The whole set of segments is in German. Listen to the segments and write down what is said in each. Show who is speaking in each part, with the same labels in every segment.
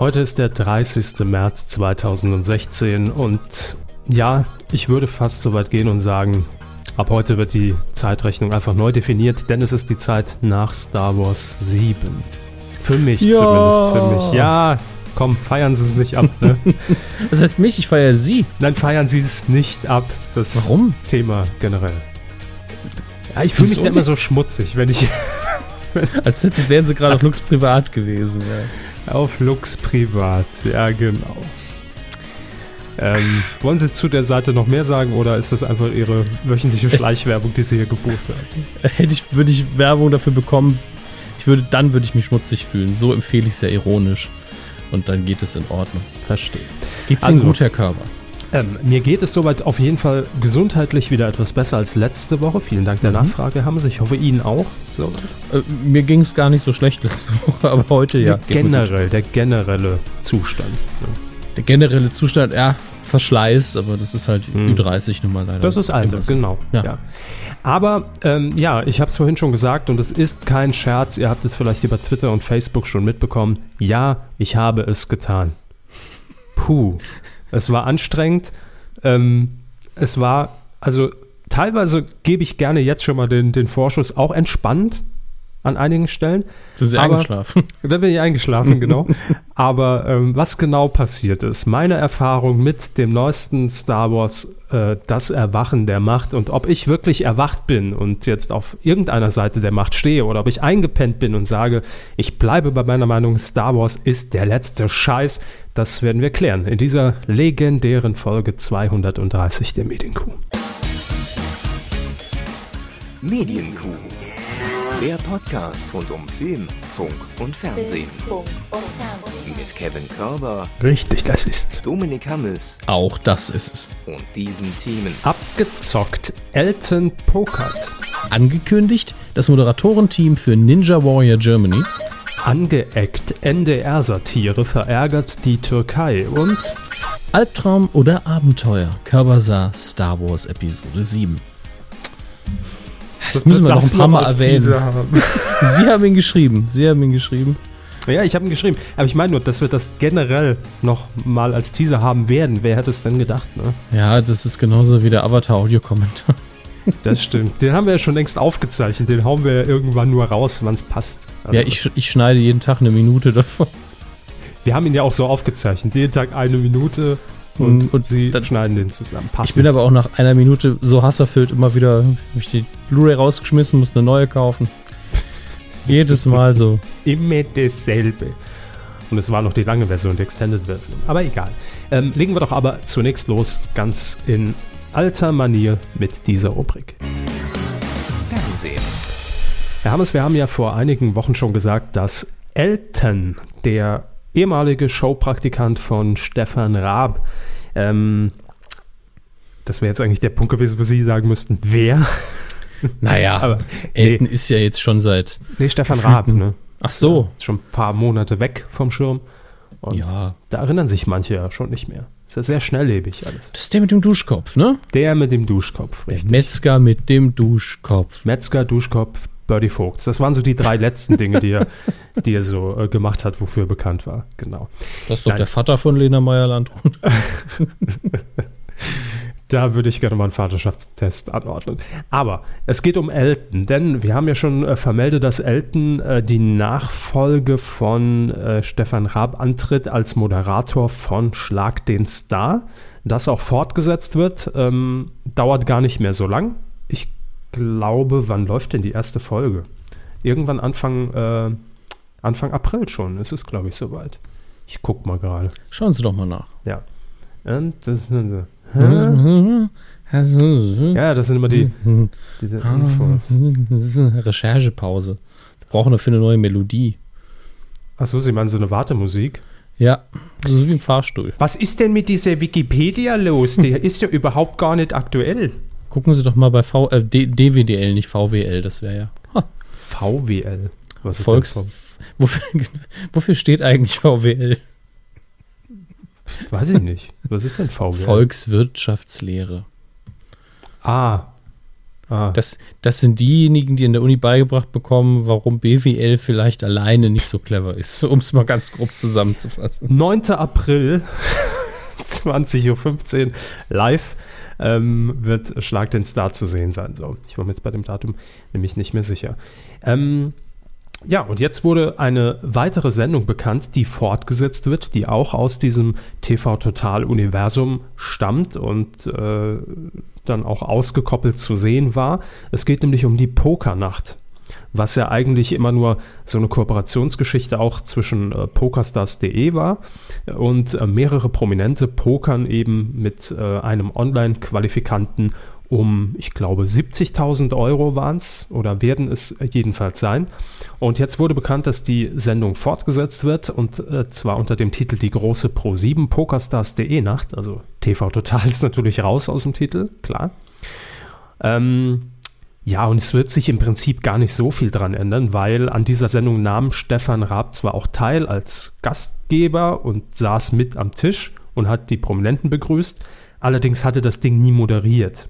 Speaker 1: Heute ist der 30. März 2016 und ja, ich würde fast so weit gehen und sagen, ab heute wird die Zeitrechnung einfach neu definiert, denn es ist die Zeit nach Star Wars 7. Für mich
Speaker 2: Ja.
Speaker 1: zumindest, für mich. Ja, komm, feiern Sie sich ab, ne?
Speaker 2: Das heißt mich, ich feiere Sie.
Speaker 1: Nein, feiern Sie es nicht ab, das
Speaker 2: Warum?
Speaker 1: Thema generell. Ja, ich fühle mich da immer so schmutzig, wenn ich
Speaker 2: Als hätten, wären Sie gerade auf Lux privat gewesen. Ja.
Speaker 1: Auf Lux Privat, ja genau. Ähm, wollen Sie zu der Seite noch mehr sagen oder ist das einfach Ihre wöchentliche Schleichwerbung, die Sie hier gebucht haben?
Speaker 2: Hätte ich, würde ich Werbung dafür bekommen, ich würde, dann würde ich mich schmutzig fühlen. So empfehle ich es ja ironisch. Und dann geht es in Ordnung.
Speaker 1: Verstehe.
Speaker 2: Geht's Ihnen
Speaker 1: Also-
Speaker 2: gut, Herr Körber?
Speaker 1: Ähm, mir geht es soweit auf jeden Fall gesundheitlich wieder etwas besser als letzte Woche. Vielen Dank der
Speaker 2: Mhm.
Speaker 1: Nachfrage, haben Sie. Ich hoffe Ihnen auch. So.
Speaker 2: Äh, mir ging es gar nicht so schlecht letzte Woche, aber heute ja.
Speaker 1: generell, der generelle Zustand. ne?
Speaker 2: Der generelle Zustand, ja, Verschleiß, aber das ist halt
Speaker 1: Mhm.
Speaker 2: Ü30 nun mal leider.
Speaker 1: Das ist Alter,
Speaker 2: so.
Speaker 1: genau. Ja.
Speaker 2: Ja.
Speaker 1: Aber ähm, ja, ich habe es vorhin schon gesagt und es ist kein Scherz. Ihr habt es vielleicht über Twitter und Facebook schon mitbekommen. Ja, ich habe es getan. Puh, es war anstrengend. Ähm, es war, also teilweise gebe ich gerne jetzt schon mal den, den Vorschuss, auch entspannt an einigen Stellen.
Speaker 2: Sind Sie
Speaker 1: Aber-
Speaker 2: eingeschlafen?
Speaker 1: Da bin ich eingeschlafen, genau. Aber ähm, was genau passiert ist, meine Erfahrung mit dem neuesten Star Wars, äh, das Erwachen der Macht und ob ich wirklich erwacht bin und jetzt auf irgendeiner Seite der Macht stehe oder ob ich eingepennt bin und sage, ich bleibe bei meiner Meinung, Star Wars ist der letzte Scheiß, das werden wir klären in dieser legendären Folge 230 der Medienkuh.
Speaker 3: Medienkuh. Der Podcast rund um Film, Funk und Fernsehen. Mit Kevin Körber,
Speaker 1: Richtig, das ist
Speaker 3: Dominik Hammes
Speaker 2: Auch das ist es.
Speaker 3: und diesen Themen.
Speaker 1: abgezockt. Elton pokert.
Speaker 2: Angekündigt, das Moderatorenteam für Ninja Warrior Germany
Speaker 1: Angeeckt. NDR-Satire verärgert die Türkei und
Speaker 2: Albtraum oder Abenteuer? Körber sah Star Wars Episode 7. Das müssen wir noch ein paar Mal erwähnen. Sie haben ihn geschrieben. Sie haben ihn geschrieben.
Speaker 1: Ja, ich habe ihn geschrieben. Aber ich meine nur, dass wir das generell noch mal als Teaser haben werden. Wer hätte es denn gedacht, ne?
Speaker 2: Ja, das ist genauso wie der Avatar-Audiokommentar.
Speaker 1: Das stimmt. Den haben wir ja schon längst aufgezeichnet. Den hauen wir ja irgendwann nur raus, wann es passt. Also,
Speaker 2: Ja, ich, ich schneide jeden Tag eine Minute davon.
Speaker 1: Wir haben ihn ja auch so aufgezeichnet. Jeden Tag eine Minute und,
Speaker 2: Und- und
Speaker 1: sie
Speaker 2: dann-
Speaker 1: schneiden den zusammen. Passt.
Speaker 2: Ich bin aber auch nach einer Minute so hasserfüllt immer wieder, hab ich die Blu-ray rausgeschmissen, muss eine neue kaufen. Jedes Mal so.
Speaker 1: immer dasselbe. Und es war noch die lange Version, die Extended-Version. Aber egal. Ähm, legen wir doch aber zunächst los, ganz in alter Manier mit dieser Rubrik.
Speaker 3: Fernsehen.
Speaker 1: Herr Hammes, wir haben ja vor einigen Wochen schon gesagt, dass Elton, der ehemalige Showpraktikant von Stefan Raab, ähm, das wäre jetzt eigentlich der Punkt gewesen, wo Sie sagen müssten, wer?
Speaker 2: Naja,
Speaker 1: Aber
Speaker 2: Elton ist ja jetzt schon seit.
Speaker 1: Nee, Stefan Raab, ne?
Speaker 2: Ach so.
Speaker 1: Ist schon ein paar Monate weg vom Schirm. Und
Speaker 2: Ja.
Speaker 1: da erinnern sich manche ja schon nicht mehr. Ist ja sehr schnelllebig alles.
Speaker 2: Das ist der mit dem Duschkopf, ne?
Speaker 1: Der mit dem Duschkopf,
Speaker 2: Der
Speaker 1: richtig.
Speaker 2: Metzger mit dem Duschkopf.
Speaker 1: Metzger, Duschkopf, Birdie Vogts. Das waren so die drei letzten Dinge, die er, die er so äh, gemacht hat, wofür er bekannt war. Genau.
Speaker 2: Das ist doch
Speaker 1: Nein.
Speaker 2: der Vater von Lena Meyer-Landrut.
Speaker 1: Da würde ich gerne mal einen Vaterschaftstest anordnen. Aber es geht um Elton, denn wir haben ja schon äh, vermeldet, dass Elton äh, die Nachfolge von äh, Stefan Raab antritt als Moderator von Schlag den Star. Das auch fortgesetzt wird, ähm, dauert gar nicht mehr so lang. Ich glaube, wann läuft denn die erste Folge? Irgendwann Anfang, äh, Anfang April schon, ist es, glaube ich, soweit. Ich guck mal gerade.
Speaker 2: Schauen Sie doch mal nach.
Speaker 1: Ja. Und das, Hä? Ja, das sind immer die, diese Infos.
Speaker 2: Das ist eine Recherchepause. Wir brauchen dafür eine neue Melodie.
Speaker 1: Achso, Sie meinen so eine Wartemusik?
Speaker 2: Ja, so wie im Fahrstuhl.
Speaker 1: Was ist denn mit dieser Wikipedia los? Der ist ja überhaupt gar nicht aktuell.
Speaker 2: Gucken Sie doch mal bei v äh, DWDL, nicht VWL, das wäre ja. Ha,
Speaker 1: VWL. Was ist
Speaker 2: Volks.
Speaker 1: denn
Speaker 2: Wofür, wofür steht eigentlich VWL?
Speaker 1: Weiß ich nicht. Was ist denn VWL?
Speaker 2: Volkswirtschaftslehre.
Speaker 1: Ah. Ah.
Speaker 2: Das, das sind diejenigen, die in der Uni beigebracht bekommen, warum BWL vielleicht alleine nicht so clever ist, um es mal ganz grob zusammenzufassen.
Speaker 1: 9. April, 20.15 Uhr, live ähm, wird Schlag den Star zu sehen sein. So, ich war mir jetzt bei dem Datum nämlich nicht mehr sicher. Ähm, ja, und jetzt wurde eine weitere Sendung bekannt, die fortgesetzt wird, die auch aus diesem TV-Total-Universum stammt und äh, dann auch ausgekoppelt zu sehen war. Es geht nämlich um die Pokernacht, was ja eigentlich immer nur so eine Kooperationsgeschichte auch zwischen äh, pokerstars.de war und äh, mehrere Prominente pokern eben mit äh, einem Online-Qualifikanten um, ich glaube, 70.000 Euro waren es oder werden es jedenfalls sein. Und jetzt wurde bekannt, dass die Sendung fortgesetzt wird und äh, zwar unter dem Titel Die große Pro7 Pokerstars.de Nacht. Also TV Total ist natürlich raus aus dem Titel, klar. Ähm, ja, und es wird sich im Prinzip gar nicht so viel dran ändern, weil an dieser Sendung nahm Stefan Raab zwar auch teil als Gastgeber und saß mit am Tisch und hat die Prominenten begrüßt, allerdings hatte das Ding nie moderiert.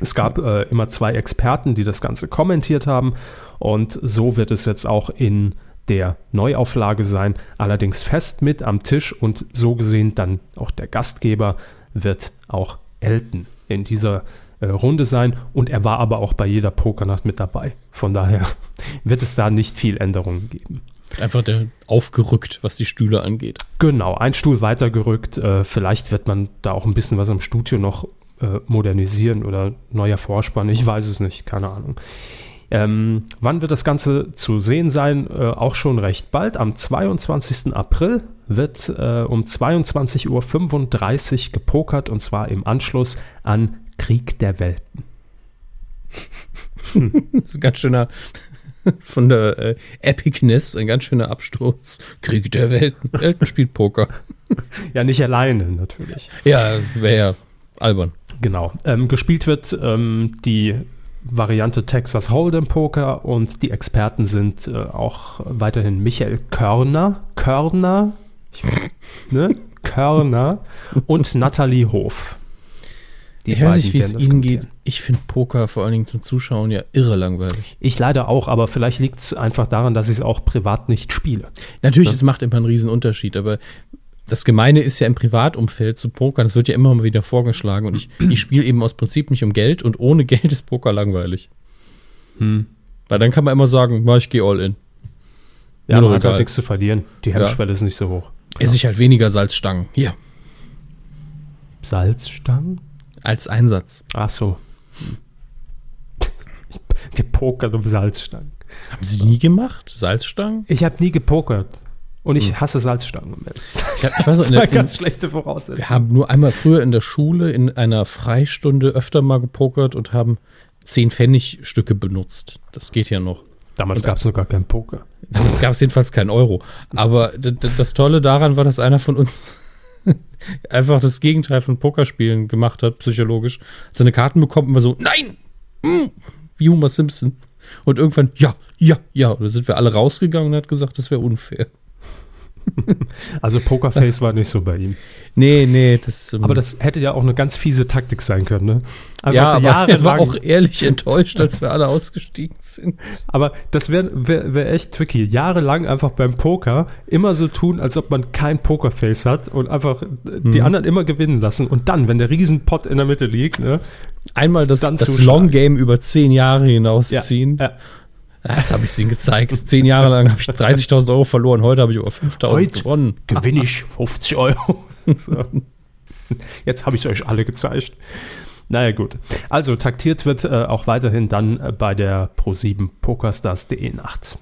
Speaker 1: Es gab äh, immer zwei Experten, die das Ganze kommentiert haben und so wird es jetzt auch in der Neuauflage sein, allerdings fest mit am Tisch und so gesehen dann auch der Gastgeber wird auch Elton in dieser äh, Runde sein und er war aber auch bei jeder Pokernacht mit dabei. Von daher wird es da nicht viel Änderungen geben.
Speaker 2: Einfach der aufgerückt, was die Stühle angeht.
Speaker 1: Genau, ein Stuhl weitergerückt. Äh, vielleicht wird man da auch ein bisschen was am Studio noch äh, modernisieren oder neuer Vorspann. Ich weiß es nicht, keine Ahnung. Ähm, wann wird das Ganze zu sehen sein? Äh, auch schon recht bald. Am 22. April wird äh, um 22.35 Uhr gepokert und zwar im Anschluss an Krieg der Welten.
Speaker 2: Das ist ein ganz schöner, von der äh, Epicness, ein ganz schöner Absturz. Krieg der Welten. Elton spielt Poker.
Speaker 1: Ja, nicht alleine natürlich.
Speaker 2: Ja, wäre ja albern.
Speaker 1: Genau. Ähm, gespielt wird ähm, die Variante Texas Hold'em Poker und die Experten sind äh, auch weiterhin Michael Körner, Körner, ne? Körner und Nathalie Hof. Die
Speaker 2: ich weiß nicht, wie es Ihnen geht. Ich finde Poker vor allen Dingen zum Zuschauen ja irre langweilig.
Speaker 1: Ich leider auch, aber vielleicht liegt es einfach daran, dass ich es auch privat nicht spiele.
Speaker 2: Natürlich,
Speaker 1: Ja.
Speaker 2: es macht immer einen riesen Unterschied, aber das Gemeine ist ja im Privatumfeld zu pokern. Das wird ja immer mal wieder vorgeschlagen und ich, ich spiele eben aus Prinzip nicht um Geld und ohne Geld ist Poker langweilig.
Speaker 1: Hm.
Speaker 2: Weil dann kann man immer sagen, na, ich gehe all in.
Speaker 1: Ja,
Speaker 2: Mir
Speaker 1: man hat halt nichts zu verlieren. Die Hemmschwelle ist nicht so hoch.
Speaker 2: Esse ich halt weniger Salzstangen. Hier,
Speaker 1: Salzstangen?
Speaker 2: Als Einsatz.
Speaker 1: Ach so. Wir pokern um Salzstangen.
Speaker 2: Haben Sie nie gemacht? Salzstangen?
Speaker 1: Ich habe nie gepokert. Und ich hasse Salzstangen.
Speaker 2: Ich, hab, ich weiß
Speaker 1: Das war ganz schlechte Voraussetzung.
Speaker 2: wir haben nur einmal früher in der Schule in einer Freistunde öfter mal gepokert und haben 10 Pfennigstücke benutzt. Das geht ja noch.
Speaker 1: Damals gab es noch gar keinen Poker.
Speaker 2: Damals gab es jedenfalls keinen Euro. Aber das Tolle daran war, dass einer von uns einfach das Gegenteil von Pokerspielen gemacht hat, psychologisch. Seine Karten bekommt war so, nein! Mm, wie Homer Simpson. Und irgendwann, ja, ja, ja. Und dann sind wir alle rausgegangen und er hat gesagt, das wäre unfair.
Speaker 1: Also Pokerface war nicht so bei ihm.
Speaker 2: Nee, nee, das. ähm,
Speaker 1: Aber das hätte ja auch eine ganz fiese Taktik sein können, ne? Einfach
Speaker 2: ja, aber er war auch ehrlich enttäuscht, als wir alle ausgestiegen sind.
Speaker 1: Aber das wäre wär, wär echt tricky. Jahrelang einfach beim Poker immer so tun, als ob man kein Pokerface hat und einfach die
Speaker 2: Mhm.
Speaker 1: anderen immer gewinnen lassen. Und dann, wenn der Riesenpott in der Mitte liegt, ne?
Speaker 2: Einmal das, das. Long Game über zehn Jahre hinausziehen.
Speaker 1: Ja.
Speaker 2: Ja, Das habe ich ihnen gezeigt. Zehn Jahre lang habe ich 30.000 Euro verloren, heute habe ich über 5.000
Speaker 1: Heute
Speaker 2: gewonnen.
Speaker 1: Gewinne ich 50 Euro. so. Jetzt habe ich es euch alle gezeigt. Naja, gut. Also taktiert wird äh, auch weiterhin dann äh, bei der Pro7 Pokerstars.de Nacht.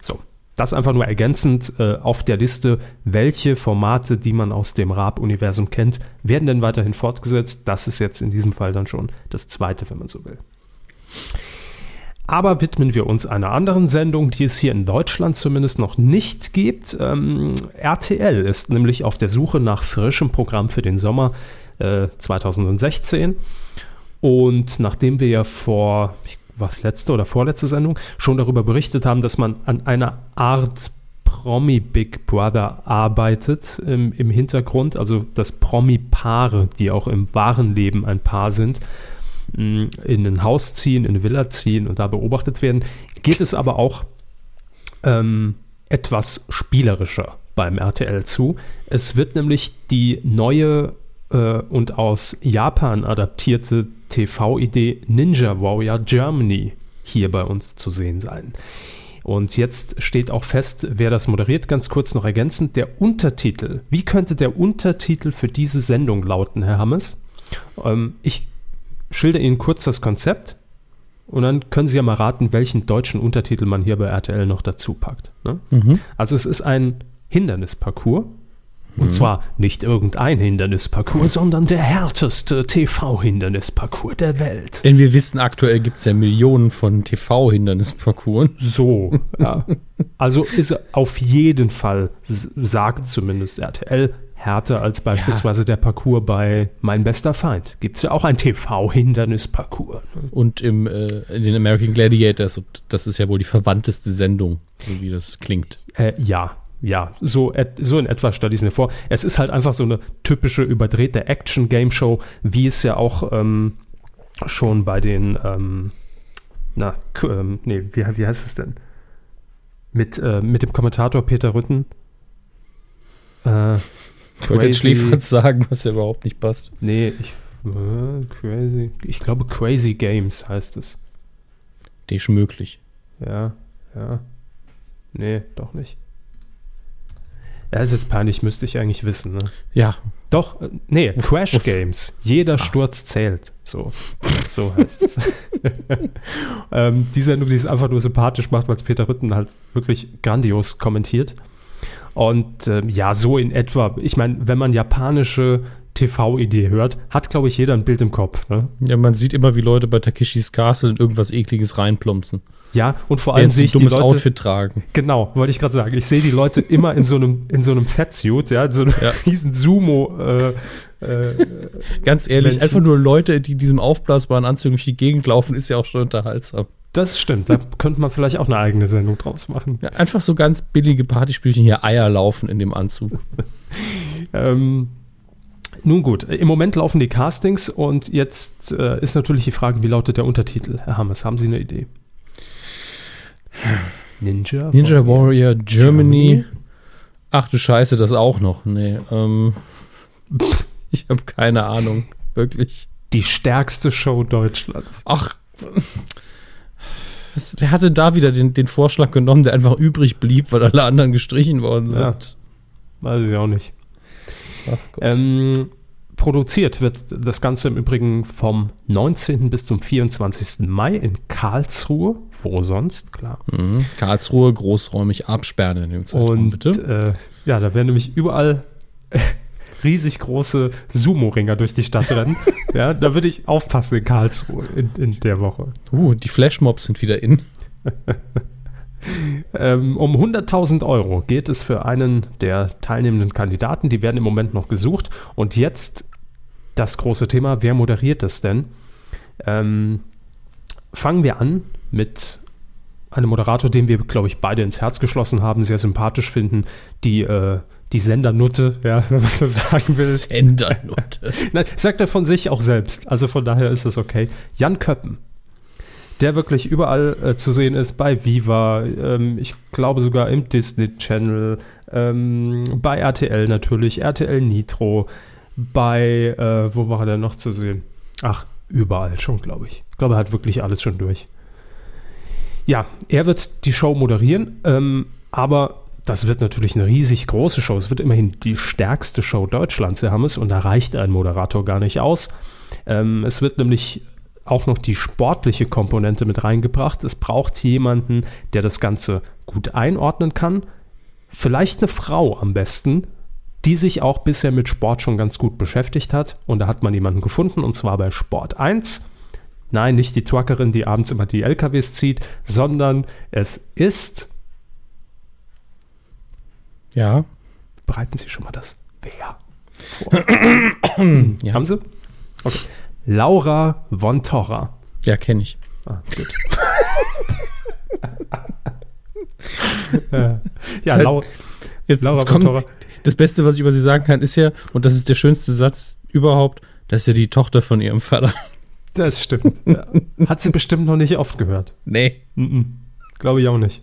Speaker 1: So, das einfach nur ergänzend äh, auf der Liste, welche Formate, die man aus dem Raab-Universum kennt, werden denn weiterhin fortgesetzt. Das ist jetzt in diesem Fall dann schon das zweite, wenn man so will. Aber widmen wir uns einer anderen Sendung, die es hier in Deutschland zumindest noch nicht gibt. Ähm, RTL ist nämlich auf der Suche nach frischem Programm für den Sommer äh, 2016. Und nachdem wir ja vor, was letzte oder vorletzte Sendung, schon darüber berichtet haben, dass man an einer Art Promi Big Brother arbeitet im, im Hintergrund, also das Promi-Paare, die auch im wahren Leben ein Paar sind, in ein Haus ziehen, in eine Villa ziehen und da beobachtet werden. Geht es aber auch ähm, etwas spielerischer beim RTL zu. Es wird nämlich die neue äh, und aus Japan adaptierte TV-Idee Ninja Warrior Germany hier bei uns zu sehen sein. Und jetzt steht auch fest, wer das moderiert. Ganz kurz noch ergänzend, der Untertitel. Wie könnte der Untertitel für diese Sendung lauten, Herr Hammes? Ähm, ich schilder Ihnen kurz das Konzept und dann können Sie ja mal raten, welchen deutschen Untertitel man hier bei RTL noch dazu packt. Ne?
Speaker 2: Mhm.
Speaker 1: Also es ist ein Hindernisparcours. Und zwar nicht irgendein Hindernisparcours, sondern der härteste TV-Hindernisparcours der Welt.
Speaker 2: Denn wir wissen, aktuell gibt es ja Millionen von TV-Hindernisparcours.
Speaker 1: So, ja. Also ist auf jeden Fall, sagt zumindest RTL, härter als beispielsweise der Parcours bei Mein bester Feind. Gibt es ja auch ein TV-Hindernisparcours. ne?
Speaker 2: Und im, äh, in den American Gladiators, das ist ja wohl die verwandteste Sendung, so wie das klingt.
Speaker 1: Äh, ja, ja, so, so in etwa stelle ich es mir vor. Es ist halt einfach so eine typische überdrehte Action-Game-Show, wie es ja auch ähm, schon bei den, ähm, na, ähm, nee, wie, wie heißt es denn? Mit, äh, mit dem Kommentator Peter Rütten. Äh,
Speaker 2: Ich wollte jetzt Schläferz sagen, was ja überhaupt nicht passt.
Speaker 1: nee, ich, äh, crazy, ich glaube Crazy Games heißt es.
Speaker 2: Der ist möglich.
Speaker 1: Ja, ja. Nee, doch nicht. Ja, ist jetzt peinlich, müsste ich eigentlich wissen, ne?
Speaker 2: Ja,
Speaker 1: Doch, äh, nee, Crash
Speaker 2: uff.
Speaker 1: Games. Jeder Sturz zählt. So, so heißt es. ähm, die Sendung, die es einfach nur sympathisch macht, weil es Peter Rütten halt wirklich grandios kommentiert. Und ähm, ja, so in etwa. Ich meine, wenn man japanische TV-Idee hört, hat, glaube ich, jeder ein Bild im Kopf. Ne?
Speaker 2: ja, man sieht immer, wie Leute bei Takeshis Castle in irgendwas Ekliges reinplumpsen.
Speaker 1: Ja, und vor allem
Speaker 2: Während
Speaker 1: sehe
Speaker 2: sie
Speaker 1: ich
Speaker 2: ein
Speaker 1: die
Speaker 2: dummes
Speaker 1: Leute,
Speaker 2: Outfit tragen.
Speaker 1: Genau, wollte ich gerade sagen. Ich sehe die Leute immer in so einem, in so einem Fettsuit, ja, in so einem
Speaker 2: Ja.
Speaker 1: riesen Sumo. Äh, äh,
Speaker 2: Ganz ehrlich,
Speaker 1: Menschen.
Speaker 2: einfach nur Leute, die in diesem aufblasbaren Anzug durch die Gegend laufen, ist ja auch schon unterhaltsam.
Speaker 1: das stimmt, da könnte man vielleicht auch eine eigene Sendung draus machen.
Speaker 2: Ja, einfach so ganz billige Partyspielchen hier Eier laufen in dem Anzug.
Speaker 1: Ähm, nun gut, im Moment laufen die Castings und jetzt äh, ist natürlich die Frage, wie lautet der Untertitel? Herr Hammers, haben Sie eine Idee? Ninja?
Speaker 2: Ninja Warrior Germany.
Speaker 1: Germany.
Speaker 2: Ach du Scheiße, das auch noch. Nee, ähm. Ich habe keine Ahnung. Wirklich.
Speaker 1: Die stärkste Show Deutschlands.
Speaker 2: Ach. Was, wer hatte da wieder den, den Vorschlag genommen, der einfach übrig blieb, weil alle anderen gestrichen worden
Speaker 1: Ja.
Speaker 2: sind?
Speaker 1: Weiß ich auch nicht. Ähm, produziert wird das Ganze im Übrigen vom 19. bis zum 24. Mai in Karlsruhe. Wo sonst, klar.
Speaker 2: Mhm. Karlsruhe großräumig absperren in dem Zeitraum,
Speaker 1: Und
Speaker 2: bitte.
Speaker 1: Äh, ja, da werden nämlich überall riesig große Sumo-Ringer durch die Stadt rennen. ja, da würde ich aufpassen in Karlsruhe in, in der Woche.
Speaker 2: Uh, die Flashmobs sind wieder in.
Speaker 1: Ähm, um 100.000 Euro geht es für einen der teilnehmenden Kandidaten. Die werden im Moment noch gesucht. Und jetzt das große Thema, wer moderiert es denn? Ähm, fangen wir an mit einem Moderator, den wir, glaube ich, beide ins Herz geschlossen haben, sehr sympathisch finden, die, äh, die Sendernutte, ja, wenn man so sagen will.
Speaker 2: Sendernote.
Speaker 1: Nein, sagt er von sich auch selbst. Also von daher ist es okay. Jan Köppen, der wirklich überall äh, zu sehen ist, bei Viva, ähm, ich glaube sogar im Disney Channel, ähm, bei RTL natürlich, RTL Nitro, bei, äh, wo war er denn noch zu sehen? Ach, überall schon, glaube ich. Ich glaube, er hat wirklich alles schon durch. Ja, er wird die Show moderieren, ähm, aber das wird natürlich eine riesig große Show. Es wird immerhin die stärkste Show Deutschlands, Herr Hammes, und da reicht ein Moderator gar nicht aus. Ähm, es wird nämlich auch noch die sportliche Komponente mit reingebracht. Es braucht jemanden, der das Ganze gut einordnen kann. Vielleicht eine Frau am besten, die sich auch bisher mit Sport schon ganz gut beschäftigt hat. Und da hat man jemanden gefunden, und zwar bei Sport 1. Nein, nicht die Truckerin, die abends immer die LKWs zieht, sondern es ist,
Speaker 2: Ja.
Speaker 1: bereiten Sie schon mal das Wer vor.
Speaker 2: ja.
Speaker 1: Haben Sie? Okay. Laura von Torra.
Speaker 2: Ja, kenne ich.
Speaker 1: Ah, gut. Ja,
Speaker 2: halt-
Speaker 1: Lau
Speaker 2: Jetzt,
Speaker 1: Laura
Speaker 2: jetzt
Speaker 1: von Torra.
Speaker 2: das Beste, was ich über sie sagen kann, ist ja, und das ist der schönste Satz überhaupt, das ist ja die Tochter von ihrem Vater.
Speaker 1: Das stimmt. Hat sie bestimmt noch nicht oft gehört.
Speaker 2: Nee.
Speaker 1: Mhm. Glaube ich auch nicht.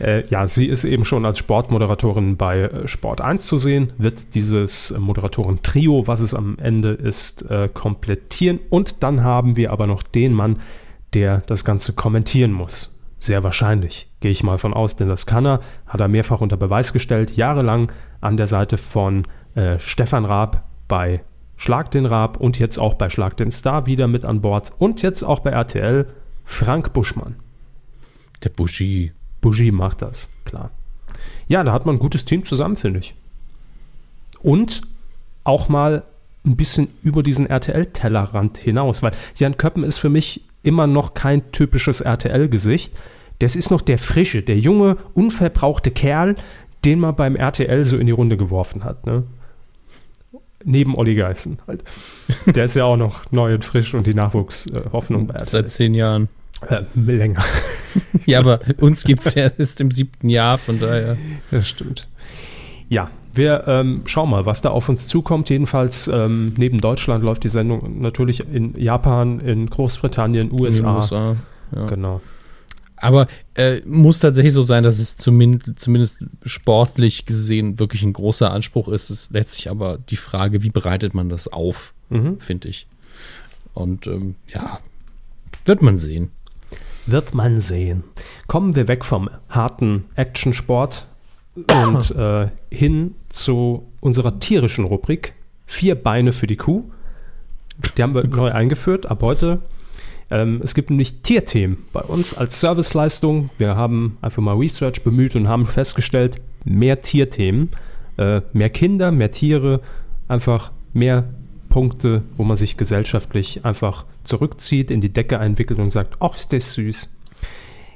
Speaker 1: Äh, ja, sie ist eben schon als Sportmoderatorin bei äh, Sport 1 zu sehen, wird dieses äh, Moderatoren-Trio, was es am Ende ist, äh, komplettieren. Und dann haben wir aber noch den Mann, der das Ganze kommentieren muss. Sehr wahrscheinlich, gehe ich mal von aus, denn das kann er, hat er mehrfach unter Beweis gestellt, jahrelang an der Seite von äh, Stefan Raab bei Schlag den Raab und jetzt auch bei Schlag den Star wieder mit an Bord und jetzt auch bei RTL Frank Buschmann.
Speaker 2: Der Buschi.
Speaker 1: Bougie macht das, klar. Ja, da hat man ein gutes Team zusammen, finde ich. Und auch mal ein bisschen über diesen RTL-Tellerrand hinaus, weil Jan Köppen ist für mich immer noch kein typisches RTL-Gesicht. Das ist noch der frische, der junge, unverbrauchte Kerl, den man beim RTL so in die Runde geworfen hat. Ne? Neben Olli Geißen halt. Der ist ja auch noch neu und frisch und die Nachwuchshoffnung bei RTL.
Speaker 2: Seit zehn Jahren.
Speaker 1: Äh, länger.
Speaker 2: Ja, aber uns gibt es ja erst im siebten Jahr, von daher.
Speaker 1: Das stimmt. Ja, wir ähm, schauen mal, was da auf uns zukommt. Jedenfalls ähm, neben Deutschland läuft die Sendung natürlich in Japan, in Großbritannien, USA.
Speaker 2: USA, ja.
Speaker 1: Genau.
Speaker 2: Aber äh, muss tatsächlich so sein, dass es zumindest, zumindest sportlich gesehen wirklich ein großer Anspruch ist. Es ist letztlich aber die Frage, wie bereitet man das auf,
Speaker 1: Mhm.
Speaker 2: finde ich. Und ähm, ja, wird man sehen.
Speaker 1: Wird man sehen. Kommen wir weg vom harten Actionsport und äh, hin zu unserer tierischen Rubrik. Vier Beine für die Kuh. Die haben wir neu eingeführt ab heute. Ähm, es gibt nämlich Tierthemen bei uns als Serviceleistung. Wir haben einfach mal Research bemüht und haben festgestellt, mehr Tierthemen, äh, mehr Kinder, mehr Tiere, einfach mehr Punkte, wo man sich gesellschaftlich einfach zurückzieht, in die Decke einwickelt und sagt, ach, ist das süß.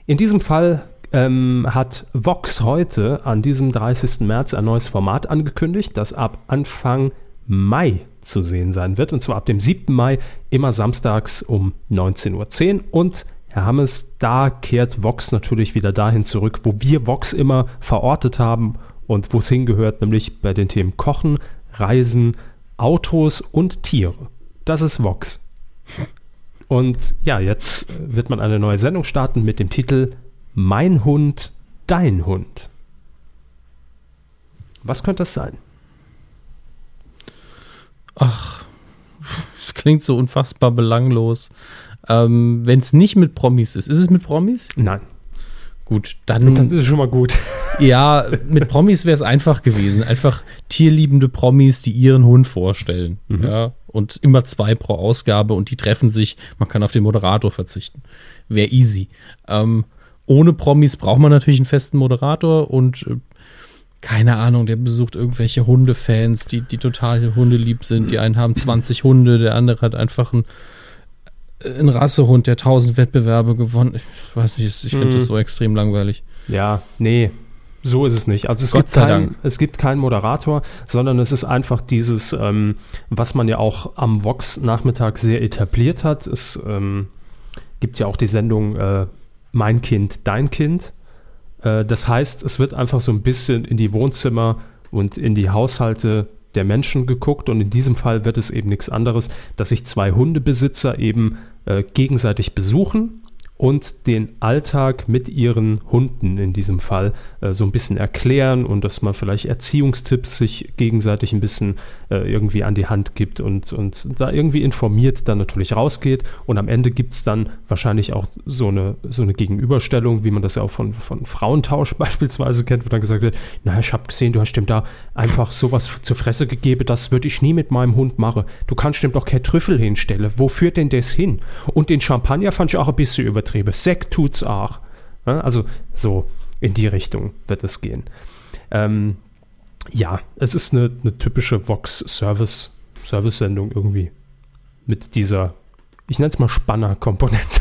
Speaker 1: In diesem Fall ähm, hat Vox heute an diesem 30. März ein neues Format angekündigt, das ab Anfang Mai zu sehen sein wird. Und zwar ab dem 7. Mai, immer samstags um 19.10 Uhr. Und Herr Hammes, da kehrt Vox natürlich wieder dahin zurück, wo wir Vox immer verortet haben und wo es hingehört, nämlich bei den Themen Kochen, Reisen, Autos und Tiere. Das ist Vox. Und ja, jetzt wird man eine neue Sendung starten mit dem Titel Mein Hund, dein Hund. Was könnte das sein?
Speaker 2: Ach, es klingt so unfassbar belanglos. Ähm, Wenn es nicht mit Promis ist, ist es mit Promis?
Speaker 1: Nein,
Speaker 2: Gut,
Speaker 1: das
Speaker 2: dann
Speaker 1: ist schon mal gut.
Speaker 2: ja, mit Promis wäre es einfach gewesen. Einfach tierliebende Promis, die ihren Hund vorstellen.
Speaker 1: Mhm.
Speaker 2: Ja, und immer zwei pro Ausgabe und die treffen sich. Man kann auf den Moderator verzichten. Wäre easy. Ähm, ohne Promis braucht man natürlich einen festen Moderator und äh, keine Ahnung, der besucht irgendwelche Hundefans, die, die total hundelieb sind. Die einen haben 20 Hunde, der andere hat einfach einen, äh, einen Rassehund, der 1000 Wettbewerbe gewonnen. Ich weiß nicht, ich finde
Speaker 1: Mhm.
Speaker 2: das so extrem langweilig.
Speaker 1: Ja, nee, so ist es nicht. Also es,
Speaker 2: Gott
Speaker 1: gibt,
Speaker 2: sei
Speaker 1: kein,
Speaker 2: Dank.
Speaker 1: es gibt keinen Moderator, sondern es ist einfach dieses, ähm, was man ja auch am Vox-Nachmittag sehr etabliert hat. Es ähm, gibt ja auch die Sendung äh, Mein Kind, dein Kind. Äh, das heißt, es wird einfach so ein bisschen in die Wohnzimmer und in die Haushalte der Menschen geguckt und in diesem Fall wird es eben nichts anderes, dass sich zwei Hundebesitzer eben äh, gegenseitig besuchen und den Alltag mit ihren Hunden in diesem Fall äh, so ein bisschen erklären und dass man vielleicht Erziehungstipps sich gegenseitig ein bisschen äh, irgendwie an die Hand gibt und, und da irgendwie informiert dann natürlich rausgeht und am Ende gibt es dann wahrscheinlich auch so eine, so eine Gegenüberstellung, wie man das ja auch von, von Frauentausch beispielsweise kennt, wo dann gesagt wird, na, ich habe gesehen, du hast dem da einfach sowas zur Fresse gegeben, das würde ich nie mit meinem Hund machen. Du kannst dem doch kein Trüffel hinstellen. Wo führt denn das hin? Und den Champagner fand ich auch ein bisschen übertrieben. Sekt tut's auch. Also so in die Richtung wird es gehen. Ähm, ja, es ist eine, eine typische Vox-Service, Service-Sendung irgendwie. Mit dieser, ich nenne es mal Spanner-Komponente.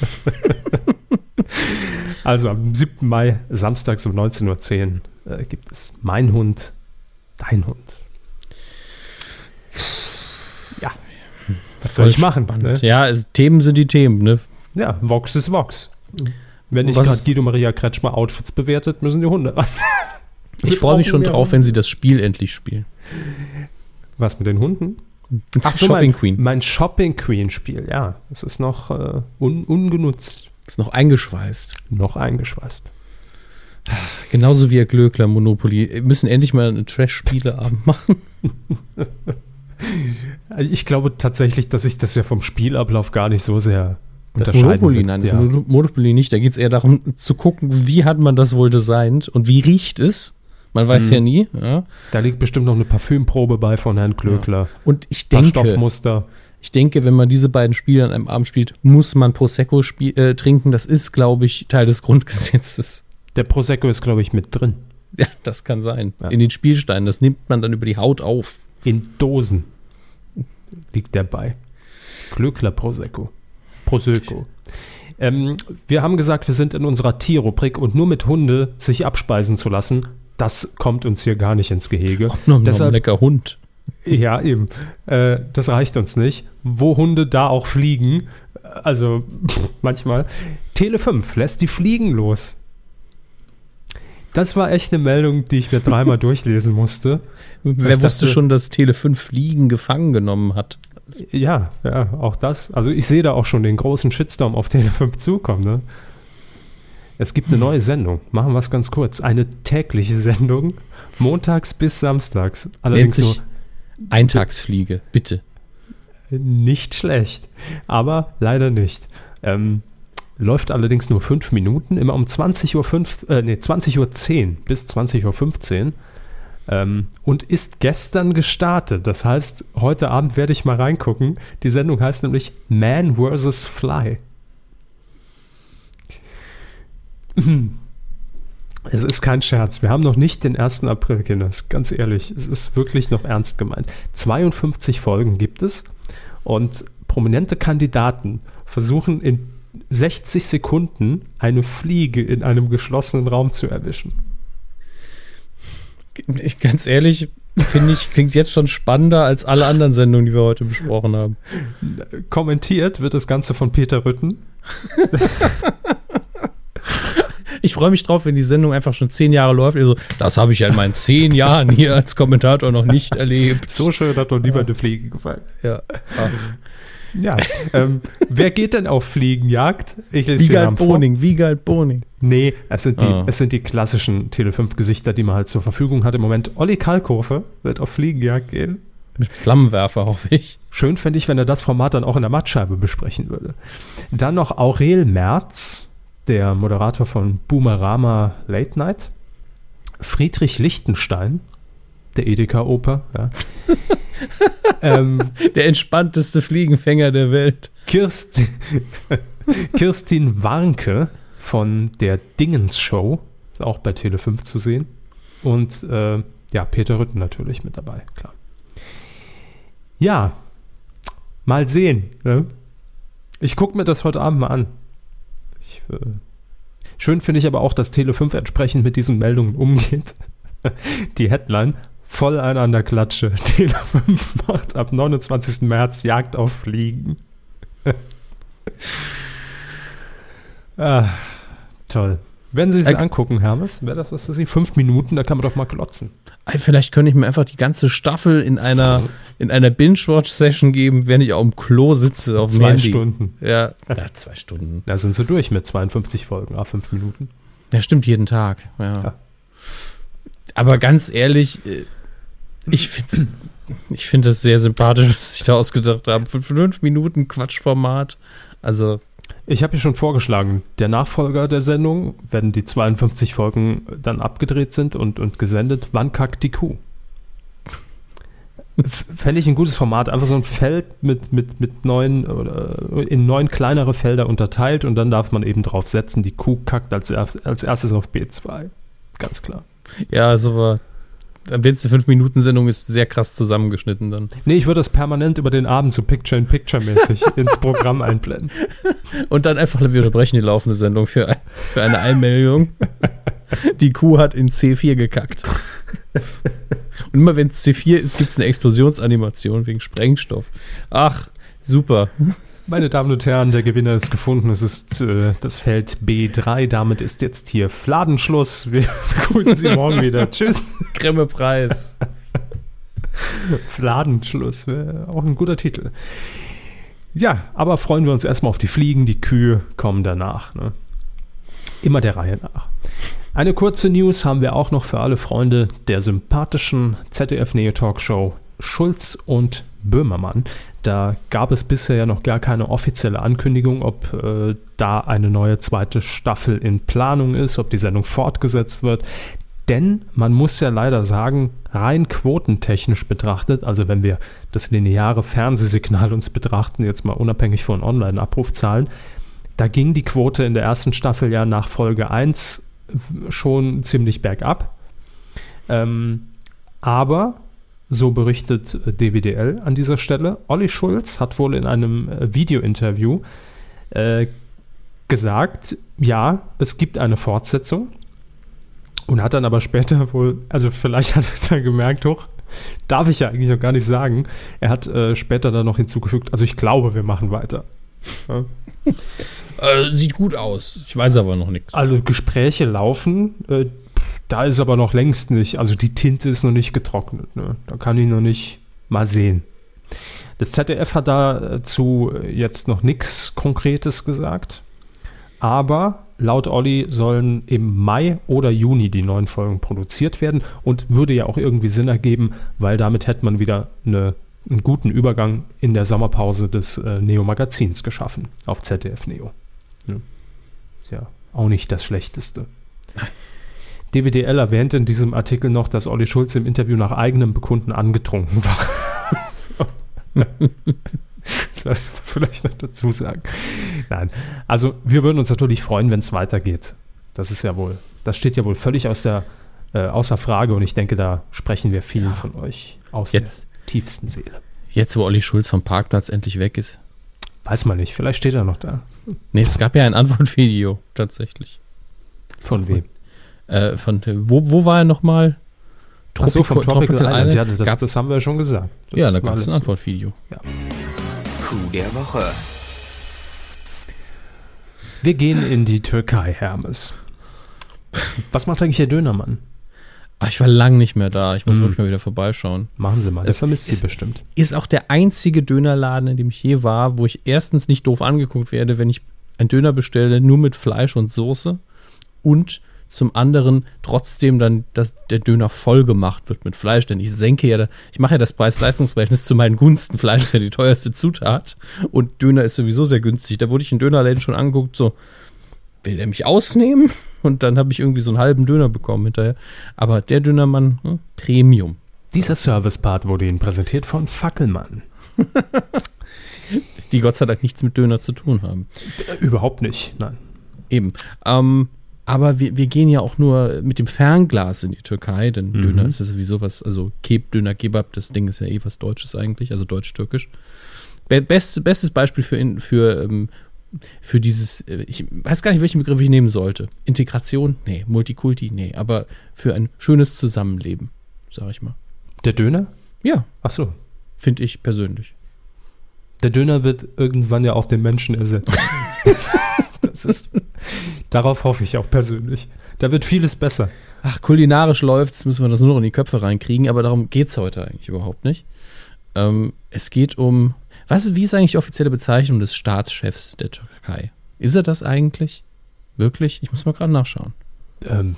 Speaker 1: also am 7. Mai, samstags um 19.10 Uhr, äh, gibt es Mein Hund, Dein Hund. Ja, was soll ich machen? Ne?
Speaker 2: Ja, es, Themen sind die Themen, ne?
Speaker 1: Ja, Vox ist Vox. Wenn nicht gerade Guido Maria Kretschmer Outfits bewertet, müssen die Hunde ran.
Speaker 2: Ich freue mich schon drauf, wenn sie das Spiel endlich spielen.
Speaker 1: Was mit den Hunden? Ach so, Shopping mein, Queen. Mein Shopping Queen Spiel, ja. Es ist noch äh, un, ungenutzt.
Speaker 2: Ist noch eingeschweißt.
Speaker 1: Noch eingeschweißt.
Speaker 2: Genauso wie Herr Glöckler Monopoly. Wir müssen endlich mal eine Trash-Spieleabend machen.
Speaker 1: Ich glaube tatsächlich, dass ich das ja vom Spielablauf gar nicht so sehr
Speaker 2: das Monopoly, nein, ja. Monopoly nicht. Da geht es eher darum zu gucken, wie hat man das wohl designt und wie riecht es. Man weiß hm. ja nie. Ja.
Speaker 1: Da liegt bestimmt noch eine Parfümprobe bei von Herrn Klöckler. Ja.
Speaker 2: Und ich denke,
Speaker 1: Stoffmuster.
Speaker 2: ich denke, wenn man diese beiden Spiele an einem Abend spielt, muss man Prosecco äh, trinken. Das ist, glaube ich, Teil des Grundgesetzes.
Speaker 1: Der Prosecco ist, glaube ich, mit drin.
Speaker 2: Ja, das kann sein. Ja. In den Spielsteinen. Das nimmt man dann über die Haut auf.
Speaker 1: In Dosen liegt der bei. Glückler Prosecco. Prosecco. Ähm, wir haben gesagt, wir sind in unserer Tierrubrik und nur mit Hunde sich abspeisen zu lassen, das kommt uns hier gar nicht ins Gehege.
Speaker 2: Auch noch, Deshalb, ein lecker Hund.
Speaker 1: Ja, eben. Äh, das reicht uns nicht. Wo Hunde da auch fliegen, also manchmal. Tele 5 lässt die Fliegen los. Das war echt eine Meldung, die ich mir dreimal durchlesen musste.
Speaker 2: Wer wusste dachte, schon, dass Tele 5 Fliegen gefangen genommen hat?
Speaker 1: Ja, ja, auch das. Also ich sehe da auch schon den großen Shitstorm auf Tele 5 zukommen. Ne? Es gibt eine neue Sendung. Machen wir es ganz kurz. Eine tägliche Sendung. Montags bis samstags.
Speaker 2: Allerdings Nennt sich nur Eintagsfliege, bitte.
Speaker 1: Nicht schlecht. Aber leider nicht. Ähm, läuft allerdings nur fünf Minuten, immer um 20.05 Uhr, äh, nee, 20 Uhr 10 bis 20.15 Uhr. Ähm, und ist gestern gestartet. Das heißt, heute Abend werde ich mal reingucken. Die Sendung heißt nämlich Man vs. Fly. Es ist kein Scherz. Wir haben noch nicht den 1. April, Kinders. Ganz ehrlich, es ist wirklich noch ernst gemeint. 52 Folgen gibt es und prominente Kandidaten versuchen in 60 Sekunden eine Fliege in einem geschlossenen Raum zu erwischen.
Speaker 2: Ich, ganz ehrlich, finde ich, klingt jetzt schon spannender als alle anderen Sendungen, die wir heute besprochen haben.
Speaker 1: Kommentiert wird das Ganze von Peter Rütten.
Speaker 2: ich freue mich drauf, wenn die Sendung einfach schon zehn Jahre läuft. Also, das habe ich ja in meinen zehn Jahren hier als Kommentator noch nicht erlebt.
Speaker 1: So schön hat doch niemand eine Fliege gefallen.
Speaker 2: Ja.
Speaker 1: Ach. Ja, ähm, wer geht denn auf Fliegenjagd?
Speaker 2: Ich lese Wiegald Boning, Wiegald Boning.
Speaker 1: Nee, es sind, die, oh. es sind die klassischen Tele5-Gesichter, die man halt zur Verfügung hat im Moment. Olli Kalkofe wird auf Fliegenjagd gehen.
Speaker 2: Mit Flammenwerfer, hoffe ich.
Speaker 1: Schön fände ich, wenn er das Format dann auch in der Mattscheibe besprechen würde. Dann noch Aurel Merz, der Moderator von Boomerama Late Night. Friedrich Lichtenstein, der Edeka-Oper, ja.
Speaker 2: ähm, der entspannteste Fliegenfänger der Welt.
Speaker 1: Kirst, Kirstin Warnke von der Dingens Show, ist auch bei Tele5 zu sehen. Und äh, ja, Peter Rütten natürlich mit dabei, klar. Ja, mal sehen. Ne? Ich gucke mir das heute Abend mal an. Ich, äh, schön finde ich aber auch, dass Tele5 entsprechend mit diesen Meldungen umgeht. Die Headline: voll ein an der Klatsche. Tele 5 macht ab 29. März Jagd auf Fliegen. ah, toll. Wenn Sie es äh, angucken, Hermes, wäre das was für Sie? Fünf Minuten, da kann man doch mal glotzen.
Speaker 2: Vielleicht könnte ich mir einfach die ganze Staffel in einer, in einer Binge-Watch-Session geben, wenn ich auf dem Klo sitze. Auf
Speaker 1: zwei Handy. Stunden.
Speaker 2: Ja, ja, zwei Stunden.
Speaker 1: Da sind Sie durch mit 52 Folgen, ah, fünf Minuten.
Speaker 2: Ja, stimmt, jeden Tag. Ja. ja. Aber ganz ehrlich, äh, ich finde ich find das sehr sympathisch, was sie sich da ausgedacht haben. Für fünf Minuten Quatschformat. Also.
Speaker 1: Ich habe ja schon vorgeschlagen, der Nachfolger der Sendung, wenn die 52 Folgen dann abgedreht sind und, und gesendet, wann kackt die Kuh? Fände ich ein gutes Format, einfach so ein Feld mit, mit, mit neun oder in neun kleinere Felder unterteilt und dann darf man eben drauf setzen, die Kuh kackt als, als erstes auf B2. Ganz klar.
Speaker 2: Ja, also aber wenn es eine 5-Minuten-Sendung ist, sehr krass zusammengeschnitten dann.
Speaker 1: Nee, ich würde das permanent über den Abend so Picture-in-Picture-mäßig ins Programm einblenden.
Speaker 2: Und dann einfach, wir unterbrechen die laufende Sendung für, für eine Einmeldung. Die Kuh hat in C4 gekackt. Und immer wenn es C4 ist, gibt es eine Explosionsanimation wegen Sprengstoff. Ach, super.
Speaker 1: Meine Damen und Herren, der Gewinner ist gefunden. Es ist äh, das Feld B3. Damit ist jetzt hier Fladenschluss. Wir begrüßen Sie morgen wieder. Tschüss.
Speaker 2: Grimme Preis.
Speaker 1: Fladenschluss wäre auch ein guter Titel. Ja, aber freuen wir uns erstmal auf die Fliegen, die Kühe kommen danach. Ne? Immer der Reihe nach. Eine kurze News haben wir auch noch für alle Freunde der sympathischen ZDF-Neo-Talkshow Schulz und Böhmermann. Da gab es bisher ja noch gar keine offizielle Ankündigung, ob äh, da eine neue zweite Staffel in Planung ist, ob die Sendung fortgesetzt wird. Denn man muss ja leider sagen, rein quotentechnisch betrachtet, also wenn wir das lineare Fernsehsignal uns betrachten, jetzt mal unabhängig von Online-Abrufzahlen, da ging die Quote in der ersten Staffel ja nach Folge 1 schon ziemlich bergab. Ähm, aber, so berichtet DWDL an dieser Stelle, Olli Schulz hat wohl in einem äh, Video-Interview äh, gesagt, ja, es gibt eine Fortsetzung und hat dann aber später wohl, also vielleicht hat er dann gemerkt, hoch, darf ich ja eigentlich noch gar nicht sagen. Er hat äh, später dann noch hinzugefügt, also ich glaube, wir machen weiter.
Speaker 2: Ja. Äh, sieht gut aus. Ich weiß aber noch nichts.
Speaker 1: Also Gespräche laufen, äh, da ist aber noch längst nicht, also die Tinte ist noch nicht getrocknet. Ne? Da kann ich noch nicht mal sehen. Das ZDF hat dazu jetzt noch nichts Konkretes gesagt, aber laut Olli sollen im Mai oder Juni die neuen Folgen produziert werden und würde ja auch irgendwie Sinn ergeben, weil damit hätte man wieder eine, einen guten Übergang in der Sommerpause des äh, Neo-Magazins geschaffen auf ZDF Neo. Ja. Ist ja auch nicht das Schlechteste. DWDL erwähnt in diesem Artikel noch, dass Olli Schulz im Interview nach eigenem Bekunden angetrunken war. Das sollte man vielleicht noch dazu sagen. Nein. Also, wir würden uns natürlich freuen, wenn es weitergeht. Das ist ja wohl, das steht ja wohl völlig aus der, äh, außer Frage und ich denke, da sprechen wir vielen ja. von euch aus
Speaker 2: jetzt,
Speaker 1: der tiefsten Seele.
Speaker 2: Jetzt, wo Olli Schulz vom Parkplatz endlich weg ist.
Speaker 1: Weiß man nicht, vielleicht steht er noch da.
Speaker 2: Nee, es gab ja ein Antwortvideo, tatsächlich.
Speaker 1: Von wem?
Speaker 2: Äh, von, wo, wo war er nochmal?
Speaker 1: Tropical, so, vom Tropical, Tropical Island. Island. Ja, das, das, haben wir ja schon gesagt. Das
Speaker 2: ja, da gab es ein Antwortvideo. Ja.
Speaker 3: Coup der Woche.
Speaker 1: Wir gehen in die Türkei, Hermes. Was macht eigentlich der Dönermann?
Speaker 2: Ach, ich war lang nicht mehr da. Ich muss mm. wirklich mal wieder vorbeischauen.
Speaker 1: Machen Sie mal. Das vermisst Sie bestimmt.
Speaker 2: Ist auch der einzige Dönerladen, in dem ich je war, wo ich erstens nicht doof angeguckt werde, wenn ich einen Döner bestelle, nur mit Fleisch und Soße und zum anderen trotzdem dann, dass der Döner voll gemacht wird mit Fleisch, denn ich senke ja, ich mache ja das Preis-Leistungs-Verhältnis zu meinen Gunsten. Fleisch ist ja die teuerste Zutat und Döner ist sowieso sehr günstig. Da wurde ich in Dönerläden schon angeguckt, so, will der mich ausnehmen? Und dann habe ich irgendwie so einen halben Döner bekommen hinterher. Aber der Dönermann, hm, Premium.
Speaker 1: Dieser Service-Part wurde Ihnen präsentiert von Fackelmann.
Speaker 2: die Gott sei Dank nichts mit Döner zu tun haben.
Speaker 1: Überhaupt nicht, nein.
Speaker 2: Eben. Ähm, aber wir, wir gehen ja auch nur mit dem Fernglas in die Türkei, denn mhm. Döner ist ja sowieso was, also Keb, Döner, Kebab, das Ding ist ja eh was Deutsches eigentlich, also deutsch-türkisch. Best, bestes Beispiel für, für, ähm, für dieses, äh, ich weiß gar nicht, welchen Begriff ich nehmen sollte. Integration? Nee. Multikulti? Nee. Aber für ein schönes Zusammenleben, sag ich mal.
Speaker 1: Der Döner?
Speaker 2: Ja.
Speaker 1: Ach so.
Speaker 2: Finde ich persönlich.
Speaker 1: Der Döner wird irgendwann ja auch den Menschen ersetzen. ist, darauf hoffe ich auch persönlich. Da wird vieles besser.
Speaker 2: Ach, kulinarisch läuft jetzt müssen wir das nur noch in die Köpfe reinkriegen, aber darum geht es heute eigentlich überhaupt nicht. Ähm, es geht um, was, wie ist eigentlich die offizielle Bezeichnung des Staatschefs der Türkei? Ist er das eigentlich? Wirklich? Ich muss mal gerade nachschauen.
Speaker 1: Ähm,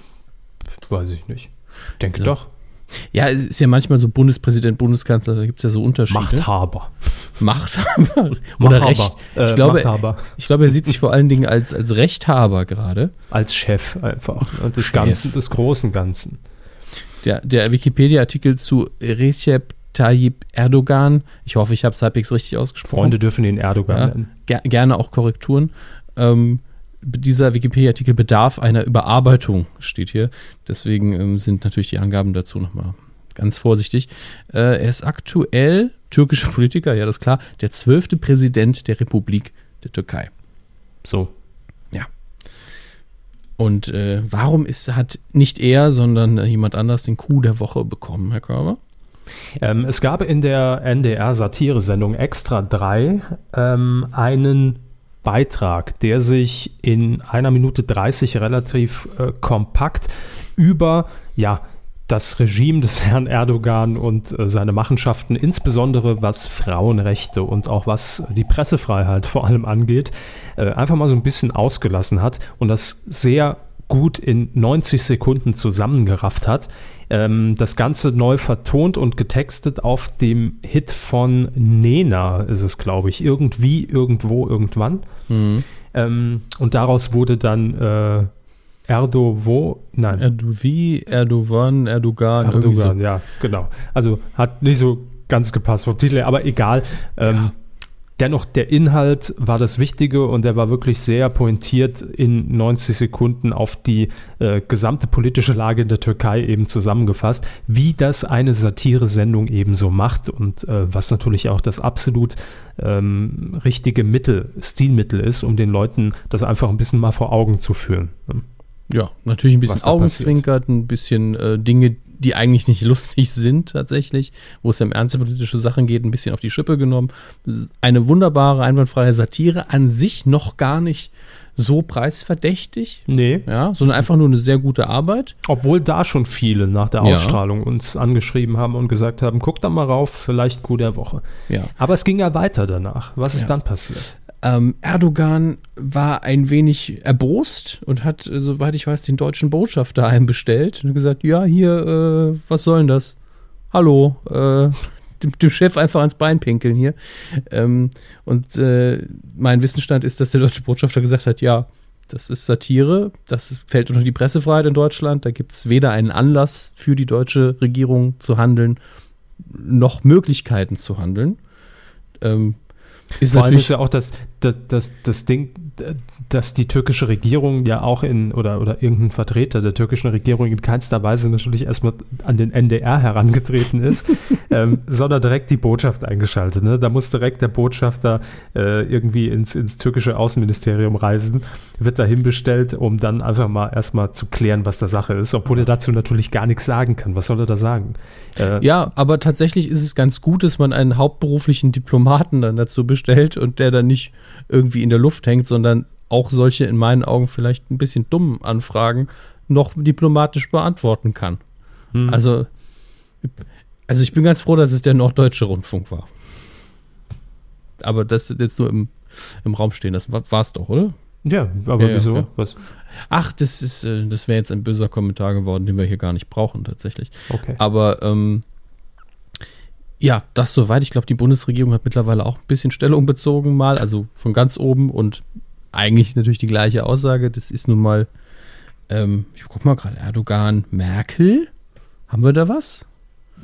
Speaker 1: weiß ich nicht. Denke also, doch.
Speaker 2: Ja, es ist ja manchmal so Bundespräsident, Bundeskanzler, da gibt es ja so Unterschiede.
Speaker 1: Machthaber.
Speaker 2: Machthaber. Oder Machthaber. Recht. Ich, äh, glaube, Machthaber. ich glaube, er sieht sich vor allen Dingen als, als Rechthaber gerade.
Speaker 1: Als Chef einfach. Des Chef. Ganzen, des großen Ganzen.
Speaker 2: Der, der Wikipedia-Artikel zu Recep Tayyip Erdogan, ich hoffe, ich habe es halbwegs richtig ausgesprochen.
Speaker 1: Freunde dürfen ihn Erdogan ja,
Speaker 2: nennen. Ger gerne auch Korrekturen. Ähm, dieser Wikipedia-Artikel bedarf einer Überarbeitung, steht hier. Deswegen ähm, sind natürlich die Angaben dazu nochmal ganz vorsichtig. Äh, er ist aktuell türkischer Politiker, ja, das ist klar, der zwölfte Präsident der Republik der Türkei.
Speaker 1: So.
Speaker 2: Ja. Und äh, warum ist, hat nicht er, sondern äh, jemand anders den Coup der Woche bekommen, Herr Körber?
Speaker 1: Ähm, es gab in der NDR-Satire-Sendung Extra 3 ähm, einen Beitrag, der sich in einer Minute 30 relativ äh, kompakt über ja, das Regime des Herrn Erdogan und äh, seine Machenschaften, insbesondere was Frauenrechte und auch was die Pressefreiheit vor allem angeht, äh, einfach mal so ein bisschen ausgelassen hat und das sehr gut in 90 Sekunden zusammengerafft hat. Ähm, das Ganze neu vertont und getextet auf dem Hit von Nena, ist es, glaube ich. Irgendwie, irgendwo, irgendwann.
Speaker 2: Mhm.
Speaker 1: Ähm, und daraus wurde dann äh, Erdovo, nein.
Speaker 2: Erdovi, Erdogan, Erdogan,
Speaker 1: Erdogan, ja, genau. Also hat nicht so ganz gepasst vom Titel, her, aber egal. Ähm,
Speaker 2: Ja.
Speaker 1: Dennoch, der Inhalt war das Wichtige und der war wirklich sehr pointiert in 90 Sekunden auf die äh, gesamte politische Lage in der Türkei eben zusammengefasst, wie das eine Satiresendung eben so macht und äh, was natürlich auch das absolut ähm, richtige Mittel, Stilmittel ist, um den Leuten das einfach ein bisschen mal vor Augen zu führen. ne?
Speaker 2: Ja, natürlich ein bisschen Augenzwinkert, ein bisschen äh, Dinge, die eigentlich nicht lustig sind tatsächlich, wo es ja um ernste politische Sachen geht, ein bisschen auf die Schippe genommen. Eine wunderbare, einwandfreie Satire, an sich noch gar nicht so preisverdächtig,
Speaker 1: Nee,
Speaker 2: ja, sondern einfach nur eine sehr gute Arbeit.
Speaker 1: Obwohl da schon viele nach der
Speaker 2: Ja.
Speaker 1: Ausstrahlung uns angeschrieben haben und gesagt haben, guck da mal rauf, vielleicht Coup der Woche.
Speaker 2: Ja.
Speaker 1: Aber es ging ja weiter danach. Was ist
Speaker 2: Ja.
Speaker 1: dann passiert?
Speaker 2: Ähm, Erdogan war ein wenig erbost und hat, äh, soweit ich weiß, den deutschen Botschafter einbestellt und gesagt, ja, hier, äh, was soll denn das? Hallo, äh, dem, dem Chef einfach ans Bein pinkeln hier. Ähm, und äh, mein Wissensstand ist, dass der deutsche Botschafter gesagt hat, ja, das ist Satire, das fällt unter die Pressefreiheit in Deutschland, da gibt es weder einen Anlass für die deutsche Regierung zu handeln, noch Möglichkeiten zu handeln. Ähm, ist
Speaker 1: Vor allem ist ja auch das, das, das, das Ding, dass die türkische Regierung ja auch in, oder, oder irgendein Vertreter der türkischen Regierung in keinster Weise natürlich erstmal an den NDR herangetreten ist, ähm, sondern direkt die Botschaft eingeschaltet. Ne? Da muss direkt der Botschafter äh, irgendwie ins, ins türkische Außenministerium reisen, wird dahin bestellt, um dann einfach mal erstmal zu klären, was da Sache ist, obwohl er dazu natürlich gar nichts sagen kann. Was soll er da sagen? Äh,
Speaker 2: Ja, aber tatsächlich ist es ganz gut, dass man einen hauptberuflichen Diplomaten dann dazu bestellt und der dann nicht irgendwie in der Luft hängt, sondern auch solche in meinen Augen vielleicht ein bisschen dummen Anfragen noch diplomatisch beantworten kann.
Speaker 1: hm.
Speaker 2: Also, also ich bin ganz froh, dass es der Norddeutsche Rundfunk war. Aber das jetzt nur im, im Raum stehen, das war es doch, oder?
Speaker 1: ja, aber
Speaker 2: Ja,
Speaker 1: wieso?
Speaker 2: ja.
Speaker 1: Was?
Speaker 2: Ach, das ist, äh, das wäre jetzt ein böser Kommentar geworden, den wir hier gar nicht brauchen, tatsächlich.
Speaker 1: Okay.
Speaker 2: Aber ähm, ja, das soweit. Ich glaube, die Bundesregierung hat mittlerweile auch ein bisschen Stellung bezogen, mal, also von ganz oben und eigentlich natürlich die gleiche Aussage. Das ist nun mal, ähm, ich guck mal gerade, Erdogan, Merkel. Haben wir da was?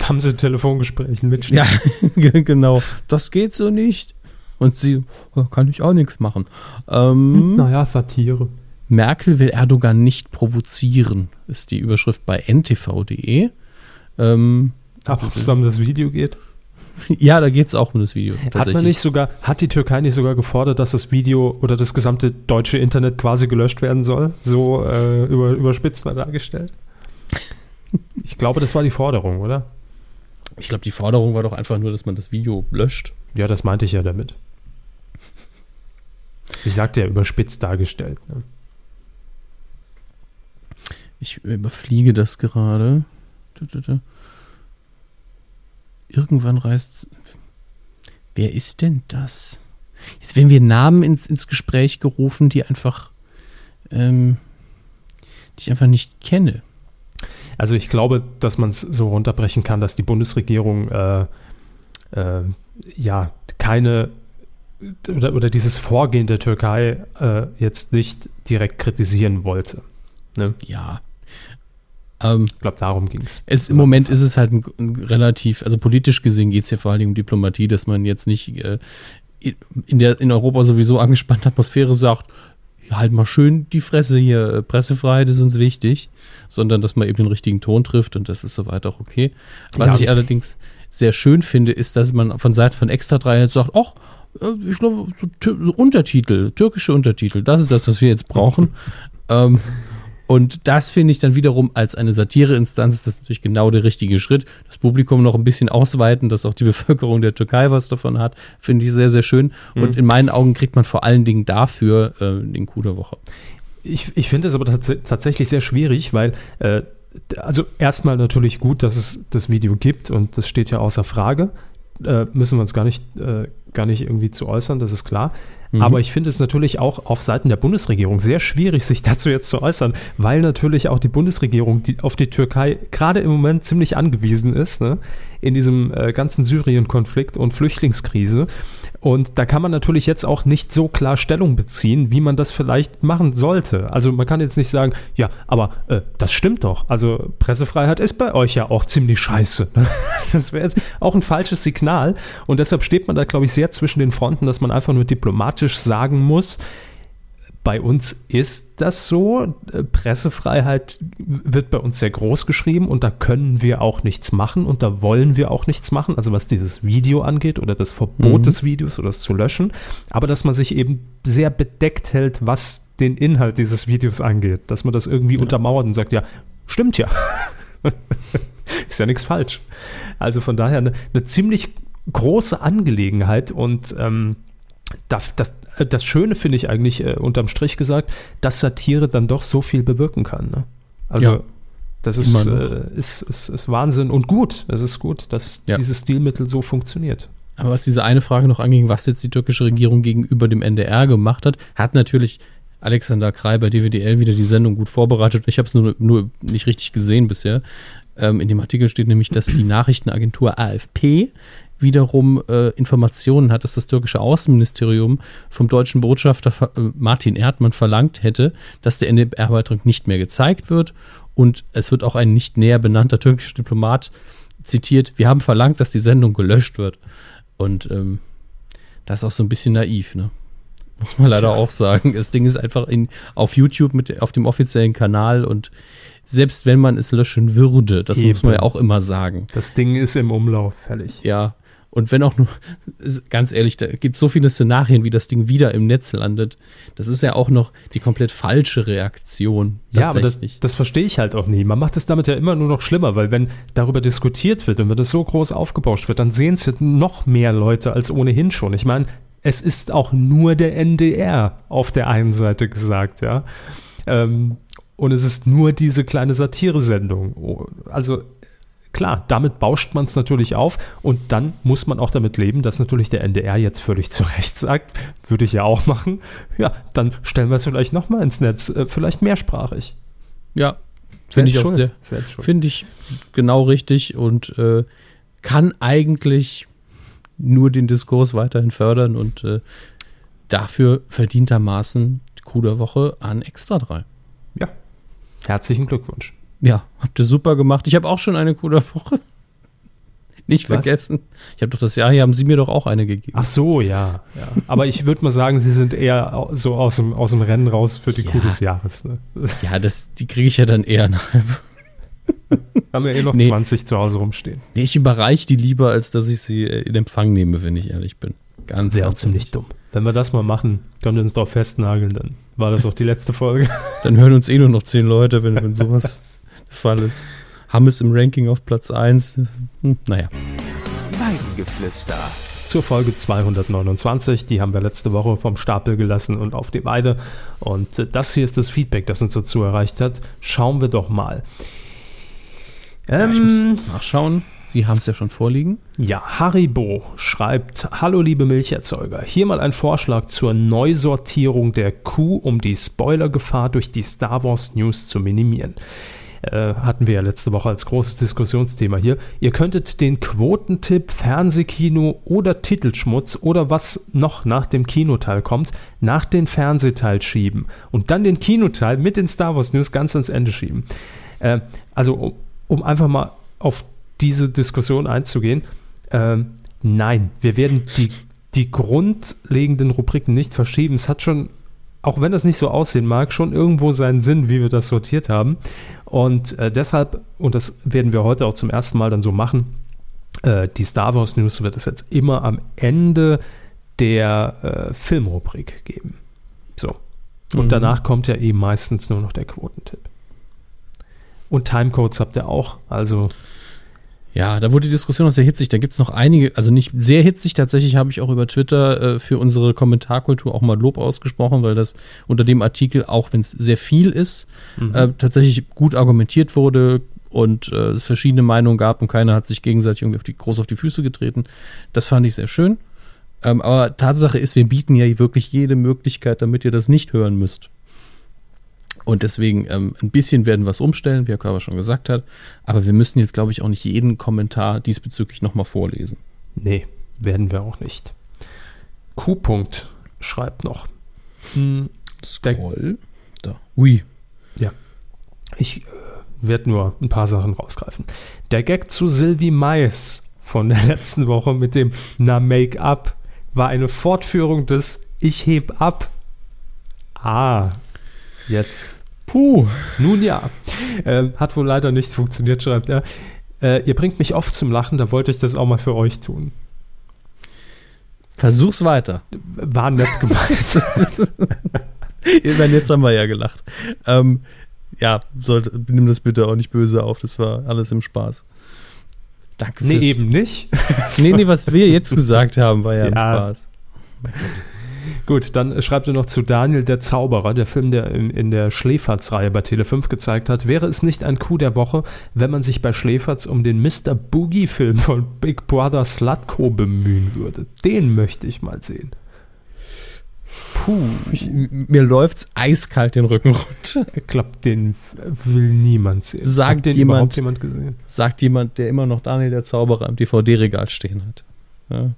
Speaker 1: Haben sie Telefongesprächen mit
Speaker 2: Ja, genau. Das geht so nicht. Und sie, "Oh, kann ich auch nichts machen. Ähm,
Speaker 1: Naja, Satire.
Speaker 2: Merkel will Erdogan nicht provozieren, ist die Überschrift bei ntv.de. Ähm,
Speaker 1: Aber ob es um das Video geht?
Speaker 2: Ja, da geht es auch um das Video.
Speaker 1: Hat man nicht sogar, hat die Türkei nicht sogar gefordert, dass das Video oder das gesamte deutsche Internet quasi gelöscht werden soll? So äh, über, überspitzt mal dargestellt? Ich glaube, das war die Forderung, oder?
Speaker 2: Ich glaube, die Forderung war doch einfach nur, dass man das Video löscht.
Speaker 1: Ja, das meinte ich ja damit. Ich sagte ja überspitzt dargestellt. Ne?
Speaker 2: Ich überfliege das gerade. Irgendwann reißt. Wer ist denn das? Jetzt werden wir Namen ins, ins Gespräch gerufen, die einfach, ähm, die ich einfach nicht kenne.
Speaker 1: Also ich glaube, dass man es so runterbrechen kann, dass die Bundesregierung äh, äh, ja keine oder, oder dieses Vorgehen der Türkei äh, jetzt nicht direkt kritisieren wollte.
Speaker 2: Ja. Ähm,
Speaker 1: Ich glaube, darum ging es.
Speaker 2: Im Moment ist es halt ein, ein relativ, also politisch gesehen geht es ja vor allen Dingen um Diplomatie, dass man jetzt nicht äh, in, der, in Europa sowieso angespannte Atmosphäre sagt, halt mal schön die Fresse hier, äh, Pressefreiheit ist uns wichtig, sondern dass man eben den richtigen Ton trifft und das ist soweit auch okay. Was
Speaker 1: Ja,
Speaker 2: ich allerdings sehr schön finde, ist, dass man von Seiten von Extra 3 jetzt sagt, ach, äh, ich glaube, so, so Untertitel, türkische Untertitel, das ist das, was wir jetzt brauchen. ähm, und das finde ich dann wiederum als eine Satireinstanz, ist das natürlich genau der richtige Schritt. Das Publikum noch ein bisschen ausweiten, dass auch die Bevölkerung der Türkei was davon hat, finde ich sehr, sehr schön. Und in meinen Augen kriegt man vor allen Dingen dafür äh, den Coup der Woche.
Speaker 1: Ich, ich finde es aber tats tatsächlich sehr schwierig, weil äh, also erstmal natürlich gut, dass es das Video gibt und das steht ja außer Frage. Äh, müssen wir uns gar nicht, äh, gar nicht irgendwie zu äußern, das ist klar. Mhm. Aber ich finde es natürlich auch auf Seiten der Bundesregierung sehr schwierig, sich dazu jetzt zu äußern, weil natürlich auch die Bundesregierung die, auf die Türkei gerade im Moment ziemlich angewiesen ist, ne, in diesem äh, ganzen Syrien-Konflikt und Flüchtlingskrise. Und da kann man natürlich jetzt auch nicht so klar Stellung beziehen, wie man das vielleicht machen sollte. Also man kann jetzt nicht sagen, ja, aber äh, das stimmt doch. Also Pressefreiheit ist bei euch ja auch ziemlich scheiße. Das wäre jetzt auch ein falsches Signal. Und deshalb steht man da, glaube ich, sehr zwischen den Fronten, dass man einfach nur diplomatisch sagen muss, bei uns ist das so. Äh, Pressefreiheit wird bei uns sehr groß geschrieben und da können wir auch nichts machen und da wollen wir auch nichts machen, also was dieses Video angeht oder das Verbot mhm. des Videos oder das zu löschen, aber dass man sich eben sehr bedeckt hält, was den Inhalt dieses Videos angeht, dass man das irgendwie ja. untermauert und sagt, ja, stimmt ja. ist ja nichts falsch. Also von daher eine, eine ziemlich große Angelegenheit und ähm, das, das, das Schöne finde ich eigentlich äh, unterm Strich gesagt, dass Satire dann doch so viel bewirken kann. Ne? Also ja, das ist, äh, ist, ist, ist, Wahnsinn und gut. Es ist gut, dass ja. dieses Stilmittel so funktioniert.
Speaker 2: Aber was diese eine Frage noch anging, was jetzt die türkische Regierung gegenüber dem NDR gemacht hat, hat natürlich Alexander Krei bei DWDL wieder die Sendung gut vorbereitet. Ich habe es nur, nur nicht richtig gesehen bisher. Ähm, in dem Artikel steht nämlich, dass die Nachrichtenagentur AFP wiederum äh, Informationen hat, dass das türkische Außenministerium vom deutschen Botschafter äh, Martin Erdmann verlangt hätte, dass der NDR-Beitrag nicht mehr gezeigt wird. Und es wird auch ein nicht näher benannter türkischer Diplomat zitiert, wir haben verlangt, dass die Sendung gelöscht wird. Und ähm, das ist auch so ein bisschen naiv, ne? Muss man leider Tja. auch sagen. Das Ding ist einfach in, auf YouTube mit auf dem offiziellen Kanal und selbst wenn man es löschen würde, das Eben. muss man ja auch immer sagen.
Speaker 1: Das Ding ist im Umlauf, fällig.
Speaker 2: Ja, und wenn auch nur, ganz ehrlich, da gibt es so viele Szenarien, wie das Ding wieder im Netz landet. Das ist ja auch noch die komplett falsche Reaktion.
Speaker 1: Ja, aber das, das verstehe ich halt auch nie. Man macht es damit ja immer nur noch schlimmer, weil wenn darüber diskutiert wird und wenn das so groß aufgebauscht wird, dann sehen es noch mehr Leute als ohnehin schon. Ich meine, es ist auch nur der NDR auf der einen Seite gesagt, ja. Ähm, und es ist nur diese kleine Satiresendung. Oh, also Klar, damit bauscht man es natürlich auf und dann muss man auch damit leben, dass natürlich der NDR jetzt völlig zu Recht sagt, würde ich ja auch machen, ja, dann stellen wir es vielleicht nochmal ins Netz, äh, vielleicht mehrsprachig.
Speaker 2: Ja, finde ich auch sehr, finde ich genau richtig und äh, kann eigentlich nur den Diskurs weiterhin fördern und äh, dafür verdientermaßen die Kuh der Woche an Extra 3.
Speaker 1: Ja, herzlichen Glückwunsch.
Speaker 2: Ja, habt ihr super gemacht. Ich habe auch schon eine coole Woche. Nicht Was? vergessen. Ich habe doch das Jahr hier, haben Sie mir doch auch eine gegeben.
Speaker 1: Ach so, ja. ja. Aber ich würde mal sagen, Sie sind eher so aus dem, aus dem Rennen raus für die ja. Kuh des Jahres. Ne?
Speaker 2: Ja, das, die kriege ich ja dann eher nachher.
Speaker 1: haben wir eh noch nee. 20 zu Hause rumstehen.
Speaker 2: Nee, ich überreiche die lieber, als dass ich sie äh, in Empfang nehme, wenn ich ehrlich bin.
Speaker 1: Ganz Sehr ziemlich dumm. Wenn wir das mal machen, können wir uns doch festnageln, dann war das auch die letzte Folge.
Speaker 2: dann hören uns eh nur noch zehn Leute, wenn, wenn sowas Fall ist. Hammes im Ranking auf Platz 1. Hm, naja.
Speaker 3: Weidengeflüster.
Speaker 1: Zur Folge 229, die haben wir letzte Woche vom Stapel gelassen und auf die Weide. Und äh, das hier ist das Feedback, das uns dazu erreicht hat. Schauen wir doch mal.
Speaker 2: Ähm, ja, ich muss ähm, nachschauen. Sie haben es ja schon vorliegen.
Speaker 1: Ja, Haribo schreibt: Hallo, liebe Milcherzeuger. Hier mal ein Vorschlag zur Neusortierung der Kuh, um die Spoilergefahr durch die Star Wars News zu minimieren. Äh, hatten wir ja letzte Woche als großes Diskussionsthema hier. Ihr könntet den Quotentipp Fernsehkino oder Titelschmutz oder was noch nach dem Kinoteil kommt, nach den Fernsehteil schieben und dann den Kinoteil mit den Star Wars News ganz ans Ende schieben. Äh, also um, um, einfach mal auf diese Diskussion einzugehen, äh, nein, wir werden die, die grundlegenden Rubriken nicht verschieben. Es hat schon auch wenn das nicht so aussehen mag, schon irgendwo seinen Sinn, wie wir das sortiert haben. Und äh, deshalb, und das werden wir heute auch zum ersten Mal dann so machen, äh, die Star Wars News wird es jetzt immer am Ende der äh, Filmrubrik geben. So. Und mhm. danach kommt ja eben meistens nur noch der Quotentipp. Und Timecodes habt ihr auch, also
Speaker 2: Ja, da wurde die Diskussion auch sehr hitzig. Da gibt es noch einige, also nicht sehr hitzig. Tatsächlich habe ich auch über Twitter äh, für unsere Kommentarkultur auch mal Lob ausgesprochen, weil das unter dem Artikel, auch wenn es sehr viel ist, mhm. äh, tatsächlich gut argumentiert wurde und äh, es verschiedene Meinungen gab und keiner hat sich gegenseitig irgendwie auf die, groß auf die Füße getreten. Das fand ich sehr schön. Ähm, aber Tatsache ist, wir bieten ja wirklich jede Möglichkeit, damit ihr das nicht hören müsst. Und deswegen ähm, ein bisschen werden wir es umstellen, wie Herr Körber schon gesagt hat. Aber wir müssen jetzt, glaube ich, auch nicht jeden Kommentar diesbezüglich nochmal vorlesen.
Speaker 1: Nee, werden wir auch nicht. Q. -Punkt schreibt noch. Hm,
Speaker 2: Scroll. Da. Ui.
Speaker 1: Ja. Ich äh, werde nur ein paar Sachen rausgreifen. Der Gag zu Sylvie Mais von der letzten Woche mit dem Na Make Up war eine Fortführung des Ich heb ab. Ah, Jetzt. Puh. Nun ja. Äh, hat wohl leider nicht funktioniert, schreibt er. Äh, ihr bringt mich oft zum Lachen, da wollte ich das auch mal für euch tun.
Speaker 2: Versuch's weiter.
Speaker 1: War nett gemeint.
Speaker 2: ich meine, jetzt haben wir ja gelacht. Ähm, ja, sollte, nimm das bitte auch nicht böse auf, das war alles im Spaß.
Speaker 1: Danke fürs Nee, eben nicht.
Speaker 2: nee, nee, was wir jetzt gesagt haben, war ja, ja. im Spaß.
Speaker 1: Gut, dann schreibt er noch zu Daniel der Zauberer, der Film, der in, in der Schläferz-Reihe bei Tele5 gezeigt hat. Wäre es nicht ein Coup der Woche, wenn man sich bei Schläferz um den Mr. Boogie-Film von Big Brother Slutko bemühen würde? Den möchte ich mal sehen.
Speaker 2: Puh. Ich, mir läuft's eiskalt den Rücken runter.
Speaker 1: Ich glaube, den will niemand sehen.
Speaker 2: Sagt den jemand, jemand gesehen? Sagt jemand, der immer noch Daniel der Zauberer im DVD-Regal stehen hat. Ja.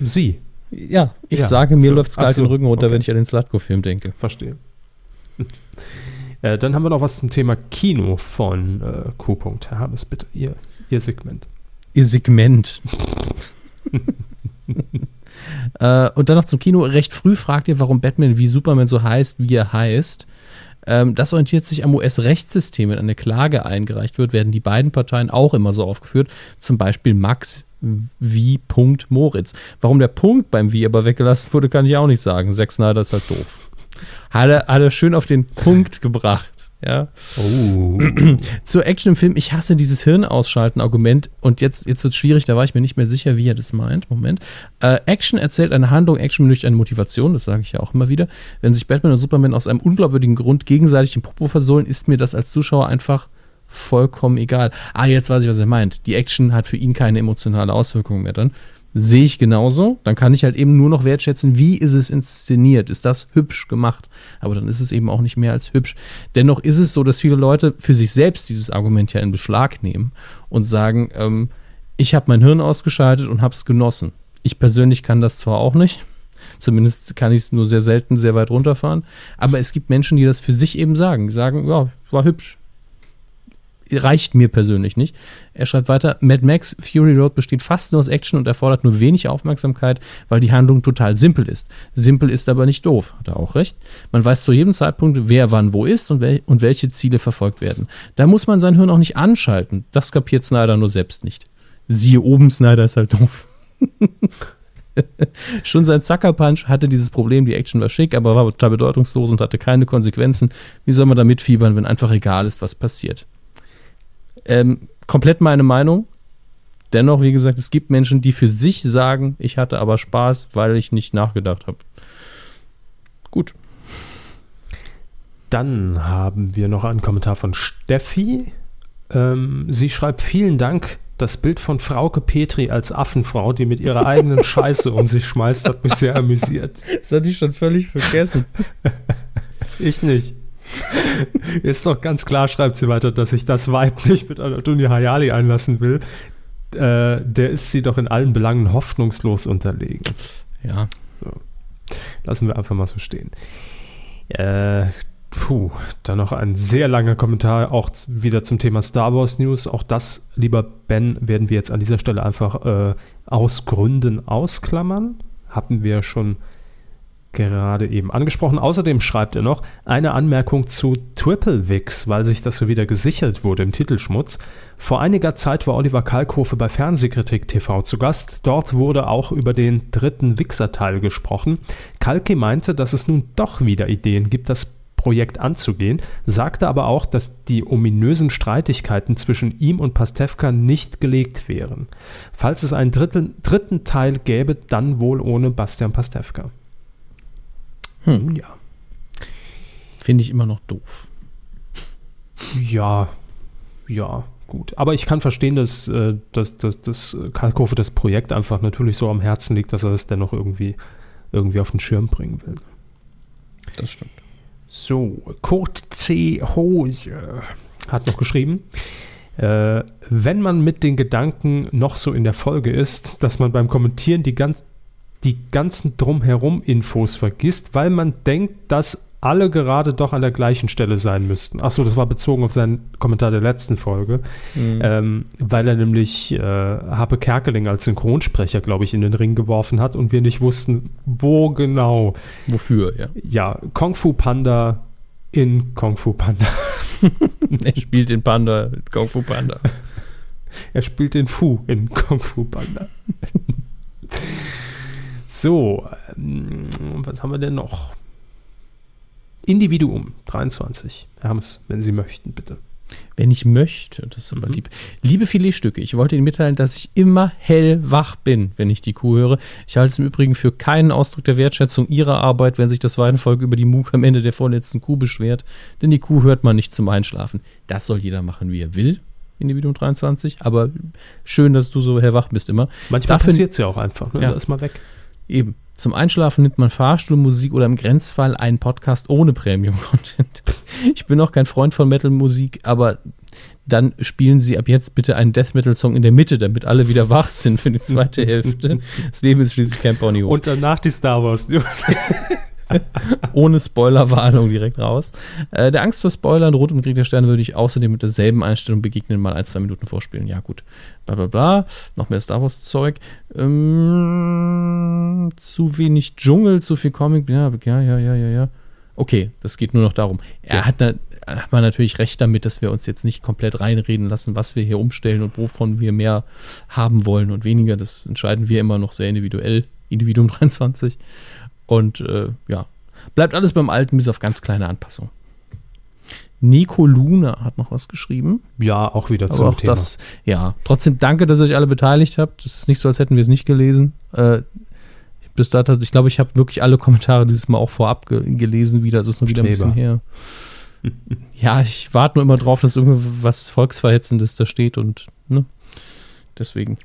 Speaker 1: Sie.
Speaker 2: Ja, ich ja, sage, mir so. läuft es kalt so, den Rücken runter, okay. wenn ich an den Slatko-Film denke.
Speaker 1: Verstehe. äh, dann haben wir noch was zum Thema Kino von äh, Q. Herr Habes, bitte, Ihr, Ihr Segment.
Speaker 2: Ihr Segment. äh, und dann noch zum Kino. Recht früh fragt ihr, warum Batman wie Superman so heißt, wie er heißt. Ähm, das orientiert sich am US-Rechtssystem. Wenn eine Klage eingereicht wird, werden die beiden Parteien auch immer so aufgeführt. Zum Beispiel Max wie Punkt Moritz. Warum der Punkt beim Wie aber weggelassen wurde, kann ich auch nicht sagen. Zack Snyder ist halt doof. Hat er, hat er schön auf den Punkt gebracht. Ja. Oh. Zur Action im Film, ich hasse dieses Hirnausschalten-Argument und jetzt, jetzt wird es schwierig, da war ich mir nicht mehr sicher, wie er das meint. Moment. Äh, Action erzählt eine Handlung, Action benötigt eine Motivation, das sage ich ja auch immer wieder. Wenn sich Batman und Superman aus einem unglaubwürdigen Grund gegenseitig den Popo versohlen, ist mir das als Zuschauer einfach vollkommen egal. Ah, jetzt weiß ich, was er meint. Die Action hat für ihn keine emotionale Auswirkung mehr dann. Sehe ich genauso. Dann kann ich halt eben nur noch wertschätzen, wie ist es inszeniert? Ist das hübsch gemacht? Aber dann ist es eben auch nicht mehr als hübsch. Dennoch ist es so, dass viele Leute für sich selbst dieses Argument ja in Beschlag nehmen und sagen, ähm, ich habe mein Hirn ausgeschaltet und habe es genossen. Ich persönlich kann das zwar auch nicht, zumindest kann ich es nur sehr selten sehr weit runterfahren, aber es gibt Menschen, die das für sich eben sagen. Die sagen, ja, war hübsch, reicht mir persönlich nicht. Er schreibt weiter, Mad Max Fury Road besteht fast nur aus Action und erfordert nur wenig Aufmerksamkeit, weil die Handlung total simpel ist. Simpel ist aber nicht doof, hat er auch recht. Man weiß zu jedem Zeitpunkt, wer wann wo ist und, wel und welche Ziele verfolgt werden. Da muss man sein Hirn auch nicht anschalten. Das kapiert Snyder nur selbst nicht. Siehe oben, Snyder ist halt doof. Schon sein Sucker Punch hatte dieses Problem, die Action war schick, aber war total bedeutungslos und hatte keine Konsequenzen. Wie soll man da mitfiebern, wenn einfach egal ist, was passiert? Ähm, komplett meine Meinung. Dennoch, wie gesagt, es gibt Menschen, die für sich sagen, ich hatte aber Spaß, weil ich nicht nachgedacht habe. Gut.
Speaker 1: Dann haben wir noch einen Kommentar von Steffi. Ähm, sie schreibt: Vielen Dank. Das Bild von Frauke Petri als Affenfrau, die mit ihrer eigenen Scheiße um sich schmeißt, hat mich sehr amüsiert.
Speaker 2: Das hatte ich schon völlig vergessen.
Speaker 1: ich nicht. Ist doch ganz klar, schreibt sie weiter, dass sich das Weib nicht mit Anatolia Hayali einlassen will. Äh, der ist sie doch in allen Belangen hoffnungslos unterlegen.
Speaker 2: Ja.
Speaker 1: So. Lassen wir einfach mal so stehen. Äh, puh, dann noch ein sehr langer Kommentar, auch wieder zum Thema Star Wars News. Auch das, lieber Ben, werden wir jetzt an dieser Stelle einfach äh, aus Gründen ausklammern. Hatten wir schon gerade eben angesprochen. Außerdem schreibt er noch eine Anmerkung zu Triple Wix, weil sich das so wieder gesichert wurde im Titelschmutz. Vor einiger Zeit war Oliver Kalkofe bei Fernsehkritik TV zu Gast. Dort wurde auch über den dritten Wixer-Teil gesprochen. Kalki meinte, dass es nun doch wieder Ideen gibt, das Projekt anzugehen, sagte aber auch, dass die ominösen Streitigkeiten zwischen ihm und Pastewka nicht gelegt wären. Falls es einen dritten, dritten Teil gäbe, dann wohl ohne Bastian Pastewka.
Speaker 2: Hm. Ja. Finde ich immer noch doof.
Speaker 1: Ja, ja, gut. Aber ich kann verstehen, dass, äh, dass, dass, dass Kalkofe das Projekt einfach natürlich so am Herzen liegt, dass er es dennoch irgendwie, irgendwie auf den Schirm bringen will.
Speaker 2: Das stimmt.
Speaker 1: So, Kurt C. Hose hat noch geschrieben, äh, wenn man mit den Gedanken noch so in der Folge ist, dass man beim Kommentieren die, ganz, die ganzen drumherum Infos vergisst, weil man denkt, dass alle gerade doch an der gleichen Stelle sein müssten. Achso, das war bezogen auf seinen Kommentar der letzten Folge, mhm. ähm, weil er nämlich äh, Habe Kerkeling als Synchronsprecher, glaube ich, in den Ring geworfen hat und wir nicht wussten, wo genau.
Speaker 2: Wofür, ja.
Speaker 1: Ja, Kung Fu Panda in Kung Fu Panda.
Speaker 2: er spielt den Panda in Kung Fu Panda.
Speaker 1: er spielt den Fu in Kung Fu Panda. so, ähm, was haben wir denn noch? Individuum 23. Herr Hammes, wenn Sie möchten, bitte.
Speaker 2: Wenn ich möchte, das ist aber mhm. lieb. Liebe Filetstücke, ich wollte Ihnen mitteilen, dass ich immer hellwach bin, wenn ich die Kuh höre. Ich halte es im Übrigen für keinen Ausdruck der Wertschätzung Ihrer Arbeit, wenn sich das Weidenvolk über die Muke am Ende der vorletzten Kuh beschwert, denn die Kuh hört man nicht zum Einschlafen. Das soll jeder machen, wie er will. Individuum 23, aber schön, dass du so hellwach bist immer.
Speaker 1: Manchmal passiert es ja auch einfach, ne?
Speaker 2: Ja.
Speaker 1: Da ist mal weg.
Speaker 2: Eben. Zum Einschlafen nimmt man Fahrstuhlmusik oder im Grenzfall einen Podcast ohne Premium-Content. Ich bin auch kein Freund von Metal-Musik, aber dann spielen Sie ab jetzt bitte einen Death Metal-Song in der Mitte, damit alle wieder wach sind für die zweite Hälfte. Das Leben ist schließlich kein Ponyhof.
Speaker 1: Und danach die Star Wars News.
Speaker 2: Ohne Spoilerwarnung direkt raus. Äh, der Angst vor Spoilern, Rot im Krieg der Sterne, würde ich außerdem mit derselben Einstellung begegnen, mal ein, zwei Minuten vorspielen. Ja, gut. Bla bla bla. Noch mehr Star Wars-Zeug. Ähm, zu wenig Dschungel, zu viel Comic. Ja, ja, ja, ja, ja, ja. Okay, das geht nur noch darum. Er ja. hat, na, hat man natürlich recht damit, dass wir uns jetzt nicht komplett reinreden lassen, was wir hier umstellen und wovon wir mehr haben wollen und weniger. Das entscheiden wir immer noch sehr individuell. Individuum 23. Und äh, ja, bleibt alles beim Alten, bis auf ganz kleine Anpassungen. Nico Luna hat noch was geschrieben.
Speaker 1: Ja, auch wieder
Speaker 2: zum auch Thema. Das, ja, trotzdem danke, dass ihr euch alle beteiligt habt. Das ist nicht so, als hätten wir es nicht gelesen. Äh, bis dato, ich glaube, ich habe wirklich alle Kommentare dieses Mal auch vorab ge gelesen wieder. Das ist nur wieder ein bisschen her. ja, ich warte nur immer drauf, dass irgendwas Volksverhetzendes da steht und ne, deswegen.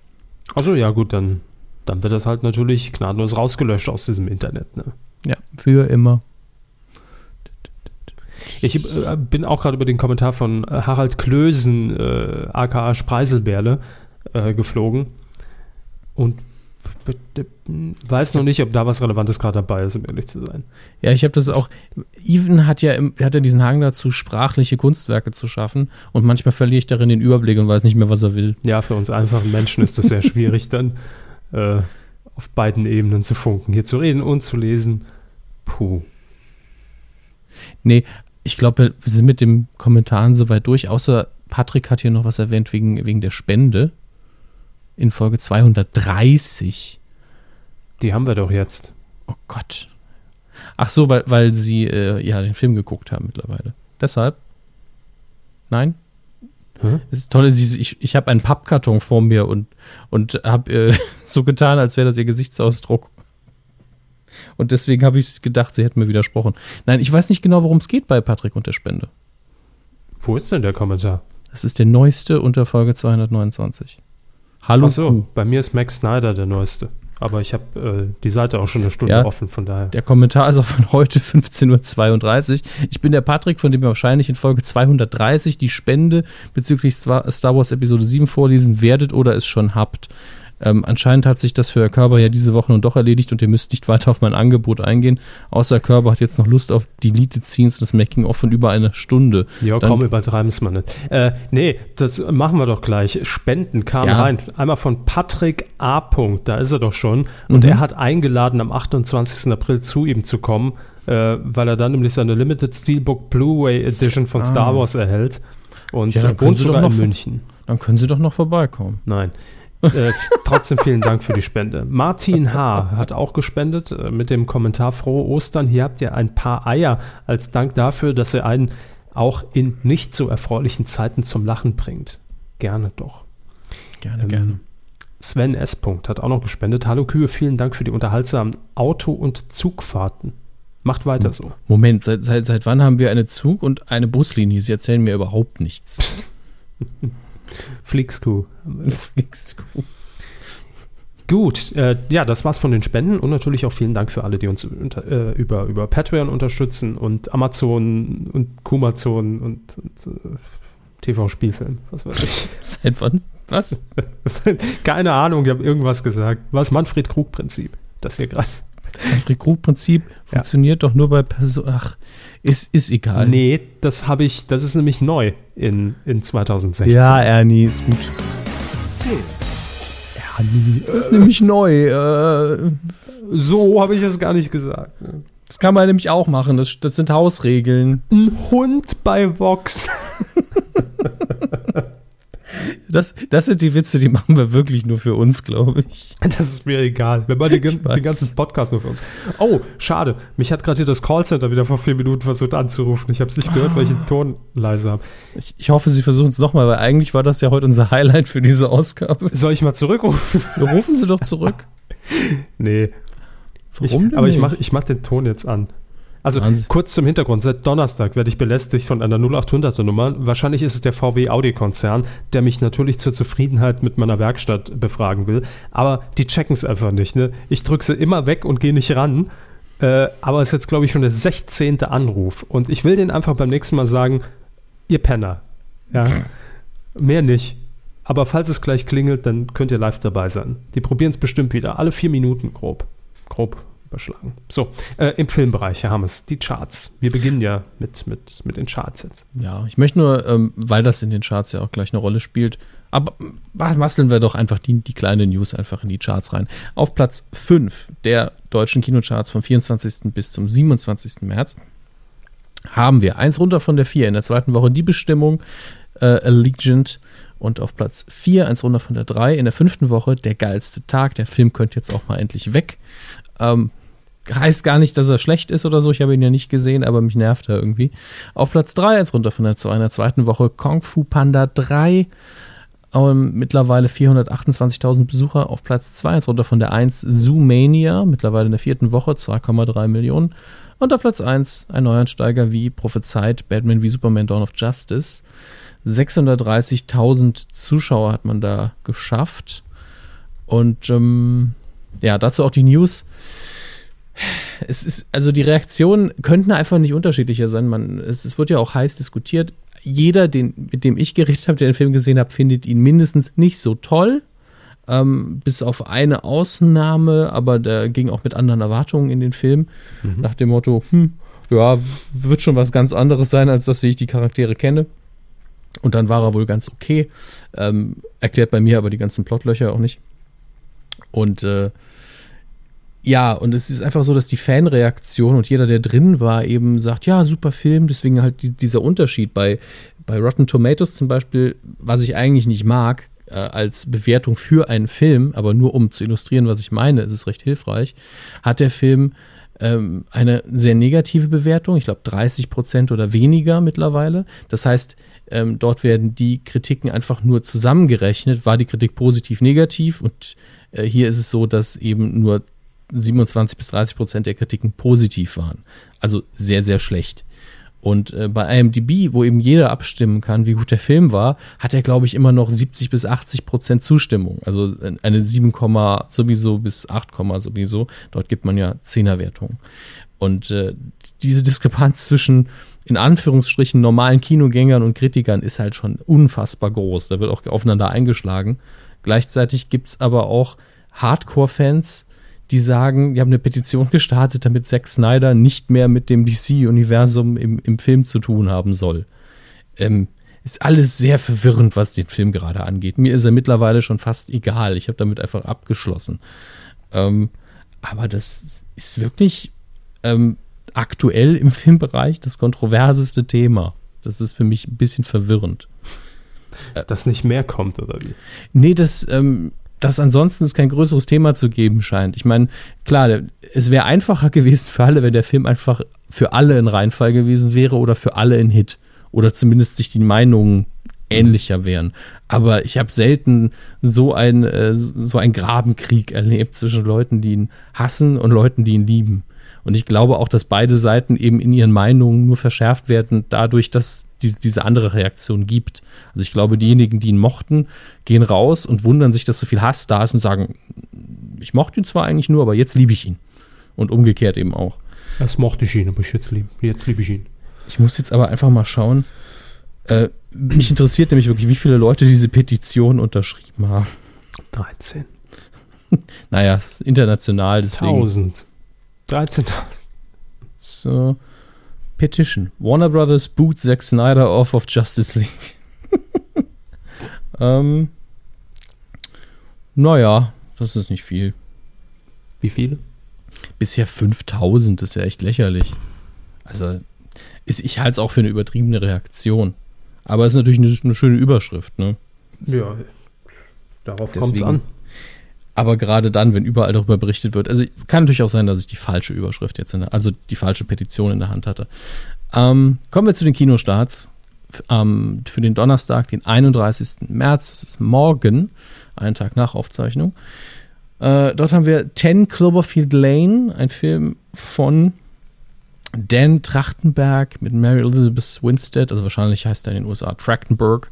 Speaker 1: Also ja, gut, dann dann wird das halt natürlich gnadenlos rausgelöscht aus diesem Internet. Ne?
Speaker 2: Ja, für immer.
Speaker 1: Ich äh, bin auch gerade über den Kommentar von äh, Harald Klösen, äh, aka Spreiselbärle, äh, geflogen und weiß noch nicht, ob da was Relevantes gerade dabei ist, um ehrlich zu sein.
Speaker 2: Ja, ich habe das auch. Even hat ja, hat ja diesen Hang dazu, sprachliche Kunstwerke zu schaffen und manchmal verliere ich darin den Überblick und weiß nicht mehr, was er will.
Speaker 1: Ja, für uns einfachen Menschen ist das sehr schwierig dann äh, auf beiden Ebenen zu funken. Hier zu reden und zu lesen. Puh.
Speaker 2: Nee, ich glaube, wir sind mit den Kommentaren soweit durch, außer Patrick hat hier noch was erwähnt wegen, wegen der Spende in Folge 230.
Speaker 1: Die haben wir doch jetzt.
Speaker 2: Oh Gott. Ach so, weil, weil sie äh, ja den Film geguckt haben mittlerweile. Deshalb? Nein? Hm? Das Tolle ist, ich, ich habe einen Pappkarton vor mir und, und habe äh, so getan, als wäre das ihr Gesichtsausdruck. Und deswegen habe ich gedacht, sie hätten mir widersprochen. Nein, ich weiß nicht genau, worum es geht bei Patrick und der Spende.
Speaker 1: Wo ist denn der Kommentar?
Speaker 2: Das ist der neueste unter Folge 229.
Speaker 1: Hallo. Ach so, bei mir ist Max Snyder der neueste. Aber ich habe äh, die Seite auch schon eine Stunde ja, offen, von daher.
Speaker 2: Der Kommentar ist auch von heute 15.32 Uhr. Ich bin der Patrick, von dem wir wahrscheinlich in Folge 230 die Spende bezüglich Star Wars Episode 7 vorlesen werdet oder es schon habt. Ähm, anscheinend hat sich das für Herr Körber ja diese Woche nun doch erledigt und ihr müsst nicht weiter auf mein Angebot eingehen. Außer Herr Körber hat jetzt noch Lust auf Deleted Scenes, das Making-of von über einer Stunde.
Speaker 1: Ja, Dann, komm, übertreiben es mal nicht. Äh, nee, das machen wir doch gleich. Spenden kamen ja. rein. Einmal von Patrick A. da ist er doch schon. Und mhm. er hat eingeladen, am 28. April zu ihm zu kommen, äh, weil er dann nämlich seine Limited Steelbook Blu-ray Edition von ah. Star Wars erhält. Und
Speaker 2: ja, wohnt sogar in München. Dann können Sie doch noch vorbeikommen.
Speaker 1: Nein. Äh, trotzdem vielen Dank für die Spende. Martin H. hat auch gespendet äh, mit dem Kommentar Frohe Ostern. Hier habt ihr ein paar Eier als Dank dafür, dass ihr einen auch in nicht so erfreulichen Zeiten zum Lachen bringt. Gerne doch.
Speaker 2: Gerne, ähm, gerne.
Speaker 1: Sven S. hat auch noch gespendet. Hallo Kühe, vielen Dank für die unterhaltsamen Auto- und Zugfahrten. Macht weiter so.
Speaker 2: Moment, seit, seit, seit wann haben wir eine Zug- und eine Buslinie? Sie erzählen mir überhaupt nichts.
Speaker 1: Flixku. Flixku. Gut, äh, ja, das war's von den Spenden und natürlich auch vielen Dank für alle, die uns unter, äh, über, über Patreon unterstützen und Amazon und Kumazon und, und äh, TV-Spielfilm, was weiß ich.
Speaker 2: Seit wann? Was?
Speaker 1: Keine Ahnung, ich habe irgendwas gesagt. Was Manfred Krug-Prinzip? Das hier gerade.
Speaker 2: Das Manfred Krug-Prinzip ja. funktioniert doch nur bei Personen. Ach, ist, ist egal.
Speaker 1: Nee, das habe ich, das ist nämlich neu in, in 2016.
Speaker 2: Ja, Ernie, ist gut. Ernie, ist äh, nämlich neu. Äh,
Speaker 1: so habe ich es gar nicht gesagt.
Speaker 2: Das kann man nämlich auch machen. Das, das sind Hausregeln.
Speaker 1: Ein Hund bei Vox.
Speaker 2: Das, das sind die Witze, die machen wir wirklich nur für uns, glaube ich.
Speaker 1: Das ist mir egal. Wir machen den, den, ganzen Podcast nur für uns. Oh, schade. Mich hat gerade hier das Callcenter wieder vor vier Minuten versucht anzurufen. Ich habe es nicht gehört, weil ich den Ton leise habe.
Speaker 2: Ich, ich, hoffe, Sie versuchen es nochmal, weil eigentlich war das ja heute unser Highlight für diese Ausgabe.
Speaker 1: Soll ich mal zurückrufen?
Speaker 2: Rufen Sie doch zurück.
Speaker 1: nee. Warum ich, aber ich mache ich mach den Ton jetzt an. Also Wahnsinn. kurz zum Hintergrund. Seit Donnerstag werde ich belästigt von einer 0800er Nummer. Wahrscheinlich ist es der VW Audi-Konzern, der mich natürlich zur Zufriedenheit mit meiner Werkstatt befragen will. Aber die checken es einfach nicht. Ne? Ich drücke sie immer weg und gehe nicht ran. Äh, aber es ist jetzt, glaube ich, schon der 16. Anruf. Und ich will denen einfach beim nächsten Mal sagen, ihr Penner. Ja. Mehr nicht. Aber falls es gleich klingelt, dann könnt ihr live dabei sein. Die probieren es bestimmt wieder. Alle vier Minuten grob. Grob überschlagen. So, äh, im Filmbereich, Herr Hammes, die Charts. Wir beginnen ja mit, mit, mit den Charts jetzt.
Speaker 2: Ja, ich möchte nur, ähm, weil das in den Charts ja auch gleich eine Rolle spielt, aber basteln wir doch einfach die, die kleine News einfach in die Charts rein. Auf Platz 5 der deutschen Kinocharts vom 24. bis zum 27. März haben wir eins runter von der 4 in der zweiten Woche die Bestimmung äh, Allegiant und auf Platz 4 eins runter von der 3 in der fünften Woche der geilste Tag. Der Film könnte jetzt auch mal endlich weg. Ähm, heißt gar nicht, dass er schlecht ist oder so. Ich habe ihn ja nicht gesehen, aber mich nervt er irgendwie. Auf Platz 3 jetzt runter von der, in der zweiten Woche Kung Fu Panda 3. Ähm, mittlerweile 428.000 Besucher. Auf Platz 2 jetzt runter von der 1 Zoomania. Mittlerweile in der vierten Woche 2,3 Millionen. Und auf Platz 1 ein Neuansteiger wie prophezeit Batman wie Superman Dawn of Justice. 630.000 Zuschauer hat man da geschafft. Und ähm, ja, dazu auch die News es ist, also die Reaktionen könnten einfach nicht unterschiedlicher sein. Man, es, es wird ja auch heiß diskutiert. Jeder, den, mit dem ich geredet habe, der den Film gesehen hat, findet ihn mindestens nicht so toll. Ähm, bis auf eine Ausnahme, aber der ging auch mit anderen Erwartungen in den Film. Mhm. Nach dem Motto, hm, ja, wird schon was ganz anderes sein, als das, wie ich die Charaktere kenne. Und dann war er wohl ganz okay. Ähm, erklärt bei mir aber die ganzen Plotlöcher auch nicht. Und äh, ja, und es ist einfach so, dass die Fanreaktion und jeder, der drin war, eben sagt, ja, super Film, deswegen halt die, dieser Unterschied. Bei, bei Rotten Tomatoes zum Beispiel, was ich eigentlich nicht mag, äh, als Bewertung für einen Film, aber nur um zu illustrieren, was ich meine, ist es recht hilfreich, hat der Film ähm, eine sehr negative Bewertung, ich glaube 30 Prozent oder weniger mittlerweile. Das heißt, ähm, dort werden die Kritiken einfach nur zusammengerechnet, war die Kritik positiv, negativ? Und äh, hier ist es so, dass eben nur 27 bis 30 Prozent der Kritiken positiv waren. Also sehr, sehr schlecht. Und äh, bei IMDb, wo eben jeder abstimmen kann, wie gut der Film war, hat er, glaube ich, immer noch 70 bis 80 Prozent Zustimmung. Also äh, eine 7, sowieso bis 8, sowieso. Dort gibt man ja Zehnerwertungen. Und äh, diese Diskrepanz zwischen in Anführungsstrichen normalen Kinogängern und Kritikern ist halt schon unfassbar groß. Da wird auch aufeinander eingeschlagen. Gleichzeitig gibt es aber auch Hardcore-Fans, die sagen, die haben eine Petition gestartet, damit Zack Snyder nicht mehr mit dem DC-Universum im, im Film zu tun haben soll. Ähm, ist alles sehr verwirrend, was den Film gerade angeht. Mir ist er mittlerweile schon fast egal. Ich habe damit einfach abgeschlossen. Ähm, aber das ist wirklich ähm, aktuell im Filmbereich das kontroverseste Thema. Das ist für mich ein bisschen verwirrend.
Speaker 1: Dass nicht mehr kommt, oder wie?
Speaker 2: Nee, das, ähm, dass ansonsten es kein größeres Thema zu geben scheint. Ich meine, klar, es wäre einfacher gewesen für alle, wenn der Film einfach für alle ein Reinfall gewesen wäre oder für alle ein Hit. Oder zumindest sich die Meinungen ähnlicher wären. Aber ich habe selten so ein äh, so ein Grabenkrieg erlebt zwischen Leuten, die ihn hassen und Leuten, die ihn lieben. Und ich glaube auch, dass beide Seiten eben in ihren Meinungen nur verschärft werden, dadurch, dass diese, diese andere Reaktion gibt. Also ich glaube, diejenigen, die ihn mochten, gehen raus und wundern sich, dass so viel Hass da ist und sagen, ich mochte ihn zwar eigentlich nur, aber jetzt liebe ich ihn. Und umgekehrt eben auch.
Speaker 1: Das mochte ich ihn, aber jetzt liebe jetzt lieb ich ihn.
Speaker 2: Ich muss jetzt aber einfach mal schauen. Äh, mich interessiert nämlich wirklich, wie viele Leute diese Petition unterschrieben haben.
Speaker 1: 13.
Speaker 2: naja, es ist international, deswegen.
Speaker 1: 1000. 13.000.
Speaker 2: So. Petition. Warner Brothers boot Zack Snyder off of Justice League. ähm, naja, das ist nicht viel.
Speaker 1: Wie viele?
Speaker 2: Bisher 5000, das ist ja echt lächerlich. Also, ist, ich halte es auch für eine übertriebene Reaktion. Aber es ist natürlich eine, eine schöne Überschrift, ne?
Speaker 1: Ja, darauf kommt es an.
Speaker 2: Aber gerade dann, wenn überall darüber berichtet wird, also kann natürlich auch sein, dass ich die falsche Überschrift jetzt in der, also die falsche Petition in der Hand hatte. Ähm, kommen wir zu den Kinostarts. Ähm, für den Donnerstag, den 31. März, das ist morgen, einen Tag nach Aufzeichnung. Äh, dort haben wir 10 Cloverfield Lane, ein Film von Dan Trachtenberg mit Mary Elizabeth Winstead, also wahrscheinlich heißt er in den USA Trachtenberg,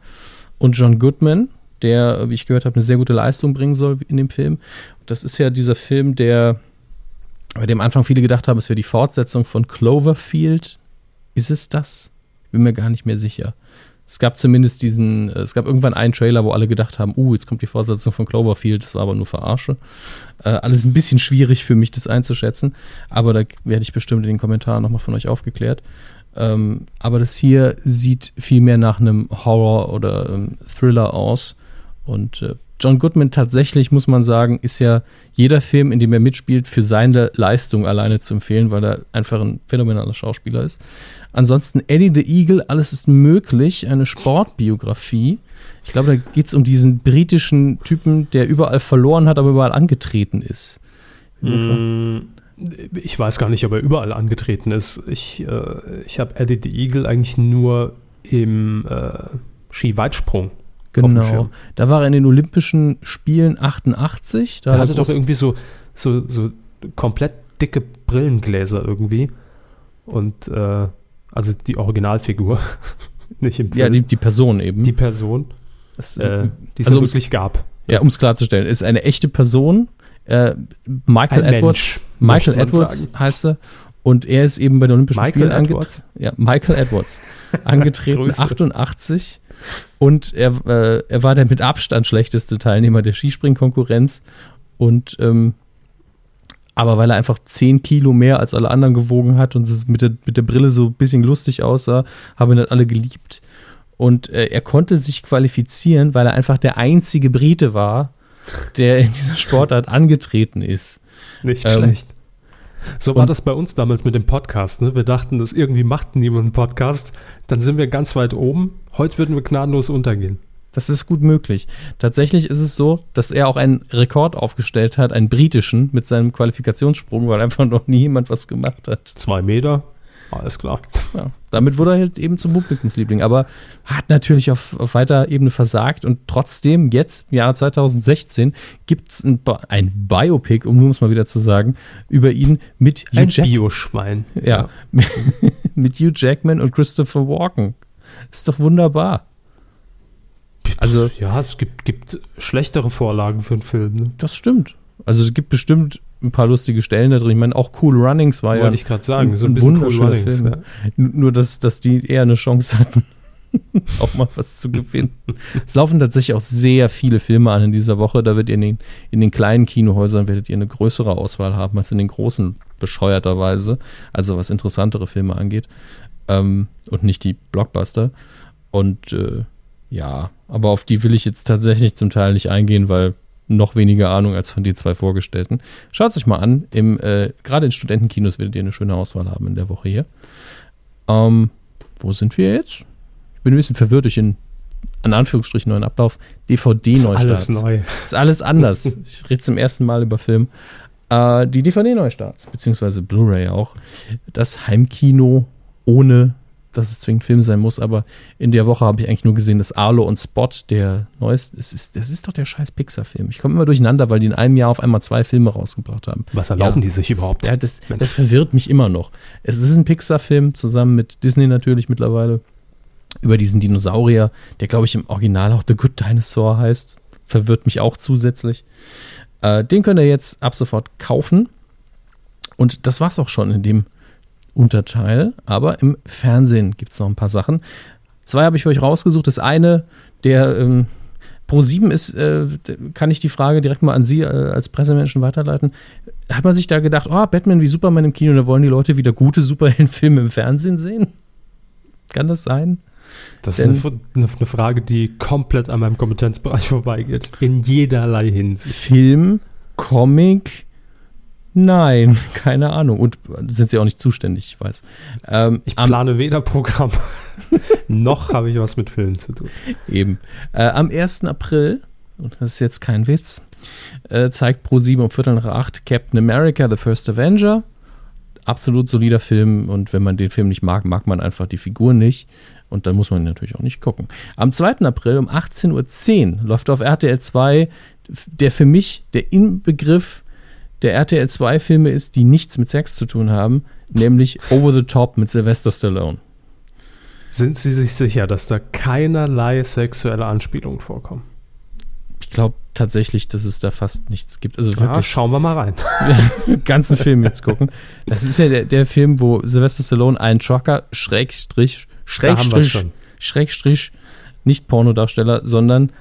Speaker 2: und John Goodman, der, wie ich gehört habe, eine sehr gute Leistung bringen soll in dem Film. Das ist ja dieser Film, der, bei dem Anfang viele gedacht haben, es wäre die Fortsetzung von Cloverfield. Ist es das? Bin mir gar nicht mehr sicher. Es gab zumindest diesen, es gab irgendwann einen Trailer, wo alle gedacht haben, uh, jetzt kommt die Fortsetzung von Cloverfield, das war aber nur Verarsche. Äh, alles ein bisschen schwierig für mich, das einzuschätzen, aber da werde ich bestimmt in den Kommentaren nochmal von euch aufgeklärt. Ähm, aber das hier sieht viel mehr nach einem Horror oder ähm, Thriller aus. Und äh, John Goodman tatsächlich, muss man sagen, ist ja jeder Film, in dem er mitspielt, für seine Leistung alleine zu empfehlen, weil er einfach ein phänomenaler Schauspieler ist. Ansonsten Eddie the Eagle, alles ist möglich, eine Sportbiografie. Ich glaube, da geht es um diesen britischen Typen, der überall verloren hat, aber überall angetreten ist.
Speaker 1: Mm, ich weiß gar nicht, ob er überall angetreten ist. Ich, äh, ich habe Eddie the Eagle eigentlich nur im äh, Skiweitsprung.
Speaker 2: Genau. Da war er in den Olympischen Spielen 88.
Speaker 1: Da der hatte doch irgendwie so, so, so komplett dicke Brillengläser irgendwie. Und äh, also die Originalfigur.
Speaker 2: Nicht im Film. Ja, die, die Person eben.
Speaker 1: Die Person.
Speaker 2: Ist, äh, die es also wirklich gab. Ja, um es klarzustellen, ist eine echte Person. Äh, Michael Ein Edwards. Mensch, Michael Edwards sagen. heißt er. Und er ist eben bei den Olympischen Michael Spielen angetreten. Ja, Michael Edwards. angetreten, 88. Und er, äh, er war der mit Abstand schlechteste Teilnehmer der Skispringkonkurrenz. Und ähm, aber weil er einfach 10 Kilo mehr als alle anderen gewogen hat und mit der, mit der Brille so ein bisschen lustig aussah, haben ihn dann alle geliebt. Und äh, er konnte sich qualifizieren, weil er einfach der einzige Brite war, der in dieser Sportart angetreten ist.
Speaker 1: Nicht ähm, schlecht. So war das bei uns damals mit dem Podcast. Ne? Wir dachten, das irgendwie macht niemand einen Podcast. Dann sind wir ganz weit oben. Heute würden wir gnadenlos untergehen.
Speaker 2: Das ist gut möglich. Tatsächlich ist es so, dass er auch einen Rekord aufgestellt hat, einen britischen, mit seinem Qualifikationssprung, weil einfach noch nie jemand was gemacht hat.
Speaker 1: Zwei Meter, alles klar.
Speaker 2: Ja, damit wurde er halt eben zum Publikumsliebling, aber hat natürlich auf, auf weiter Ebene versagt und trotzdem jetzt, im Jahr 2016, gibt es ein, ein, Biopic, um nur es mal wieder zu sagen, über ihn mit
Speaker 1: Hugh ein Jack Bioschwein.
Speaker 2: Ja, ja. mit Hugh Jackman und Christopher Walken. Ist doch wunderbar.
Speaker 1: Also, ja, es gibt, gibt schlechtere Vorlagen für einen Film. Ne?
Speaker 2: Das stimmt. Also es gibt bestimmt ein paar lustige Stellen da drin. Ich meine, auch Cool Runnings war
Speaker 1: Wollte
Speaker 2: ja.
Speaker 1: Wollte ich gerade sagen, so ein, ein wunderschöner cool Film. Ja.
Speaker 2: Nur, dass, dass die eher eine Chance hatten, auch mal was zu gewinnen. es laufen tatsächlich auch sehr viele Filme an in dieser Woche. Da wird ihr in den, in den kleinen Kinohäusern werdet ihr eine größere Auswahl haben als in den großen, bescheuerterweise. Also was interessantere Filme angeht. Ähm, und nicht die Blockbuster. Und äh, ja, aber auf die will ich jetzt tatsächlich zum Teil nicht eingehen, weil noch weniger Ahnung als von den zwei vorgestellten. Schaut es euch mal an. äh, Gerade in Studentenkinos werdet ihr eine schöne Auswahl haben in der Woche hier. Ähm, wo sind wir jetzt? Ich bin ein bisschen verwirrt durch den an Anführungsstrichen neuen Ablauf, DVD-Neustarts.
Speaker 1: Alles neu.
Speaker 2: Ist alles anders. ich rede zum ersten Mal über Film. Äh, die DVD-Neustarts, beziehungsweise Blu-ray auch. Das Heimkino ohne, dass es zwingend Film sein muss, aber in der Woche habe ich eigentlich nur gesehen, dass Arlo und Spot, der neueste, das ist, das ist doch der scheiß Pixar-Film. Ich komme immer durcheinander, weil die in einem Jahr auf einmal zwei Filme rausgebracht haben.
Speaker 1: Was erlauben
Speaker 2: Ja.
Speaker 1: die sich überhaupt?
Speaker 2: Ja, das, das verwirrt mich immer noch. Es ist ein Pixar-Film, zusammen mit Disney natürlich mittlerweile, über diesen Dinosaurier, der, glaube ich, im Original auch The Good Dinosaur heißt. Verwirrt mich auch zusätzlich. Äh, den könnt ihr jetzt ab sofort kaufen. Und das war's auch schon in dem Unterteil. Aber im Fernsehen gibt es noch ein paar Sachen. Zwei habe ich für euch rausgesucht. Das eine, der ähm, Pro 7 ist, äh, kann ich die Frage direkt mal an Sie äh, als Pressemenschen weiterleiten. Hat man sich da gedacht, oh, Batman wie Superman im Kino, da wollen die Leute wieder gute Superheldenfilme im Fernsehen sehen? Kann das sein?
Speaker 1: Das ist eine, eine, eine Frage, die komplett an meinem Kompetenzbereich vorbeigeht. In jederlei Hinsicht.
Speaker 2: Film, Comic, nein, keine Ahnung. Und sind sie auch nicht zuständig, ich weiß. Ähm,
Speaker 1: Ich
Speaker 2: am-
Speaker 1: plane weder Programm, noch habe ich was mit Filmen zu tun.
Speaker 2: Eben. Äh, am 1. April, und das ist jetzt kein Witz, äh, zeigt Pro7 um Viertel nach acht Captain America, The First Avenger. Absolut solider Film und wenn man den Film nicht mag, mag man einfach die Figur nicht. Und dann muss man ihn natürlich auch nicht gucken. Am 2. April um 18.10 Uhr läuft auf RTL 2 der für mich der Inbegriff der RTL 2 Filme ist, die nichts mit Sex zu tun haben, nämlich Over the Top mit Sylvester Stallone.
Speaker 1: Sind Sie sich sicher, dass da keinerlei sexuelle Anspielungen vorkommen?
Speaker 2: Ich glaube tatsächlich, dass es da fast nichts gibt. Also
Speaker 1: Ja,
Speaker 2: wirklich
Speaker 1: schauen wir mal rein.
Speaker 2: den ganzen Film jetzt gucken. Das ist ja der, der Film, wo Sylvester Stallone einen Trucker, Schrägstrich, Schrägstrich. Schrägstrich, nicht Pornodarsteller, sondern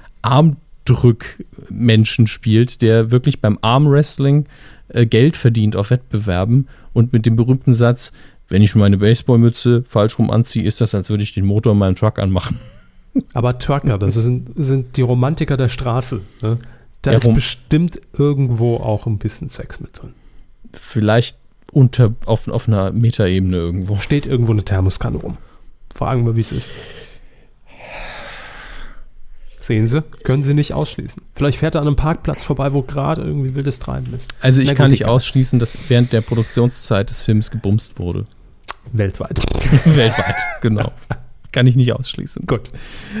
Speaker 2: Armdrückmenschen spielt, der wirklich beim Armwrestling äh, Geld verdient auf Wettbewerben und mit dem berühmten Satz, wenn ich meine Baseballmütze falsch rum anziehe, ist das, als würde ich den Motor in meinem Truck anmachen.
Speaker 1: Aber Trucker, das sind, sind die Romantiker der Straße. Ne? Da
Speaker 2: Ja,
Speaker 1: ist bestimmt irgendwo auch ein bisschen Sex mit drin.
Speaker 2: Vielleicht unter, auf, auf einer Metaebene irgendwo.
Speaker 1: Steht irgendwo eine Thermoskanne rum. Fragen wir, wie es ist. Sehen Sie, können Sie nicht ausschließen. Vielleicht fährt er an einem Parkplatz vorbei, wo gerade irgendwie wildes Treiben ist.
Speaker 2: Also ich
Speaker 1: Na gut,
Speaker 2: kann nicht
Speaker 1: egal.
Speaker 2: ausschließen, dass während der Produktionszeit des Films gebumst wurde.
Speaker 1: Weltweit.
Speaker 2: Weltweit, genau. Kann ich nicht ausschließen.
Speaker 1: Gut.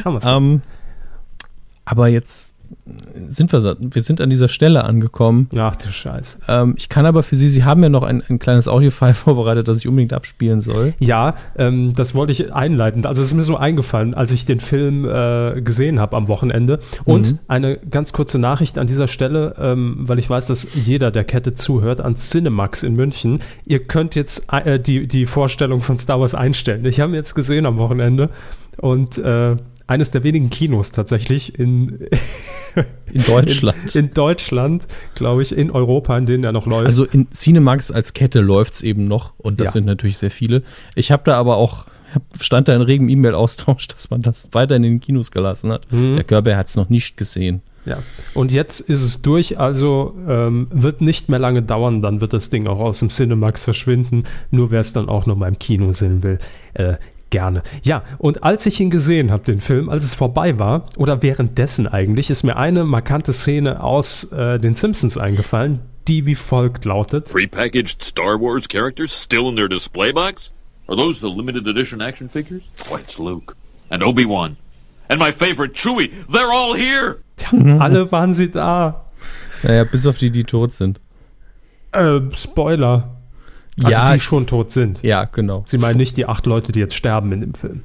Speaker 1: Haben wir's.
Speaker 2: Ähm, aber jetzt sind wir, wir sind an dieser Stelle angekommen.
Speaker 1: Ach du Scheiße.
Speaker 2: Ähm, ich kann aber für Sie, Sie haben ja noch ein, ein kleines Audiofile vorbereitet, das ich unbedingt abspielen soll.
Speaker 1: Ja, ähm, das wollte ich einleiten. Also es ist mir so eingefallen, als ich den Film äh, gesehen habe am Wochenende. Und
Speaker 2: Mhm.
Speaker 1: eine ganz kurze Nachricht an dieser Stelle, ähm, weil ich weiß, dass jeder der Kette zuhört, an Cinemax in München. Ihr könnt jetzt äh, die, die Vorstellung von Star Wars einstellen. Ich habe ihn jetzt gesehen am Wochenende und äh, eines der wenigen Kinos tatsächlich in,
Speaker 2: In Deutschland.
Speaker 1: in, in Deutschland, glaube ich, in Europa, in denen er noch läuft.
Speaker 2: also in Cinemax als Kette läuft es eben noch und das
Speaker 1: Ja.
Speaker 2: sind natürlich sehr viele. Ich habe da aber auch, stand da in regem E-Mail-Austausch, dass man das weiterhin in den Kinos gelassen hat.
Speaker 1: Mhm.
Speaker 2: Der Körper hat es noch nicht gesehen.
Speaker 1: Ja, und jetzt ist es durch, also ähm, wird nicht mehr lange dauern, dann wird das Ding auch aus dem Cinemax verschwinden. Nur wer es dann auch noch mal im Kino sehen will, äh, gerne. Ja, und als ich ihn gesehen habe, den Film, als es vorbei war, oder währenddessen eigentlich, ist mir eine markante Szene aus äh, den Simpsons eingefallen, die wie folgt lautet.
Speaker 4: Prepackaged Star Wars characters still in their display box? Are those the limited edition action figures? Why, it's Luke. And Obi-Wan. And my favorite, Chewie. They're all here!
Speaker 1: Alle waren sie da.
Speaker 2: Naja, bis auf die, die tot sind.
Speaker 1: Äh, Spoiler. Also
Speaker 2: ja,
Speaker 1: die schon tot sind.
Speaker 2: ja, genau.
Speaker 1: Sie meinen nicht die acht Leute, die jetzt sterben in dem Film.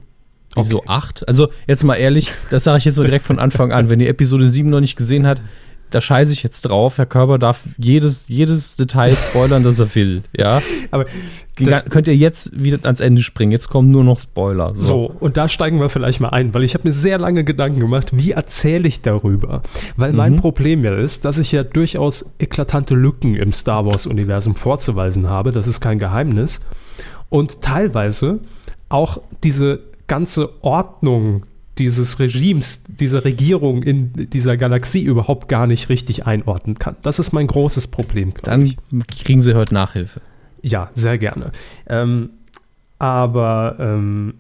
Speaker 2: Wieso acht? Also, jetzt mal ehrlich, das sage ich jetzt mal direkt von Anfang an. Wenn ihr Episode 7 noch nicht gesehen habt, da scheiße ich jetzt drauf. Herr Körber darf jedes, jedes Detail spoilern, das er will. Ja.
Speaker 1: Aber
Speaker 2: könnt ihr jetzt wieder ans Ende springen. Jetzt kommen nur noch Spoiler.
Speaker 1: So, und da steigen wir vielleicht mal ein, weil ich habe mir sehr lange Gedanken gemacht, wie erzähle ich darüber? Weil mein Problem ja ist, dass ich ja durchaus eklatante Lücken im Star Wars-Universum vorzuweisen habe, das ist kein Geheimnis. Und teilweise auch diese ganze Ordnung dieses Regimes, dieser Regierung in dieser Galaxie überhaupt gar nicht richtig einordnen kann. Das ist mein großes Problem,
Speaker 2: Dann
Speaker 1: ich.
Speaker 2: kriegen sie heute Nachhilfe.
Speaker 1: Ja, sehr gerne. Ähm, aber ähm,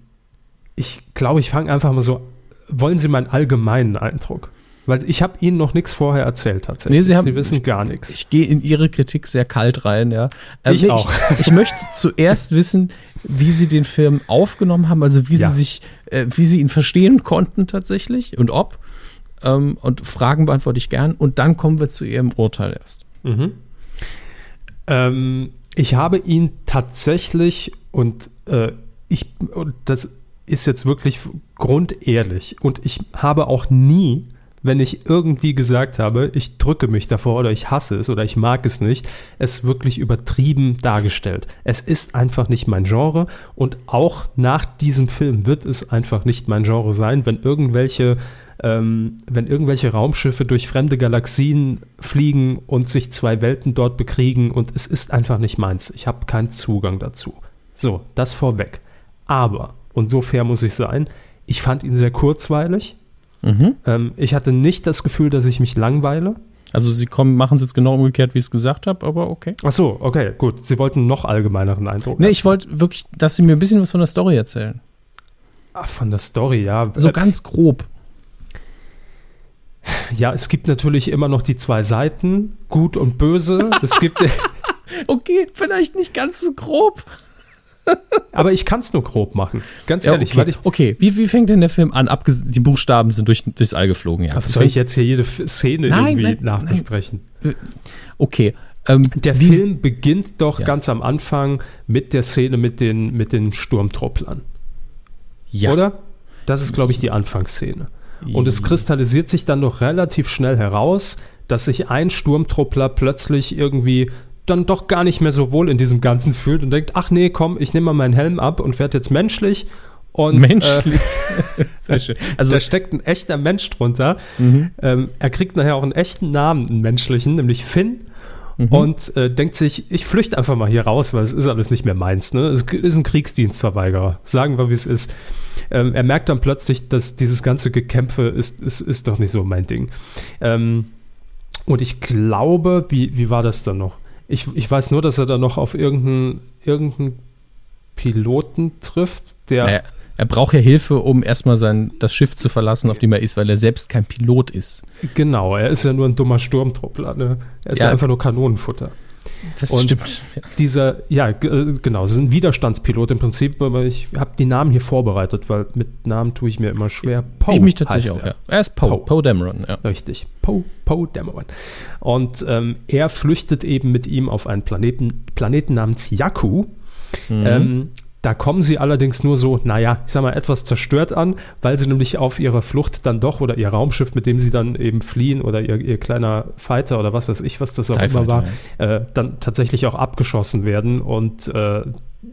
Speaker 1: ich glaube, ich fange einfach mal so wollen Sie meinen allgemeinen Eindruck? Weil ich habe Ihnen noch nichts vorher erzählt tatsächlich.
Speaker 2: Nee, Sie haben-
Speaker 1: Sie wissen gar nichts.
Speaker 2: Ich gehe in Ihre Kritik sehr kalt rein, ja. Ähm,
Speaker 1: Ich
Speaker 2: nee,
Speaker 1: auch.
Speaker 2: Ich, ich möchte zuerst wissen, wie Sie den Film aufgenommen haben, also wie
Speaker 1: Ja.
Speaker 2: Sie sich, äh, wie Sie ihn verstehen konnten tatsächlich und ob. Ähm, und Fragen beantworte ich gern. Und dann kommen wir zu Ihrem Urteil erst.
Speaker 1: Mhm. Ähm, ich habe ihn tatsächlich und äh, ich und das ist jetzt wirklich grundehrlich und ich habe auch nie, wenn ich irgendwie gesagt habe, ich drücke mich davor oder ich hasse es oder ich mag es nicht, es wirklich übertrieben dargestellt. Es ist einfach nicht mein Genre und auch nach diesem Film wird es einfach nicht mein Genre sein, wenn irgendwelche ähm, wenn irgendwelche Raumschiffe durch fremde Galaxien fliegen und sich zwei Welten dort bekriegen und es ist einfach nicht meins. Ich habe keinen Zugang dazu. So, das vorweg. Aber, und so fair muss ich sein, ich fand ihn sehr kurzweilig.
Speaker 2: Mhm.
Speaker 1: Ähm, ich hatte nicht das Gefühl, dass ich mich langweile.
Speaker 2: Also Sie kommen, machen es jetzt genau umgekehrt, wie ich es gesagt habe, aber okay.
Speaker 1: Ach so, okay, gut. Sie wollten einen noch allgemeineren Eindruck.
Speaker 2: Nee, ich wollte wirklich, dass Sie mir ein bisschen was von der Story erzählen.
Speaker 1: Ach, von der Story, ja.
Speaker 2: So
Speaker 1: Äh,
Speaker 2: ganz grob.
Speaker 1: ja, es gibt natürlich immer noch die zwei Seiten, gut und böse. es gibt,
Speaker 2: Okay, vielleicht nicht ganz so grob.
Speaker 1: Aber ich kann es nur grob machen. Ganz
Speaker 2: Ja,
Speaker 1: ehrlich,
Speaker 2: okay. okay. Wie, wie fängt denn der Film an? Abges die Buchstaben sind durch, durchs All geflogen, ja.
Speaker 1: soll ich jetzt hier jede Szene
Speaker 2: Nein,
Speaker 1: irgendwie
Speaker 2: nein,
Speaker 1: nachbesprechen?
Speaker 2: Okay. Ähm,
Speaker 1: Der Film beginnt doch
Speaker 2: Ja.
Speaker 1: ganz am Anfang mit der Szene mit den, mit den Sturmtrupplern,
Speaker 2: ja.
Speaker 1: oder? Das ist, glaube ich, die Anfangsszene. Und es kristallisiert sich dann doch relativ schnell heraus, dass sich ein Sturmtruppler plötzlich irgendwie dann doch gar nicht mehr so wohl in diesem Ganzen fühlt und denkt, ach nee, komm, ich nehme mal meinen Helm ab und werde jetzt menschlich. Und,
Speaker 2: Menschlich. Sehr schön.
Speaker 1: Äh,
Speaker 2: Also,
Speaker 1: da steckt ein echter Mensch drunter. Ähm, er kriegt nachher auch einen echten Namen, einen menschlichen, nämlich Finn. Und äh, denkt sich, ich flüchte einfach mal hier raus, weil es ist alles nicht mehr meins. Ne? Es ist ein Kriegsdienstverweigerer. Sagen wir, wie es ist. Ähm, er merkt dann plötzlich, dass dieses ganze Gekämpfe ist, ist, ist doch nicht so mein Ding. Ähm, und ich glaube, wie, wie war das dann noch? Ich, ich weiß nur, dass er dann noch auf irgendeinen irgendeinen Piloten trifft, der.
Speaker 2: naja, er braucht ja Hilfe, um erstmal sein, das Schiff zu verlassen, auf dem er ist, weil er selbst kein Pilot ist.
Speaker 1: Genau, er ist ja nur ein dummer Sturmtruppler. Ne? Er ist
Speaker 2: Ja.
Speaker 1: ja einfach nur Kanonenfutter.
Speaker 2: Das
Speaker 1: Und-
Speaker 2: stimmt.
Speaker 1: Dieser, ja, äh, genau, es ist ein Widerstandspilot im Prinzip, aber ich habe die Namen hier vorbereitet, weil mit Namen tue ich mir immer schwer. Poe
Speaker 2: ich mich tatsächlich auch,
Speaker 1: er.
Speaker 2: ja. Er ist Poe,
Speaker 1: Poe.
Speaker 2: Poe Dameron, ja.
Speaker 1: Richtig. Poe, Poe Dameron. Und ähm, er flüchtet eben mit ihm auf einen Planeten, Planeten namens Jakku.
Speaker 2: Mhm.
Speaker 1: Ähm, da kommen sie allerdings nur so, naja, ich sag mal, etwas zerstört an, weil sie nämlich auf ihrer Flucht dann doch oder ihr Raumschiff, mit dem sie dann eben fliehen oder ihr, ihr kleiner Fighter oder was weiß ich, was das auch
Speaker 2: TIE
Speaker 1: immer war,
Speaker 2: Fighter,
Speaker 1: äh, dann tatsächlich auch abgeschossen werden und äh,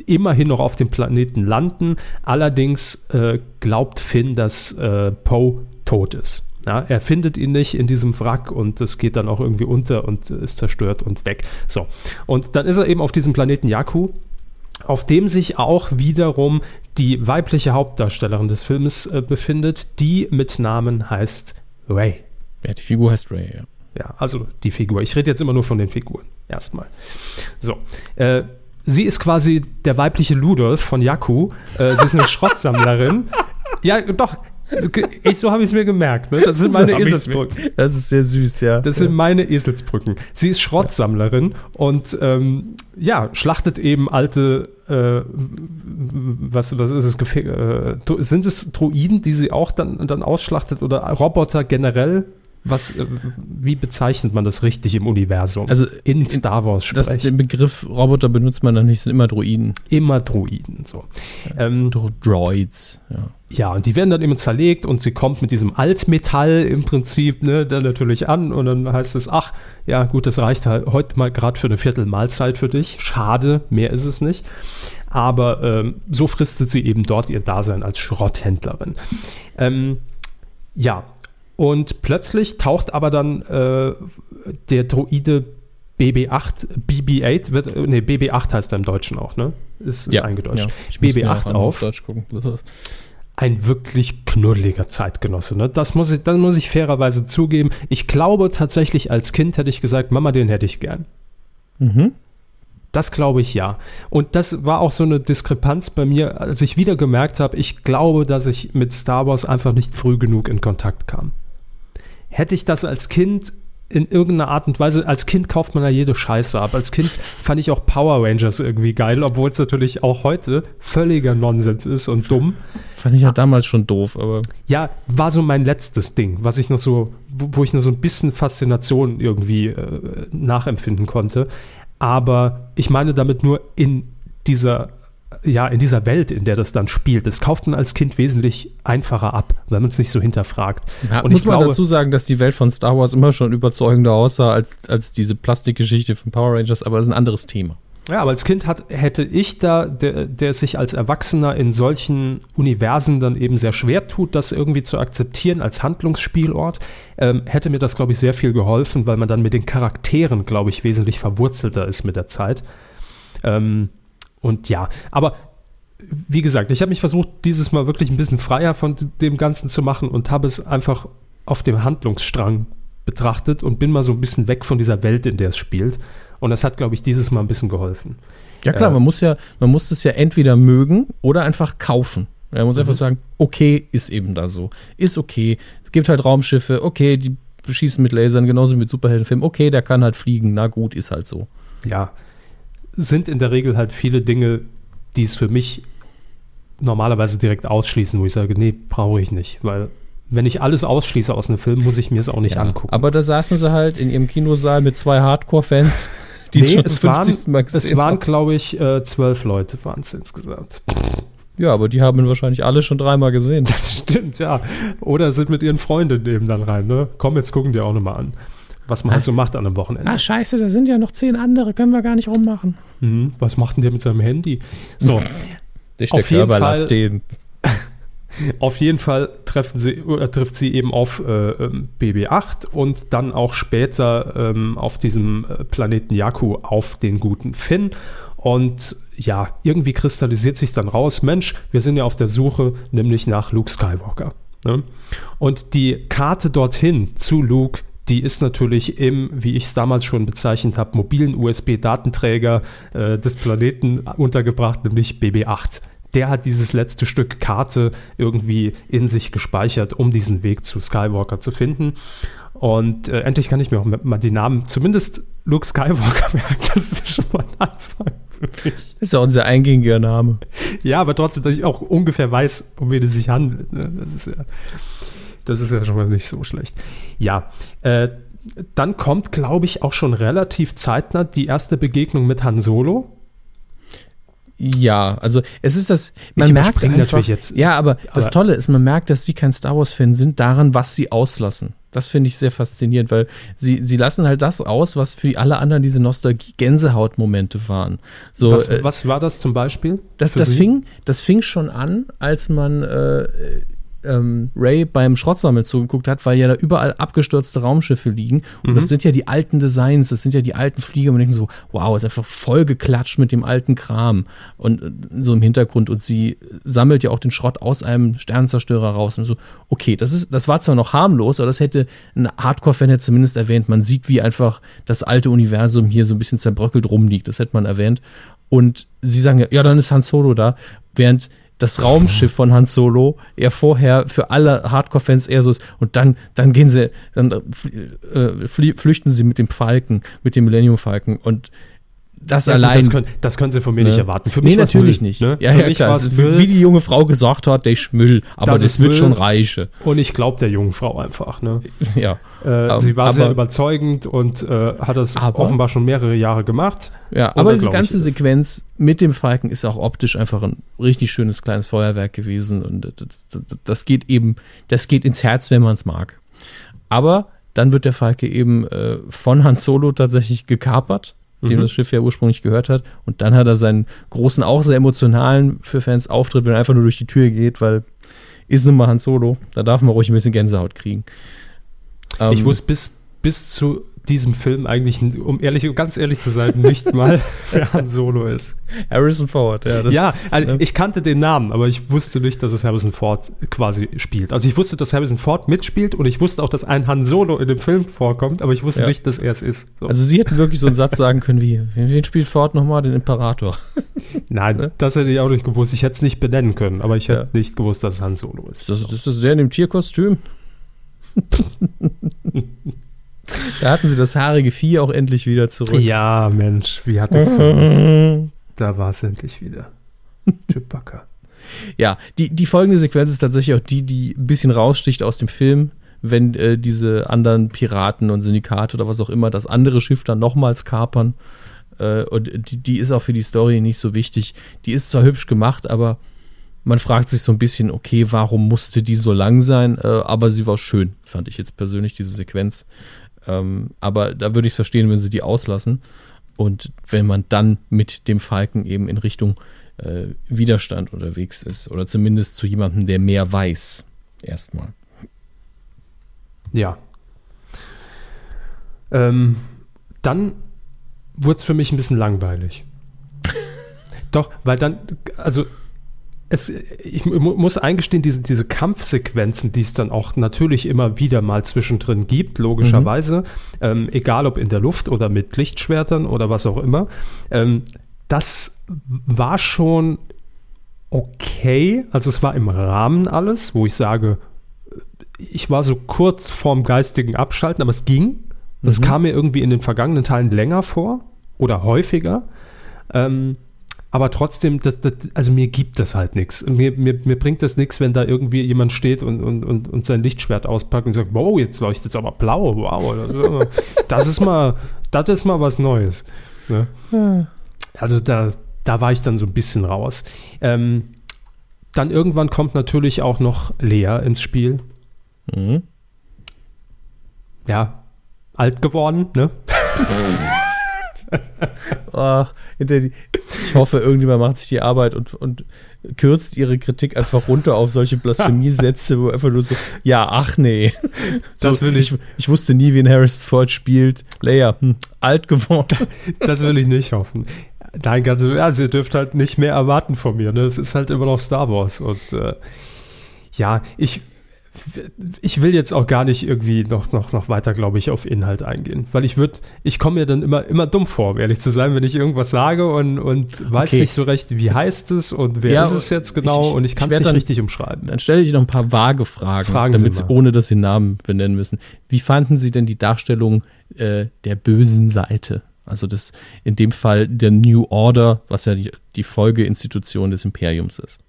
Speaker 1: immerhin noch auf dem Planeten landen. Allerdings äh, glaubt Finn, dass äh, Poe tot ist. Ja, er findet ihn nicht in diesem Wrack und es geht dann auch irgendwie unter und ist zerstört und weg. So. Und dann ist er eben auf diesem Planeten Jakku, auf dem sich auch wiederum die weibliche Hauptdarstellerin des Filmes äh, befindet, die mit Namen heißt Ray.
Speaker 2: ja. Die Figur heißt Ray, ja.
Speaker 1: Ja, also die Figur. Ich rede jetzt immer nur von den Figuren. Erstmal. So. Äh, sie ist quasi der weibliche Ludolf von Jakku. Äh, sie ist eine Schrottsammlerin. Ja, doch. Ich, so habe ich es mir gemerkt. Ne? Das sind meine
Speaker 2: So
Speaker 1: Eselsbrücken.
Speaker 2: Das ist sehr süß, ja.
Speaker 1: Das sind meine Eselsbrücken. Sie ist Schrottsammlerin und ähm, ja, schlachtet eben alte, äh, was, was ist es, Gefä äh, sind es Droiden, die sie auch dann, dann ausschlachtet oder Roboter generell? Was, äh, wie bezeichnet man das richtig im Universum?
Speaker 2: Also
Speaker 1: in Star Wars
Speaker 2: das,
Speaker 1: Sprech.
Speaker 2: den Begriff Roboter benutzt man dann nicht, sind immer Droiden.
Speaker 1: Immer Droiden. So. Ähm,
Speaker 2: Dro Droids, ja.
Speaker 1: Ja, und die werden dann eben zerlegt und sie kommt mit diesem Altmetall im Prinzip ne, dann natürlich an und dann heißt es, ach, ja gut, das reicht halt heute mal gerade für eine Viertelmahlzeit für dich. Schade, mehr ist es nicht. Aber ähm, so fristet sie eben dort ihr Dasein als Schrotthändlerin. Ähm, ja, und plötzlich taucht aber dann äh, der Droide BB8, BB8, wird, äh, nee, BB8 heißt er im Deutschen auch, ne? Ist, ist eingedeutscht.
Speaker 2: Ich muss mir
Speaker 1: BB8
Speaker 2: auch an
Speaker 1: auf ein wirklich knuddeliger Zeitgenosse. Ne? Das muss ich, dann muss ich fairerweise zugeben. Ich glaube tatsächlich, als Kind hätte ich gesagt, Mama, den hätte ich gern.
Speaker 2: Mhm.
Speaker 1: Das glaube ich ja. Und das war auch so eine Diskrepanz bei mir, als ich wieder gemerkt habe, ich glaube, dass ich mit Star Wars einfach nicht früh genug in Kontakt kam. Hätte ich das als Kind in irgendeiner Art und Weise, als Kind kauft man ja jede Scheiße ab. Als Kind fand ich auch Power Rangers irgendwie geil, obwohl es natürlich auch heute völliger Nonsens ist und dumm.
Speaker 2: Fand ich ja damals schon doof, aber.
Speaker 1: Ja, war so mein letztes Ding, was ich noch so, wo, ich nur so ein bisschen Faszination irgendwie äh, nachempfinden konnte. Aber ich meine damit nur in dieser ja, in dieser Welt, in der das dann spielt. Das kauft man als Kind wesentlich einfacher ab, wenn man es nicht so hinterfragt.
Speaker 2: Ja,
Speaker 1: und
Speaker 2: muss
Speaker 1: ich
Speaker 2: man
Speaker 1: glaube,
Speaker 2: dazu sagen, dass die Welt von Star Wars immer schon überzeugender aussah als, als diese Plastikgeschichte von Power Rangers, aber das ist ein anderes Thema.
Speaker 1: Ja, aber als Kind hat, hätte ich da, der, der sich als Erwachsener in solchen Universen dann eben sehr schwer tut, das irgendwie zu akzeptieren als Handlungsspielort, ähm, hätte mir das, glaube ich, sehr viel geholfen, weil man dann mit den Charakteren, glaube ich, wesentlich verwurzelter ist mit der Zeit. Ähm, und ja, aber wie gesagt, ich habe mich versucht, dieses Mal wirklich ein bisschen freier von dem Ganzen zu machen und habe es einfach auf dem Handlungsstrang betrachtet und bin mal so ein bisschen weg von dieser Welt, in der es spielt. Und das hat, glaube ich, dieses Mal ein bisschen geholfen.
Speaker 2: Ja klar,
Speaker 1: Äh,
Speaker 2: man muss ja, man muss es ja entweder mögen oder einfach kaufen. Man muss
Speaker 1: Mhm.
Speaker 2: einfach sagen, okay, ist eben da so. Ist okay. Es gibt halt Raumschiffe, okay, die schießen mit Lasern, genauso wie mit Superheldenfilmen. Okay, der kann halt fliegen, na gut, ist halt so.
Speaker 1: ja, sind in der Regel halt viele Dinge, die es für mich normalerweise direkt ausschließen, wo ich sage, nee, brauche ich nicht, weil wenn ich alles ausschließe aus einem Film, muss ich mir es auch nicht
Speaker 2: Ja,
Speaker 1: angucken.
Speaker 2: Aber da saßen sie halt in ihrem Kinosaal mit zwei Hardcore-Fans, die
Speaker 1: nee,
Speaker 2: schon
Speaker 1: es
Speaker 2: zum
Speaker 1: waren,
Speaker 2: 50. Mal
Speaker 1: es
Speaker 2: gesehen
Speaker 1: waren
Speaker 2: haben.
Speaker 1: glaube ich, äh, zwölf Leute waren es insgesamt.
Speaker 2: Ja, aber die haben ihn wahrscheinlich alle schon dreimal gesehen.
Speaker 1: Das stimmt, ja. Oder sind mit ihren Freundinnen eben dann rein, ne? Komm, jetzt gucken die auch nochmal an, was man halt so macht an einem Wochenende.
Speaker 2: Ah, scheiße, da sind ja noch zehn andere, können wir gar nicht rummachen.
Speaker 1: Mhm, was macht denn der mit seinem Handy? So,
Speaker 2: Der
Speaker 1: Auf jeden
Speaker 2: Körper,
Speaker 1: Fall-
Speaker 2: lass den.
Speaker 1: Auf jeden Fall treffen sie, oder trifft sie eben auf äh, ähm, BB-8 und dann auch später ähm, auf diesem äh, Planeten Jakku auf den guten Finn. Und ja, irgendwie kristallisiert sich dann raus, Mensch, wir sind ja auf der Suche nämlich nach Luke Skywalker. Ne? Und die Karte dorthin zu Luke, die ist natürlich im, wie ich es damals schon bezeichnet habe, mobilen USB-Datenträger äh, des Planeten untergebracht, nämlich BB-8 der hat dieses letzte Stück Karte irgendwie in sich gespeichert, um diesen Weg zu Skywalker zu finden. Und äh, endlich kann ich mir auch mal die Namen, zumindest Luke Skywalker merken. Das ist schon mal ein Anfang für mich.
Speaker 2: Ist ja unser eingängiger Name.
Speaker 1: Ja, aber trotzdem, dass ich auch ungefähr weiß, um wen es sich handelt. Ne? Das ist ja, das ist ja schon mal nicht so schlecht. Ja, äh, dann kommt, glaube ich, auch schon relativ zeitnah die erste Begegnung mit Han Solo.
Speaker 2: Ja, also es ist das, man
Speaker 1: Ich
Speaker 2: merkt einfach,
Speaker 1: natürlich jetzt,
Speaker 2: ja, aber, das
Speaker 1: aber-
Speaker 2: Tolle ist, man merkt, dass sie kein Star Wars Fan sind, daran, was sie auslassen. Das finde ich sehr faszinierend, weil sie, sie lassen halt das aus, was für alle anderen diese Nostalgie-Gänsehaut-Momente waren. So,
Speaker 1: Was,
Speaker 2: äh,
Speaker 1: was war das zum Beispiel?
Speaker 2: das, das,
Speaker 1: Sie?
Speaker 2: fing, das fing schon an, als man äh, ähm, Ray beim Schrottsammeln zugeguckt hat, weil ja da überall abgestürzte Raumschiffe liegen. Und
Speaker 1: Mhm.
Speaker 2: das sind ja die alten Designs, das sind ja die alten Flieger. Und man denkt so, wow, ist einfach voll geklatscht mit dem alten Kram. Und äh, so im Hintergrund. Und sie sammelt ja auch den Schrott aus einem Sternenzerstörer raus. Und so, okay, das, ist, das war zwar noch harmlos, aber das hätte ein Hardcore-Fan hätte zumindest erwähnt. Man sieht, wie einfach das alte Universum hier so ein bisschen zerbröckelt rumliegt. Das hätte man erwähnt. Und sie sagen ja, ja, dann ist Han Solo da. Während das Raumschiff von Han Solo ja vorher für alle Hardcore-Fans eher so ist. Und dann, dann gehen sie, dann äh, flüchten sie mit dem Falken, mit dem Millennium Falken. Und das
Speaker 1: Ja, gut,
Speaker 2: allein.
Speaker 1: das, können, das können Sie von mir
Speaker 2: ne?
Speaker 1: nicht erwarten. Für
Speaker 2: nee,
Speaker 1: mich war's
Speaker 2: natürlich
Speaker 1: Müll,
Speaker 2: nicht.
Speaker 1: Ne?
Speaker 2: Ja,
Speaker 1: Für
Speaker 2: ja,
Speaker 1: mich
Speaker 2: klar.
Speaker 1: Müll
Speaker 2: Wie die junge Frau gesagt hat, der ist Müll. Aber
Speaker 1: Das
Speaker 2: das, wird
Speaker 1: Müll.
Speaker 2: schon reiche.
Speaker 1: und ich glaube der jungen Frau einfach. Ne?
Speaker 2: Ja.
Speaker 1: Äh,
Speaker 2: Ähm,
Speaker 1: sie war sehr
Speaker 2: aber-
Speaker 1: überzeugend und äh, hat das
Speaker 2: Aber-
Speaker 1: offenbar schon mehrere Jahre gemacht.
Speaker 2: Ja, aber diese ganze. Sequenz mit dem Falken ist auch optisch einfach ein richtig schönes kleines Feuerwerk gewesen und das, das, das geht eben, das geht ins Herz, wenn man es mag. Aber dann wird der Falke eben äh, von Han Solo tatsächlich gekapert, dem
Speaker 1: Mhm.
Speaker 2: das Schiff ja ursprünglich gehört hat. Und dann hat er seinen großen, auch sehr emotionalen für Fans Auftritt, wenn er einfach nur durch die Tür geht, weil ist nun mal Han Solo, da darf man ruhig ein bisschen Gänsehaut kriegen.
Speaker 1: Ich
Speaker 2: Ähm,
Speaker 1: wusste bis, bis zu diesem Film eigentlich, um ehrlich, ganz ehrlich zu sein, nicht mal wer Han Solo ist.
Speaker 2: Harrison Ford, ja.
Speaker 1: ja,
Speaker 2: ist,
Speaker 1: also
Speaker 2: ne?
Speaker 1: ich kannte den Namen, aber ich wusste nicht, dass es Harrison Ford quasi spielt. Also ich wusste, dass Harrison Ford mitspielt und ich wusste auch, dass ein Han Solo in dem Film vorkommt, aber ich wusste
Speaker 2: Ja.
Speaker 1: nicht, dass er es ist. So.
Speaker 2: Also sie hätten wirklich so einen Satz sagen können wie, wen spielt Ford nochmal? Den Imperator.
Speaker 1: Nein, das hätte ich auch nicht gewusst. Ich hätte es nicht benennen können, aber ich hätte
Speaker 2: Ja.
Speaker 1: nicht gewusst, dass es Han Solo ist.
Speaker 2: Ist das, ist das der in dem Tierkostüm? da hatten sie das haarige Vieh auch endlich wieder zurück.
Speaker 1: Ja, Mensch, wie hat es vermisst? Da war es endlich wieder. Chewbacca.
Speaker 2: Ja, die, die folgende Sequenz ist tatsächlich auch die, die ein bisschen raussticht aus dem Film, wenn äh, diese anderen Piraten und Syndikate oder was auch immer das andere Schiff dann nochmals kapern. Äh, und die, die ist auch für die Story nicht so wichtig. Die ist zwar hübsch gemacht, aber man fragt sich so ein bisschen, okay, warum musste die so lang sein? Äh, aber sie war schön, fand ich jetzt persönlich, diese Sequenz. Ähm, aber da würde ich es verstehen, wenn sie die auslassen. Und wenn man dann mit dem Falken eben in Richtung äh, Widerstand unterwegs ist. Oder zumindest zu jemandem, der mehr weiß. Erstmal.
Speaker 1: Ja. Ähm, dann wurde es für mich ein bisschen langweilig. Doch, weil dann, also es, ich mu- muss eingestehen, diese, diese Kampfsequenzen, die es dann auch natürlich immer wieder mal zwischendrin gibt, logischerweise, ähm, egal ob in der Luft oder mit Lichtschwertern oder was auch immer, ähm, das war schon okay. Also es war im Rahmen alles, wo ich sage, ich war so kurz vorm geistigen Abschalten, aber es ging. Das
Speaker 2: Mhm.
Speaker 1: kam mir irgendwie in den vergangenen Teilen länger vor oder häufiger. Ähm, aber trotzdem, das, das, also mir gibt das halt nichts. Mir, mir, mir bringt das nichts, wenn da irgendwie jemand steht und, und, und, und sein Lichtschwert auspackt und sagt, wow, jetzt leuchtet es aber blau, wow. Das ist mal, das ist mal was Neues. Ne? Also da, da war ich dann so ein bisschen raus. Ähm, dann irgendwann kommt natürlich auch noch Lea ins Spiel.
Speaker 2: Mhm.
Speaker 1: Ja, alt geworden, ne?
Speaker 2: Ach, hinter die, ich hoffe, irgendjemand macht sich die Arbeit und, und kürzt ihre Kritik einfach runter auf solche Blasphemiesätze, wo einfach nur so, ja, ach nee.
Speaker 1: Das will ich-
Speaker 2: ich. Ich wusste nie, wen Harrison Ford spielt. Leia, hm, alt geworden.
Speaker 1: Das will ich nicht hoffen. Nein, ganz im Ernst, ihr dürft halt nicht mehr erwarten von mir. Ne? Es ist halt immer noch Star Wars. Und äh, ja, ich, ich will jetzt auch gar nicht irgendwie noch, noch, noch weiter, glaube ich, auf Inhalt eingehen. Weil ich würde, ich komme mir dann immer, immer dumm vor, um ehrlich zu sein, wenn ich irgendwas sage und, und weiß
Speaker 2: Okay.
Speaker 1: nicht so recht, wie heißt es und wer
Speaker 2: Ja,
Speaker 1: ist es jetzt genau
Speaker 2: ich- ich-
Speaker 1: und ich kann es nicht
Speaker 2: dann-
Speaker 1: richtig umschreiben.
Speaker 2: Dann stelle ich noch ein paar vage Fragen,
Speaker 1: Fragen Sie
Speaker 2: damit Sie,
Speaker 1: mal.
Speaker 2: ohne dass Sie Namen benennen müssen. Wie fanden Sie denn die Darstellung äh, der bösen Seite? Also das in dem Fall der New Order, was ja die, die Folgeinstitution des Imperiums ist.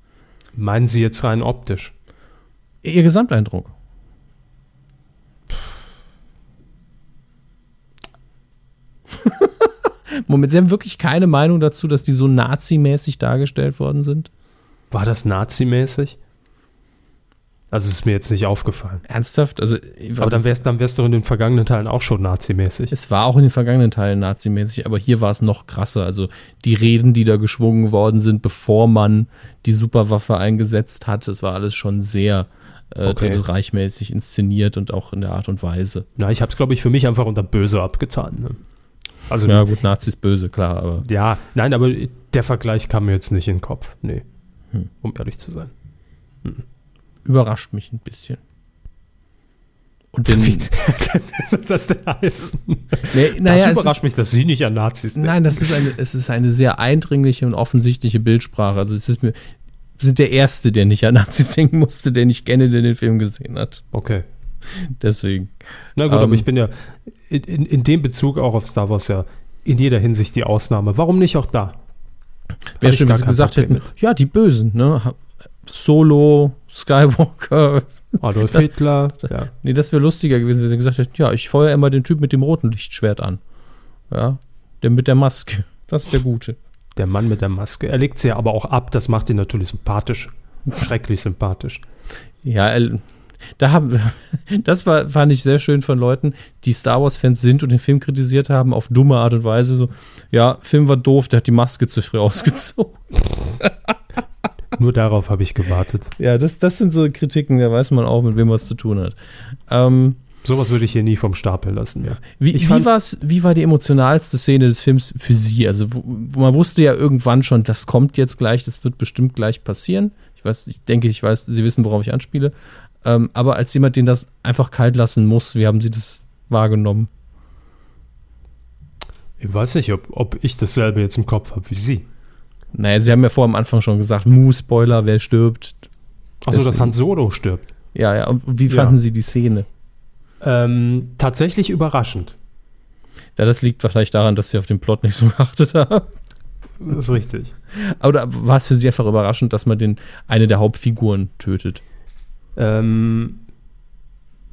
Speaker 1: Meinen Sie jetzt rein optisch?
Speaker 2: Ihr Gesamteindruck. Moment, Sie haben wirklich keine Meinung dazu, dass die so nazimäßig dargestellt worden sind?
Speaker 1: War das nazimäßig? Also ist mir jetzt nicht aufgefallen.
Speaker 2: Ernsthaft? Also,
Speaker 1: Aber dann wäre es dann wär's doch in den vergangenen Teilen auch schon nazimäßig.
Speaker 2: Es war auch in den vergangenen Teilen nazimäßig, aber hier war es noch krasser. Also die Reden, die da geschwungen worden sind, bevor man die Superwaffe eingesetzt hat, das war alles schon sehr äh,
Speaker 1: Okay.
Speaker 2: Dritte reichmäßig inszeniert und auch in der Art und Weise.
Speaker 1: Na, ich habe es, glaube ich, für mich einfach unter böse abgetan. Ne? Also,
Speaker 2: Ja
Speaker 1: ja.
Speaker 2: gut, Nazis böse, klar, aber
Speaker 1: nein, aber der Vergleich kam mir jetzt nicht in den Kopf. Nee.
Speaker 2: Hm.
Speaker 1: Um ehrlich zu sein.
Speaker 2: überrascht mich ein bisschen. Und den,
Speaker 1: soll das denn heißen?
Speaker 2: nee, naja,
Speaker 1: das
Speaker 2: es
Speaker 1: überrascht
Speaker 2: ist,
Speaker 1: mich, dass Sie nicht an Nazis denken.
Speaker 2: nein, das ist eine, es ist eine sehr eindringliche und offensichtliche Bildsprache. Also es ist mir, sind der Erste, der nicht an Nazis denken musste, den ich kenne, der den Film gesehen hat.
Speaker 1: Okay.
Speaker 2: Deswegen.
Speaker 1: Na gut,
Speaker 2: Ähm,
Speaker 1: aber ich bin ja in, in, dem Bezug auch auf Star Wars ja in jeder Hinsicht die Ausnahme. Warum nicht auch da?
Speaker 2: Wäre schön, wenn sie gesagt
Speaker 1: Problem
Speaker 2: hätten, ja, die Bösen, ne? Solo, Skywalker.
Speaker 1: Adolf
Speaker 2: Das-
Speaker 1: Hitler. Ja.
Speaker 2: Nee, das wäre lustiger gewesen, wenn sie gesagt hätten, ja, ich feuer immer den Typ mit dem roten Lichtschwert an. Ja, der mit der Maske. Das ist der Gute.
Speaker 1: Der Mann mit der Maske. Er legt sie ja aber auch ab. Das macht ihn natürlich sympathisch. Schrecklich sympathisch.
Speaker 2: Ja, da haben wir, das war, fand ich sehr schön von Leuten, die Star Wars-Fans sind und den Film kritisiert haben, auf dumme Art und Weise. So, ja, Film war doof, der hat die Maske zu früh ausgezogen.
Speaker 1: Nur darauf habe ich gewartet.
Speaker 2: Ja, das, das sind so Kritiken, da weiß man auch, mit wem man es zu tun hat. Ähm,
Speaker 1: Sowas würde ich hier nie vom Stapel lassen.
Speaker 2: Ja. Wie, wie, war's, wie war die emotionalste Szene des Films für Sie? Also, wo, wo man wusste ja irgendwann schon, das kommt jetzt gleich, das wird bestimmt gleich passieren. Ich weiß, ich denke, ich weiß, Sie wissen, worauf ich anspiele. Ähm, aber als jemand, den das einfach kalt lassen muss, wie haben Sie das wahrgenommen?
Speaker 1: Ich weiß nicht, ob, ob ich dasselbe jetzt im Kopf habe wie Sie.
Speaker 2: Naja, Sie haben ja vor am Anfang schon gesagt, Mu, Spoiler, wer stirbt.
Speaker 1: Achso, dass. Han Solo stirbt.
Speaker 2: Ja, ja, und wie
Speaker 1: Ja.
Speaker 2: fanden Sie die Szene?
Speaker 1: Ähm, tatsächlich überraschend.
Speaker 2: Ja, das liegt vielleicht daran, dass Sie auf den Plot nicht so geachtet haben.
Speaker 1: Das ist richtig.
Speaker 2: Oder war es für Sie einfach überraschend, dass man den, eine der Hauptfiguren tötet?
Speaker 1: Ähm,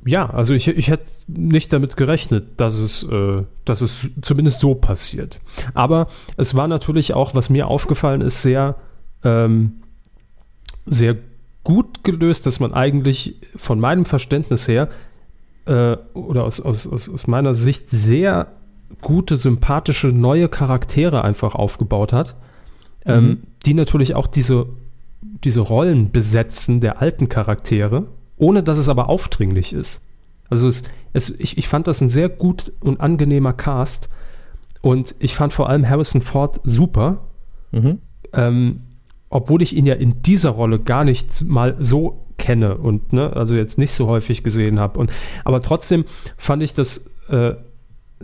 Speaker 1: ja, also ich, ich hätte nicht damit gerechnet, dass es, äh, dass es zumindest so passiert. Aber es war natürlich auch, was mir aufgefallen ist, sehr, ähm, sehr gut gelöst, dass man eigentlich von meinem Verständnis her äh, oder aus, aus, aus, aus meiner Sicht sehr gute, sympathische, neue Charaktere einfach aufgebaut hat, ähm,
Speaker 2: Mhm.
Speaker 1: die natürlich auch diese, diese Rollen besetzen der alten Charaktere, ohne dass es aber aufdringlich ist. Also es, es, ich, ich fand das ein sehr gut und angenehmer Cast und ich fand vor allem Harrison Ford super,
Speaker 2: Mhm.
Speaker 1: ähm, obwohl ich ihn ja in dieser Rolle gar nicht mal so kenne und ne, also jetzt nicht so häufig gesehen habe. Und aber trotzdem fand ich das äh,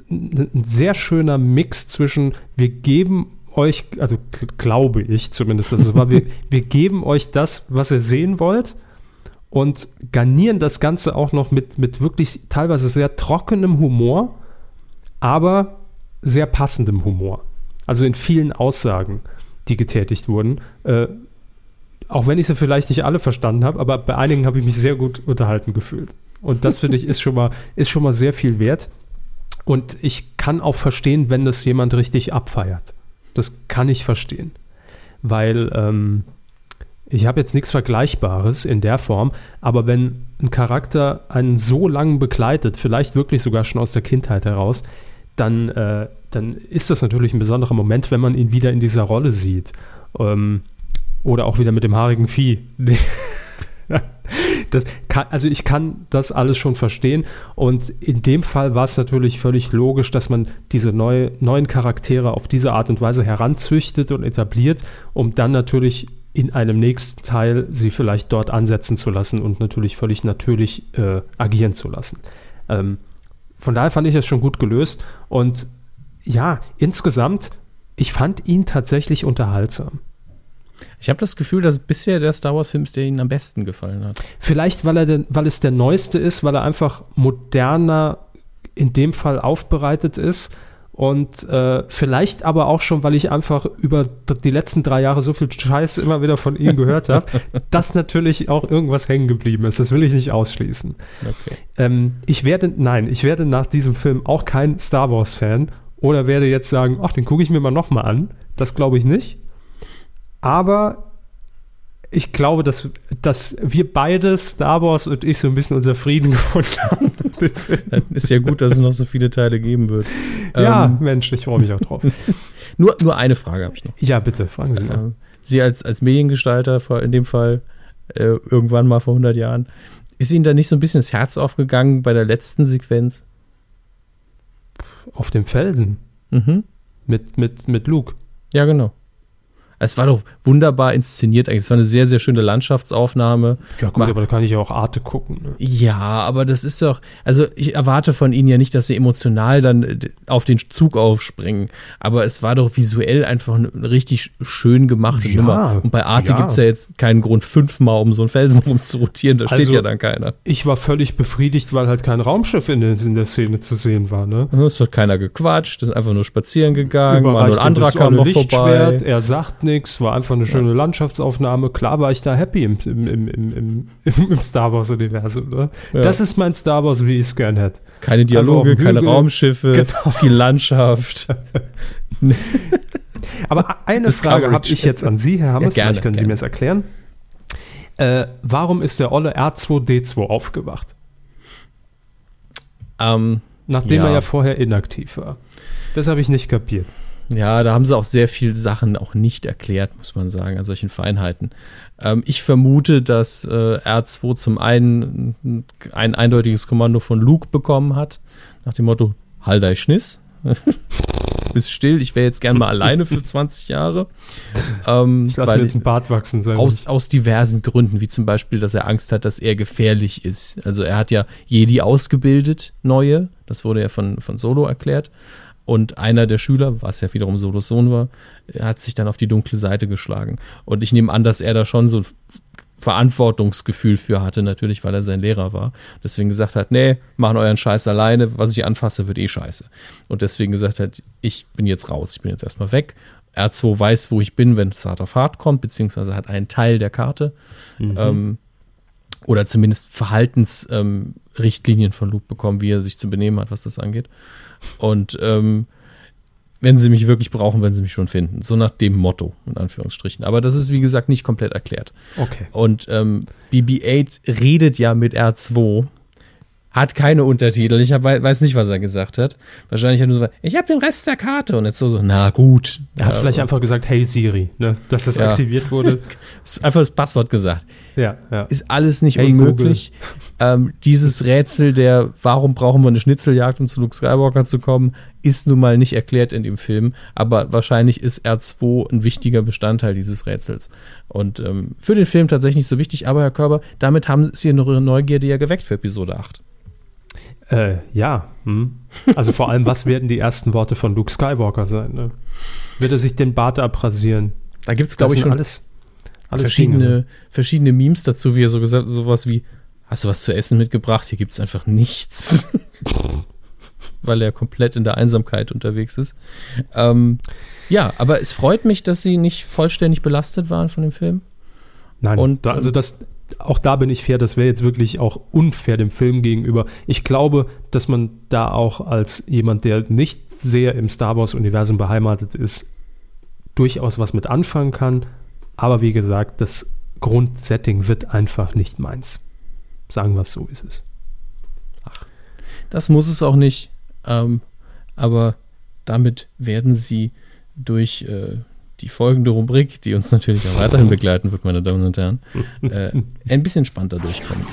Speaker 1: ein sehr schöner Mix zwischen wir geben euch, also gl- glaube ich zumindest, dass es war, wir, wir geben euch das, was ihr sehen wollt und garnieren das Ganze auch noch mit, mit wirklich teilweise sehr trockenem Humor, aber sehr passendem Humor. Also in vielen Aussagen, die getätigt wurden. Äh, auch wenn ich sie vielleicht nicht alle verstanden habe, aber bei einigen habe ich mich sehr gut unterhalten gefühlt. Und das finde ich ist schon mal, ist schon mal sehr viel wert. Und ich kann auch verstehen, wenn das jemand richtig abfeiert. Das kann ich verstehen. Weil ähm, ich habe jetzt nichts Vergleichbares in der Form, aber wenn ein Charakter einen so lange begleitet, vielleicht wirklich sogar schon aus der Kindheit heraus, dann, äh, dann ist das natürlich ein besonderer Moment, wenn man ihn wieder in dieser Rolle sieht. Ähm, oder auch wieder mit dem haarigen Vieh. das kann, also ich kann das alles schon verstehen. Und in dem Fall war es natürlich völlig logisch, dass man diese neue, neuen Charaktere auf diese Art und Weise heranzüchtet und etabliert, um dann natürlich in einem nächsten Teil sie vielleicht dort ansetzen zu lassen und natürlich völlig natürlich äh, agieren zu lassen. Ähm, von daher fand ich das schon gut gelöst. Und ja, insgesamt, ich fand ihn tatsächlich unterhaltsam.
Speaker 2: Ich habe das Gefühl, dass bisher der Star Wars-Film ist, der Ihnen am besten gefallen hat.
Speaker 1: Vielleicht, weil, er denn, weil es der neueste ist, weil er einfach moderner in dem Fall aufbereitet ist. Und äh, vielleicht aber auch schon, weil ich einfach über die letzten drei Jahre so viel Scheiß immer wieder von ihm gehört habe, dass natürlich auch irgendwas hängen geblieben ist. Das will ich nicht ausschließen.
Speaker 2: Okay.
Speaker 1: Ähm, ich werde, nein, ich werde nach diesem Film auch kein Star Wars-Fan oder werde jetzt sagen, ach, den gucke ich mir mal nochmal an. Das glaube ich nicht. Aber ich glaube, dass, dass wir beide, Star Wars und ich, so ein bisschen unser Frieden gefunden haben.
Speaker 2: Dann ist ja gut, dass es noch so viele Teile geben wird.
Speaker 1: ja,
Speaker 2: Ähm,
Speaker 1: Mensch, ich freue mich auch drauf.
Speaker 2: nur, nur eine Frage habe ich noch.
Speaker 1: Ja, bitte, fragen Sie mal.
Speaker 2: Ähm, Sie als, als Mediengestalter, in dem Fall äh, irgendwann mal vor 100 Jahren, ist Ihnen da nicht so ein bisschen das Herz aufgegangen bei der letzten Sequenz?
Speaker 1: Auf dem Felsen
Speaker 2: Mhm.
Speaker 1: mit, mit, mit Luke.
Speaker 2: Ja, genau. Es war doch wunderbar inszeniert eigentlich. Es war eine sehr, sehr schöne Landschaftsaufnahme.
Speaker 1: Ja, gut,
Speaker 2: Mach-
Speaker 1: aber da kann ich ja auch Arte gucken. Ne?
Speaker 2: Ja, aber das ist doch, also ich erwarte von ihnen ja nicht, dass sie emotional dann äh, auf den Zug aufspringen, aber es war doch visuell einfach eine richtig schön gemachte
Speaker 1: Ja,
Speaker 2: Nummer. Und bei Arte
Speaker 1: ja.
Speaker 2: gibt es ja jetzt keinen Grund, fünfmal um so einen Felsen rumzurotieren, da steht
Speaker 1: Also-
Speaker 2: ja dann keiner.
Speaker 1: Ich war völlig befriedigt, weil halt kein Raumschiff in der, in der Szene zu sehen war. Ne?
Speaker 2: Es hat keiner gequatscht, es ist einfach nur spazieren gegangen,
Speaker 1: Überreicht
Speaker 2: anderer
Speaker 1: das
Speaker 2: kam noch vorbei.
Speaker 1: Er sagt nichts, war einfach eine schöne Landschaftsaufnahme. Klar war ich da happy im, im, im, im, im, im Star Wars-Universum. Ne?
Speaker 2: Ja.
Speaker 1: Das ist mein Star Wars, wie ich es gern hätte.
Speaker 2: Keine
Speaker 1: auf
Speaker 2: Dialoge, keine. Raumschiffe,
Speaker 1: Genau.
Speaker 2: viel Landschaft.
Speaker 1: Aber eine
Speaker 2: Discovery
Speaker 1: Frage habe ich jetzt an Sie, Herr Hammes.
Speaker 2: Ja, gerne,
Speaker 1: Vielleicht können Sie
Speaker 2: gerne.
Speaker 1: mir das erklären. Äh, warum ist der olle R2D2 aufgewacht?
Speaker 2: ähm,
Speaker 1: Nachdem
Speaker 2: Ja.
Speaker 1: er ja vorher inaktiv war. Das habe ich nicht kapiert.
Speaker 2: Ja, da haben sie auch sehr viele Sachen auch nicht erklärt, muss man sagen, an solchen Feinheiten. Ähm, ich vermute, dass äh, R2 zum einen ein eindeutiges Kommando von Luke bekommen hat, nach dem Motto, halt dein Schniss. Bist still, ich wäre jetzt gern mal alleine für 20 Jahre.
Speaker 1: Ähm, ich lasse mir jetzt ein Bart wachsen.
Speaker 2: Sein aus, aus diversen Gründen, wie zum Beispiel, dass er Angst hat, dass er gefährlich ist. Also er hat ja Jedi ausgebildet, neue, das wurde ja von, von Solo erklärt. Und einer der Schüler, was ja wiederum Solos Sohn war, hat sich dann auf die dunkle Seite geschlagen. Und ich nehme an, dass er da schon so ein Verantwortungsgefühl für hatte, natürlich, weil er sein Lehrer war. Deswegen gesagt hat, nee, machen euren Scheiß alleine, was ich anfasse, wird eh scheiße. Und deswegen gesagt hat, ich bin jetzt raus, ich bin jetzt erstmal weg. R2 weiß, wo ich bin, wenn Start of Hard kommt, beziehungsweise hat einen Teil der Karte. Mhm. Ähm, oder zumindest Verhaltensrichtlinien ähm, von Luke bekommen, wie er sich zu benehmen hat, was das angeht. Und ähm, wenn sie mich wirklich brauchen, werden sie mich schon finden. So nach dem Motto, in Anführungsstrichen. Aber das ist, wie gesagt, nicht komplett erklärt.
Speaker 1: Okay.
Speaker 2: Und ähm, BB-8 redet ja mit R2 hat keine Untertitel. Ich hab, weiß nicht, was er gesagt hat. Wahrscheinlich hat er so, ich habe den Rest der Karte. Und jetzt so, so na gut.
Speaker 1: Er hat ja, vielleicht einfach gesagt, hey Siri, ne? dass das ja. aktiviert wurde.
Speaker 2: einfach das Passwort gesagt.
Speaker 1: Ja, ja.
Speaker 2: Ist alles nicht hey, unmöglich. Ähm, dieses Rätsel der, warum brauchen wir eine Schnitzeljagd, um zu Luke Skywalker zu kommen, ist nun mal nicht erklärt in dem Film. Aber wahrscheinlich ist R2 ein wichtiger Bestandteil dieses Rätsels. Und ähm, für den Film tatsächlich nicht so wichtig. Aber Herr Körber, damit haben Sie Ihre Neugierde ja geweckt für Episode 8.
Speaker 1: Äh, ja. Hm. Also vor allem, was werden die ersten Worte von Luke Skywalker sein? Ne? Wird er sich den Bart abrasieren?
Speaker 2: Da gibt es, glaube ich, schon alles, alles verschiedene, Dinge, ne? verschiedene Memes dazu, wie er so gesagt sowas wie, hast du was zu essen mitgebracht? Hier gibt es einfach nichts. Weil er komplett in der Einsamkeit unterwegs ist. Ähm, ja, aber es freut mich, dass sie nicht vollständig belastet waren von dem Film.
Speaker 1: Nein, und, da, also das, auch da bin ich fair, das wäre jetzt wirklich auch unfair dem Film gegenüber. Ich glaube, dass man da auch als jemand, der nicht sehr im Star Wars-Universum beheimatet ist, durchaus was mit anfangen kann. Aber wie gesagt, das Grundsetting wird einfach nicht meins. Sagen wir es so, wie es ist.
Speaker 2: Ach, das muss es auch nicht. Ähm, aber damit werden sie durch äh, die folgende Rubrik, die uns natürlich auch weiterhin begleiten wird, meine Damen und Herren, äh, ein bisschen spannender durchkommen.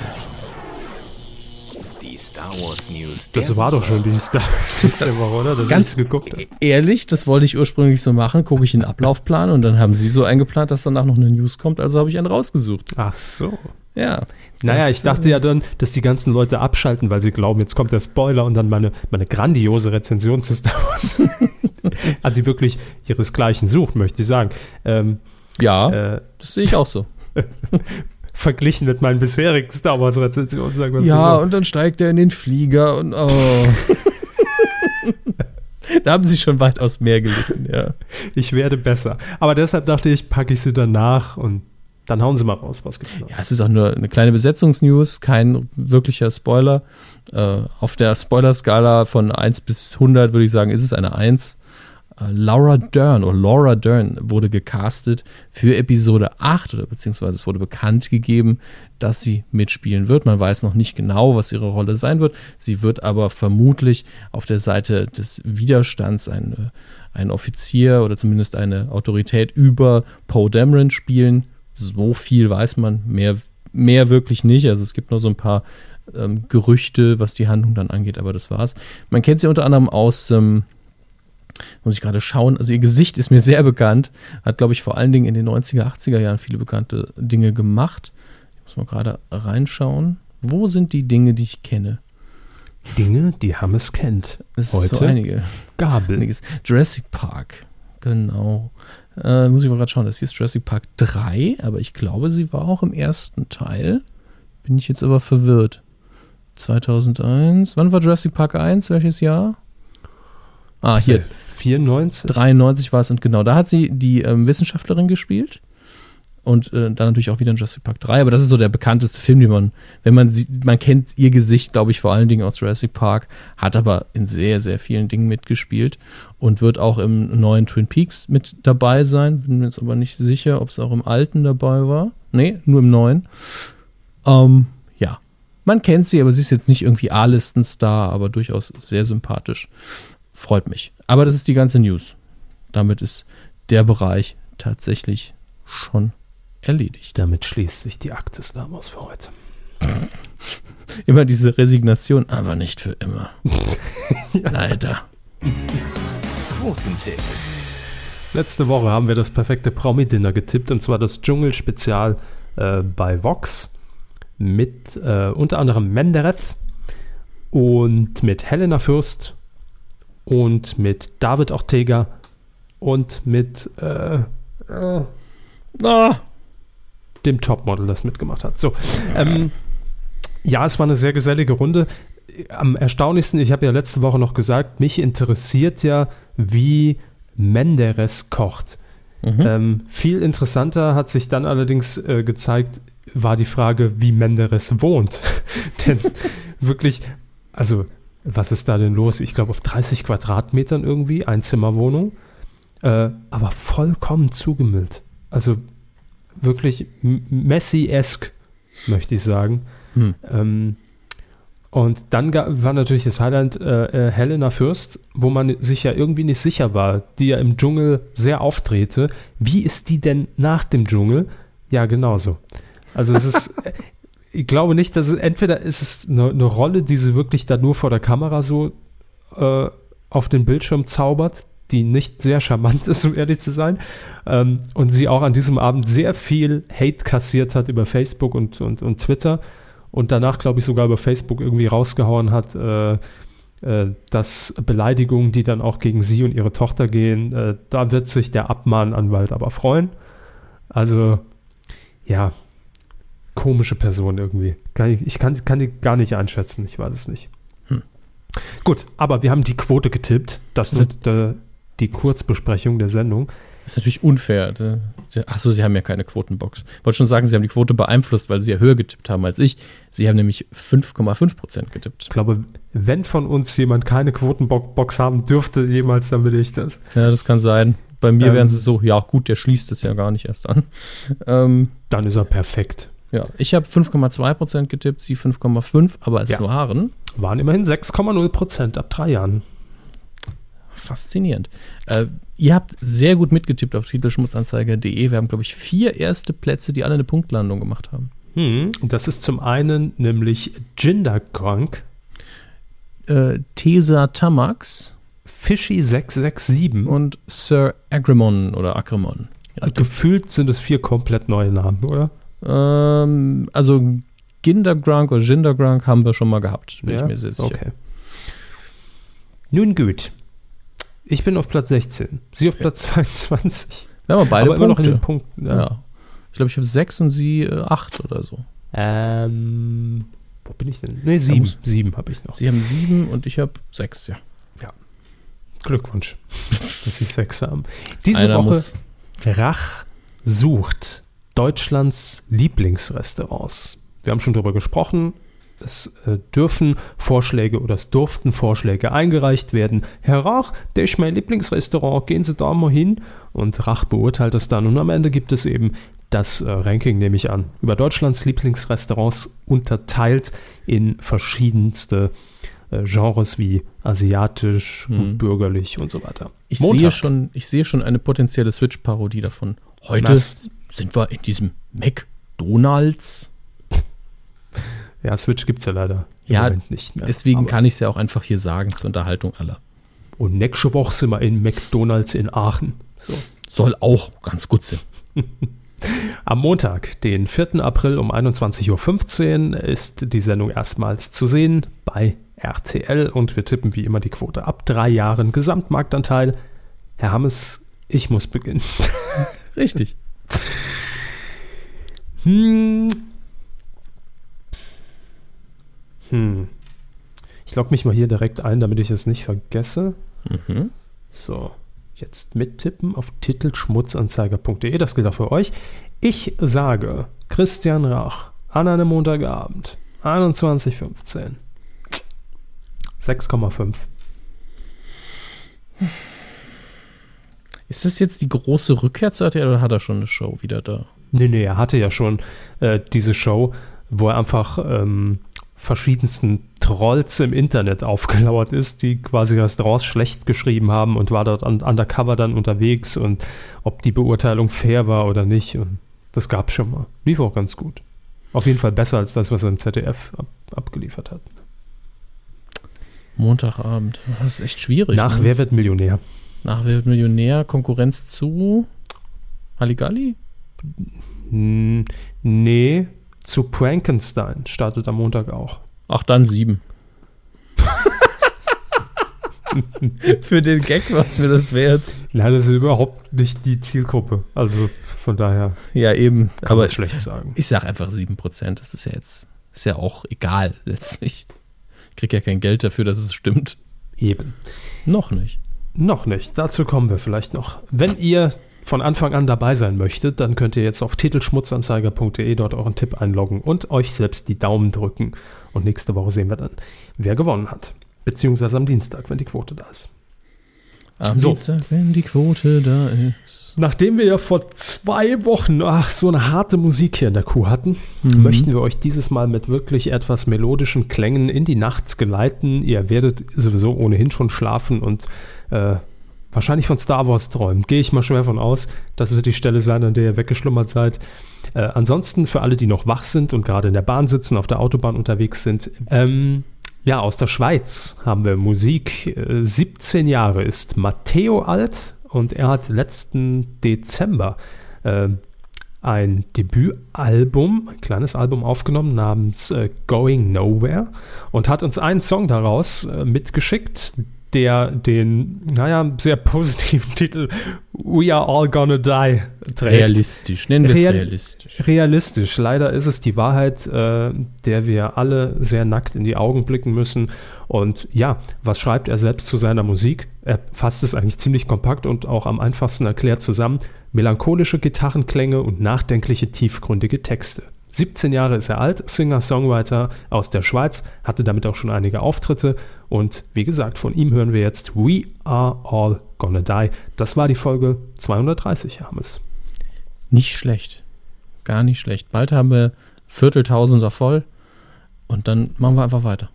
Speaker 3: Die Star Wars News.
Speaker 1: Das war doch schon die Star Wars News der Woche, oder? Das
Speaker 2: Ganz geguckt ehrlich, das wollte ich ursprünglich so machen. Gucke ich in den Ablaufplan und dann haben sie so eingeplant, dass danach noch eine News kommt, also habe ich einen rausgesucht.
Speaker 1: Ach so.
Speaker 2: Ja.
Speaker 1: Naja, ich dachte ja dann, dass die ganzen Leute abschalten, weil sie glauben, jetzt kommt der Spoiler und dann meine, meine grandiose Rezension zu Star Wars. also die wirklich ihresgleichen sucht, möchte ich sagen. Ähm,
Speaker 2: ja, äh, das sehe ich auch so.
Speaker 1: verglichen mit meinen bisherigen Star Wars Rezensionen.
Speaker 2: Sagen wir ja, so. und dann steigt er in den Flieger und oh. da haben sie schon weitaus mehr gelitten, ja.
Speaker 1: Ich werde besser. Aber deshalb dachte ich, packe ich sie danach und dann hauen sie mal raus, was
Speaker 2: gibt's noch? Ja, es ist auch nur eine kleine Besetzungsnews, kein wirklicher Spoiler. Äh, auf der Spoiler-Skala von 1 bis 100 würde ich sagen, ist es eine 1. Äh, Laura Dern oder Laura Dern wurde gecastet für Episode 8 oder beziehungsweise es wurde bekannt gegeben, dass sie mitspielen wird. Man weiß noch nicht genau, was ihre Rolle sein wird. Sie wird aber vermutlich auf der Seite des Widerstands ein, ein Offizier oder zumindest eine Autorität über Poe Dameron spielen so viel weiß man, mehr, mehr wirklich nicht. Also es gibt nur so ein paar ähm, Gerüchte, was die Handlung dann angeht, aber das war's. Man kennt sie unter anderem aus, ähm, muss ich gerade schauen, also ihr Gesicht ist mir sehr bekannt, hat, glaube ich, vor allen Dingen in den 90er, 80er Jahren viele bekannte Dinge gemacht. Ich muss mal gerade reinschauen. Wo sind die Dinge, die ich kenne?
Speaker 1: Dinge, die Hammes kennt.
Speaker 2: Es Heute ist so einige.
Speaker 1: Gabel.
Speaker 2: Einiges. Jurassic Park. Genau. Äh, muss ich mal gerade schauen, das hier ist Jurassic Park 3, aber ich glaube, sie war auch im ersten Teil. Bin ich jetzt aber verwirrt. 2001. Wann war Jurassic Park 1? Welches Jahr? Ah, hier.
Speaker 1: 94?
Speaker 2: 93 war es und genau, da hat sie die ähm, Wissenschaftlerin gespielt und äh, dann natürlich auch wieder in Jurassic Park 3. Aber das ist so der bekannteste Film, den man, wenn man sieht, man kennt ihr Gesicht, glaube ich, vor allen Dingen aus Jurassic Park, hat aber in sehr, sehr vielen Dingen mitgespielt und wird auch im neuen Twin Peaks mit dabei sein. Bin mir jetzt aber nicht sicher, ob es auch im alten dabei war. Nee, nur im neuen. Ähm, ja. Man kennt sie, aber sie ist jetzt nicht irgendwie A-Listen-Star, aber durchaus sehr sympathisch. Freut mich. Aber das ist die ganze News. damit ist der Bereich tatsächlich schon erledigt.
Speaker 1: Damit schließt sich die Akte Star Wars für heute.
Speaker 2: Immer diese Resignation, aber nicht für immer. Leider.
Speaker 3: Quotentipp.
Speaker 1: Letzte Woche haben wir das perfekte Promi-Dinner getippt und zwar das Dschungel-Spezial äh, bei Vox mit äh, unter anderem Menderes und mit Helena Fürst und mit David Ortega und mit äh, äh,
Speaker 2: Ah,
Speaker 1: dem Topmodel, das mitgemacht hat. So, ähm, ja, es war eine sehr gesellige Runde. Am erstaunlichsten, ich habe ja letzte Woche noch gesagt, mich interessiert ja, wie Menderes kocht. Ähm, viel interessanter hat sich dann allerdings äh, gezeigt, war die Frage, wie Menderes wohnt. Denn wirklich, also, was ist da denn los? Ich glaube, auf 30 Quadratmetern irgendwie, Einzimmerwohnung, äh, aber vollkommen zugemüllt. Also wirklich Messi-esque, möchte ich sagen.
Speaker 2: Hm.
Speaker 1: Ähm, und dann war natürlich das Highlight äh, äh, Helena Fürst, wo man sich ja irgendwie nicht sicher war, die ja im Dschungel sehr auftrete. Wie ist die denn nach dem Dschungel? Ja, genauso. Also es ist, äh, ich glaube nicht, dass es, entweder ist es eine, eine Rolle, die sie wirklich da nur vor der Kamera so äh, auf den Bildschirm zaubert, die nicht sehr charmant ist, um ehrlich zu sein. Ähm, und sie auch an diesem Abend sehr viel Hate kassiert hat über Facebook und, und, und Twitter und danach, glaube ich, sogar über Facebook irgendwie rausgehauen hat, äh, äh, dass Beleidigungen, die dann auch gegen sie und ihre Tochter gehen, äh, da wird sich der Abmahnanwalt aber freuen. Also, ja, komische Person irgendwie. Kann ich, ich kann, kann die gar nicht einschätzen, ich weiß es nicht. Gut, aber wir haben die Quote getippt. Das ist äh, die Kurzbesprechung der Sendung.
Speaker 2: Das ist natürlich unfair. Achso, Sie haben ja keine Quotenbox. Ich wollte schon sagen, Sie haben die Quote beeinflusst, weil Sie ja höher getippt haben als ich. Sie haben nämlich 5,5 Prozent getippt.
Speaker 1: Ich glaube, wenn von uns jemand keine Quotenbox haben dürfte, jemals, dann bin ich das.
Speaker 2: Ja, das kann sein. Bei mir
Speaker 1: Ähm.
Speaker 2: wären sie so, ja gut, der schließt es ja gar nicht erst an. Ähm,
Speaker 1: Dann ist er perfekt.
Speaker 2: ja, ich habe 5,2 Prozent getippt, Sie 5,5, aber es
Speaker 1: Ja.
Speaker 2: waren
Speaker 1: Waren immerhin 6,0 Prozent ab drei Jahren.
Speaker 2: Faszinierend. Äh, ihr habt sehr gut mitgetippt auf titelschmutzanzeiger.de. Wir haben, glaube ich, vier erste Plätze, die alle eine Punktlandung gemacht haben.
Speaker 1: Hm, das ist zum einen nämlich Ginderkrank,
Speaker 2: Äh, Tesa Tamax
Speaker 1: Fishy 667
Speaker 2: und Sir Agremon oder Agremon. Ja,
Speaker 1: Gefühlt sind es vier komplett neue Namen, oder?
Speaker 2: ähm, also Gindergrunk oder Gindergrunk haben wir schon mal gehabt, bin ich mir sehr sicher.
Speaker 1: Okay. Nun gut. Ich bin auf Platz 16. Sie auf Platz 22.
Speaker 2: Wir haben aber beide
Speaker 1: Aber immer noch in
Speaker 2: Punkte.
Speaker 1: den Punkten.
Speaker 2: ja. Ich glaube, ich habe sechs und sie äh, acht oder so.
Speaker 1: Ähm, wo bin ich denn? Ne, sieben.
Speaker 2: muss-
Speaker 1: Sieben habe ich noch.
Speaker 2: Sie haben sieben und ich habe sechs, ja.
Speaker 1: Glückwunsch, dass ich sechs haben. Diese
Speaker 2: Einer
Speaker 1: Woche
Speaker 2: muss.
Speaker 1: Rach sucht Deutschlands Lieblingsrestaurants. Wir haben schon darüber gesprochen. Es äh, dürfen Vorschläge oder es durften Vorschläge eingereicht werden. Herr Rach, der ist mein Lieblingsrestaurant, gehen Sie da mal hin. Und Rach beurteilt es dann. Und am Ende gibt es eben das äh, Ranking, nehme ich an, über Deutschlands Lieblingsrestaurants unterteilt in verschiedenste äh, Genres wie asiatisch,
Speaker 2: Hm.
Speaker 1: bürgerlich und so weiter.
Speaker 2: Ich
Speaker 1: Montag.
Speaker 2: sehe, schon, ich sehe schon eine potenzielle Switch-Parodie davon. Heute
Speaker 1: Was?
Speaker 2: s- sind wir in diesem McDonalds.
Speaker 1: Ja, Switch gibt es ja leider im
Speaker 2: Ja,
Speaker 1: Moment nicht mehr.
Speaker 2: Deswegen
Speaker 1: Aber-
Speaker 2: kann ich es ja auch einfach hier sagen zur Unterhaltung aller.
Speaker 1: Und nächste Woche sind wir in McDonalds in Aachen. So.
Speaker 2: Soll auch ganz gut sein.
Speaker 1: Am Montag, den 4. April um 21.15 Uhr, ist die Sendung erstmals zu sehen bei RTL und wir tippen wie immer die Quote ab drei Jahren Gesamtmarktanteil. Herr Hammes, ich muss beginnen.
Speaker 2: Richtig.
Speaker 1: Hm. Hm. Ich logge mich mal hier direkt ein, damit ich es nicht vergesse.
Speaker 2: Mhm.
Speaker 1: So, jetzt mittippen auf titelschmutzanzeiger.de. Das gilt auch für euch. Ich sage Christian Rach an einem Montagabend, 21.15 6,5.
Speaker 2: Ist das jetzt die große Rückkehr zu RTL oder hat er schon eine Show wieder da?
Speaker 1: Nee, nee, er hatte ja schon äh, diese Show, wo er einfach ähm, verschiedensten Trolls im Internet aufgelauert ist, die quasi Restaurants schlecht geschrieben haben und war dort un undercover dann unterwegs und ob die Beurteilung fair war oder nicht. Und das gab es schon mal. Lief auch ganz gut. Auf jeden Fall besser als das, was er im ZDF ab abgeliefert hat.
Speaker 2: Montagabend. Das ist echt schwierig.
Speaker 1: Nach
Speaker 2: ne?
Speaker 1: Wer wird Millionär?
Speaker 2: Nach Wer wird Millionär? Konkurrenz zu Halligalli?
Speaker 1: Nee, zu Prankenstein startet am Montag auch.
Speaker 2: Ach, dann sieben. Für den Gag, was mir das wert.
Speaker 1: Ja, das ist überhaupt nicht die Zielgruppe. Also von daher
Speaker 2: Ja, eben.
Speaker 1: kann
Speaker 2: Aber
Speaker 1: schlecht sagen.
Speaker 2: ich sag einfach sieben Prozent. Das ist ja jetzt, ist ja auch egal letztlich. Ich krieg ja kein Geld dafür, dass es stimmt.
Speaker 1: Eben.
Speaker 2: Noch nicht.
Speaker 1: Noch nicht. Dazu kommen wir vielleicht noch. Wenn ihr von Anfang an dabei sein möchtet, dann könnt ihr jetzt auf titelschmutzanzeiger.de dort euren Tipp einloggen und euch selbst die Daumen drücken. Und nächste Woche sehen wir dann, wer gewonnen hat. Beziehungsweise am Dienstag, wenn die Quote da ist.
Speaker 2: Am
Speaker 1: So.
Speaker 2: Dienstag, wenn die Quote da ist.
Speaker 1: Nachdem wir ja vor zwei Wochen ach, so eine harte Musik hier in der Kuh hatten, möchten wir euch dieses Mal mit wirklich etwas melodischen Klängen in die Nacht geleiten. Ihr werdet sowieso ohnehin schon schlafen und äh, wahrscheinlich von Star Wars träumen. Gehe ich mal schwer von aus. Das wird die Stelle sein, an der ihr weggeschlummert seid. Äh, ansonsten für alle, die noch wach sind und gerade in der Bahn sitzen, auf der Autobahn unterwegs sind, ähm, ja, aus der Schweiz haben wir Musik. Äh, 17 Jahre ist Matteo alt und er hat letzten Dezember äh, ein Debütalbum, ein kleines Album aufgenommen namens äh, Going Nowhere und hat uns einen Song daraus äh, mitgeschickt, der den, naja, sehr positiven Titel We Are All Gonna Die trägt.
Speaker 2: Realistisch. Nennen wir es
Speaker 1: Real-
Speaker 2: realistisch.
Speaker 1: Realistisch. Leider ist es die Wahrheit, äh, der wir alle sehr nackt in die Augen blicken müssen. Und ja, was schreibt er selbst zu seiner Musik? Er fasst es eigentlich ziemlich kompakt und auch am einfachsten erklärt zusammen. Melancholische Gitarrenklänge und nachdenkliche, tiefgründige Texte. 17 Jahre ist er alt, Singer-Songwriter aus der Schweiz, hatte damit auch schon einige Auftritte und wie gesagt, von ihm hören wir jetzt We Are All Gonna Die. Das war die Folge 230, Hermes.
Speaker 2: Nicht schlecht. Gar nicht schlecht. Bald haben wir Vierteltausender voll und dann machen wir einfach weiter.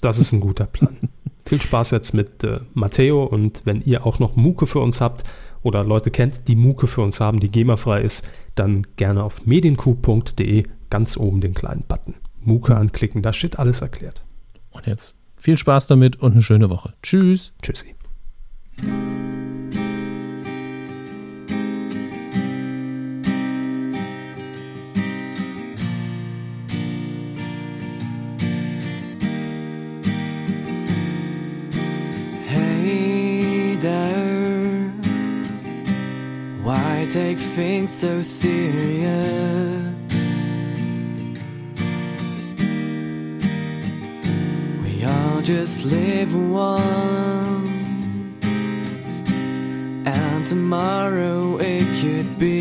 Speaker 1: Das ist ein guter Plan. Viel Spaß jetzt mit äh, Matteo und wenn ihr auch noch Muke für uns habt oder Leute kennt, die Muke für uns haben, die GEMA-frei ist, dann gerne auf medienku.de ganz oben den kleinen Button. Muke anklicken, da steht alles erklärt.
Speaker 2: Und jetzt viel Spaß damit und eine schöne Woche. Tschüss.
Speaker 1: Tschüssi.
Speaker 5: Hey there, why take things so serious? Just live once, and tomorrow it could be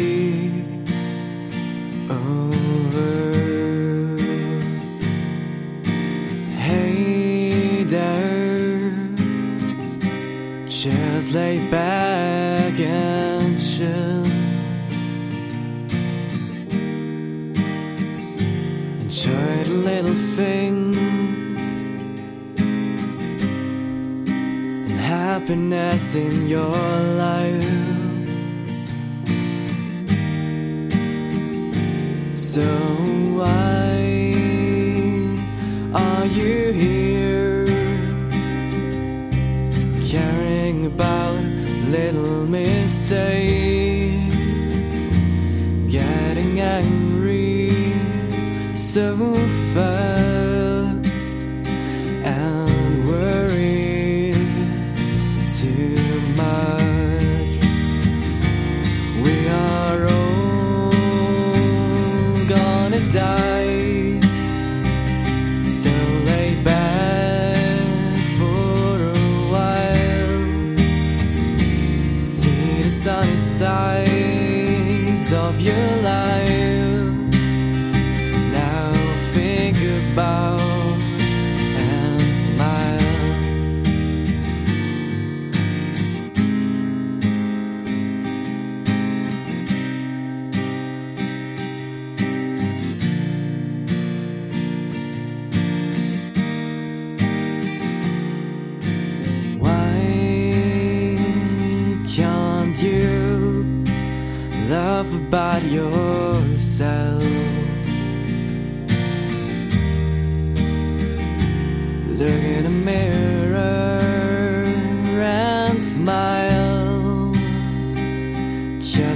Speaker 5: happiness in your life. So why are you here? caring about little mistakes,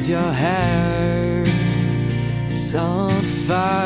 Speaker 5: your hair is on fire.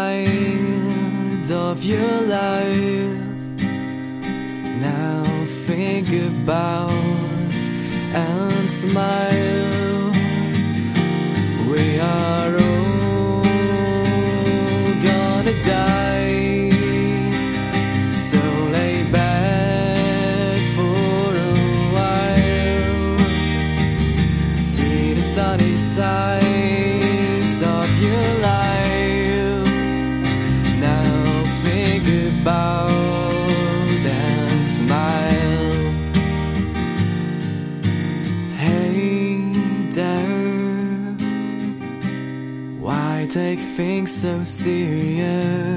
Speaker 5: Sides of your life. Now think about and smile. We are Why take things so serious?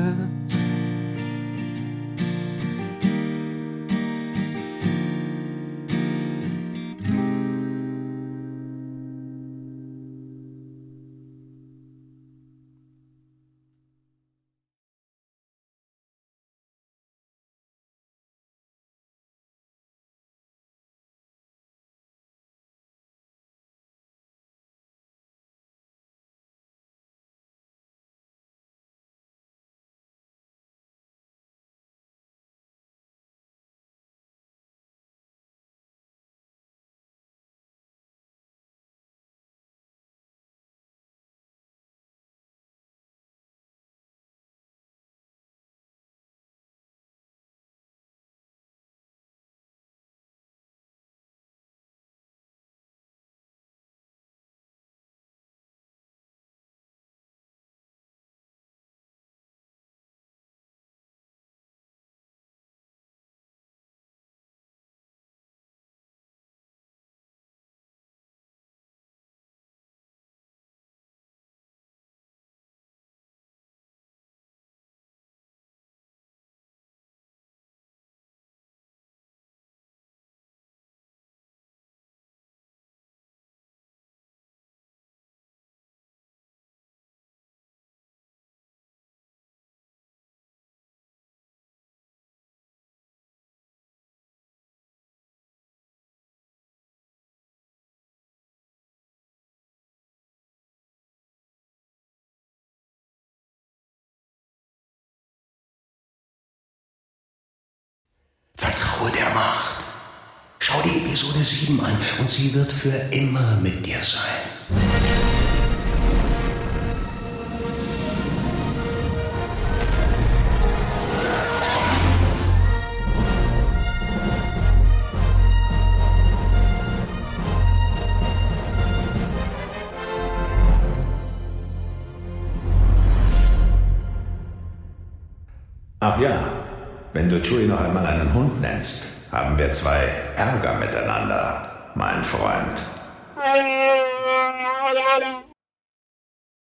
Speaker 6: Episode 7 an und sie wird für immer mit dir sein.
Speaker 7: Ach ja, wenn du Chewie noch einmal einen Hund nennst, haben wir zwei Ärger miteinander, mein Freund.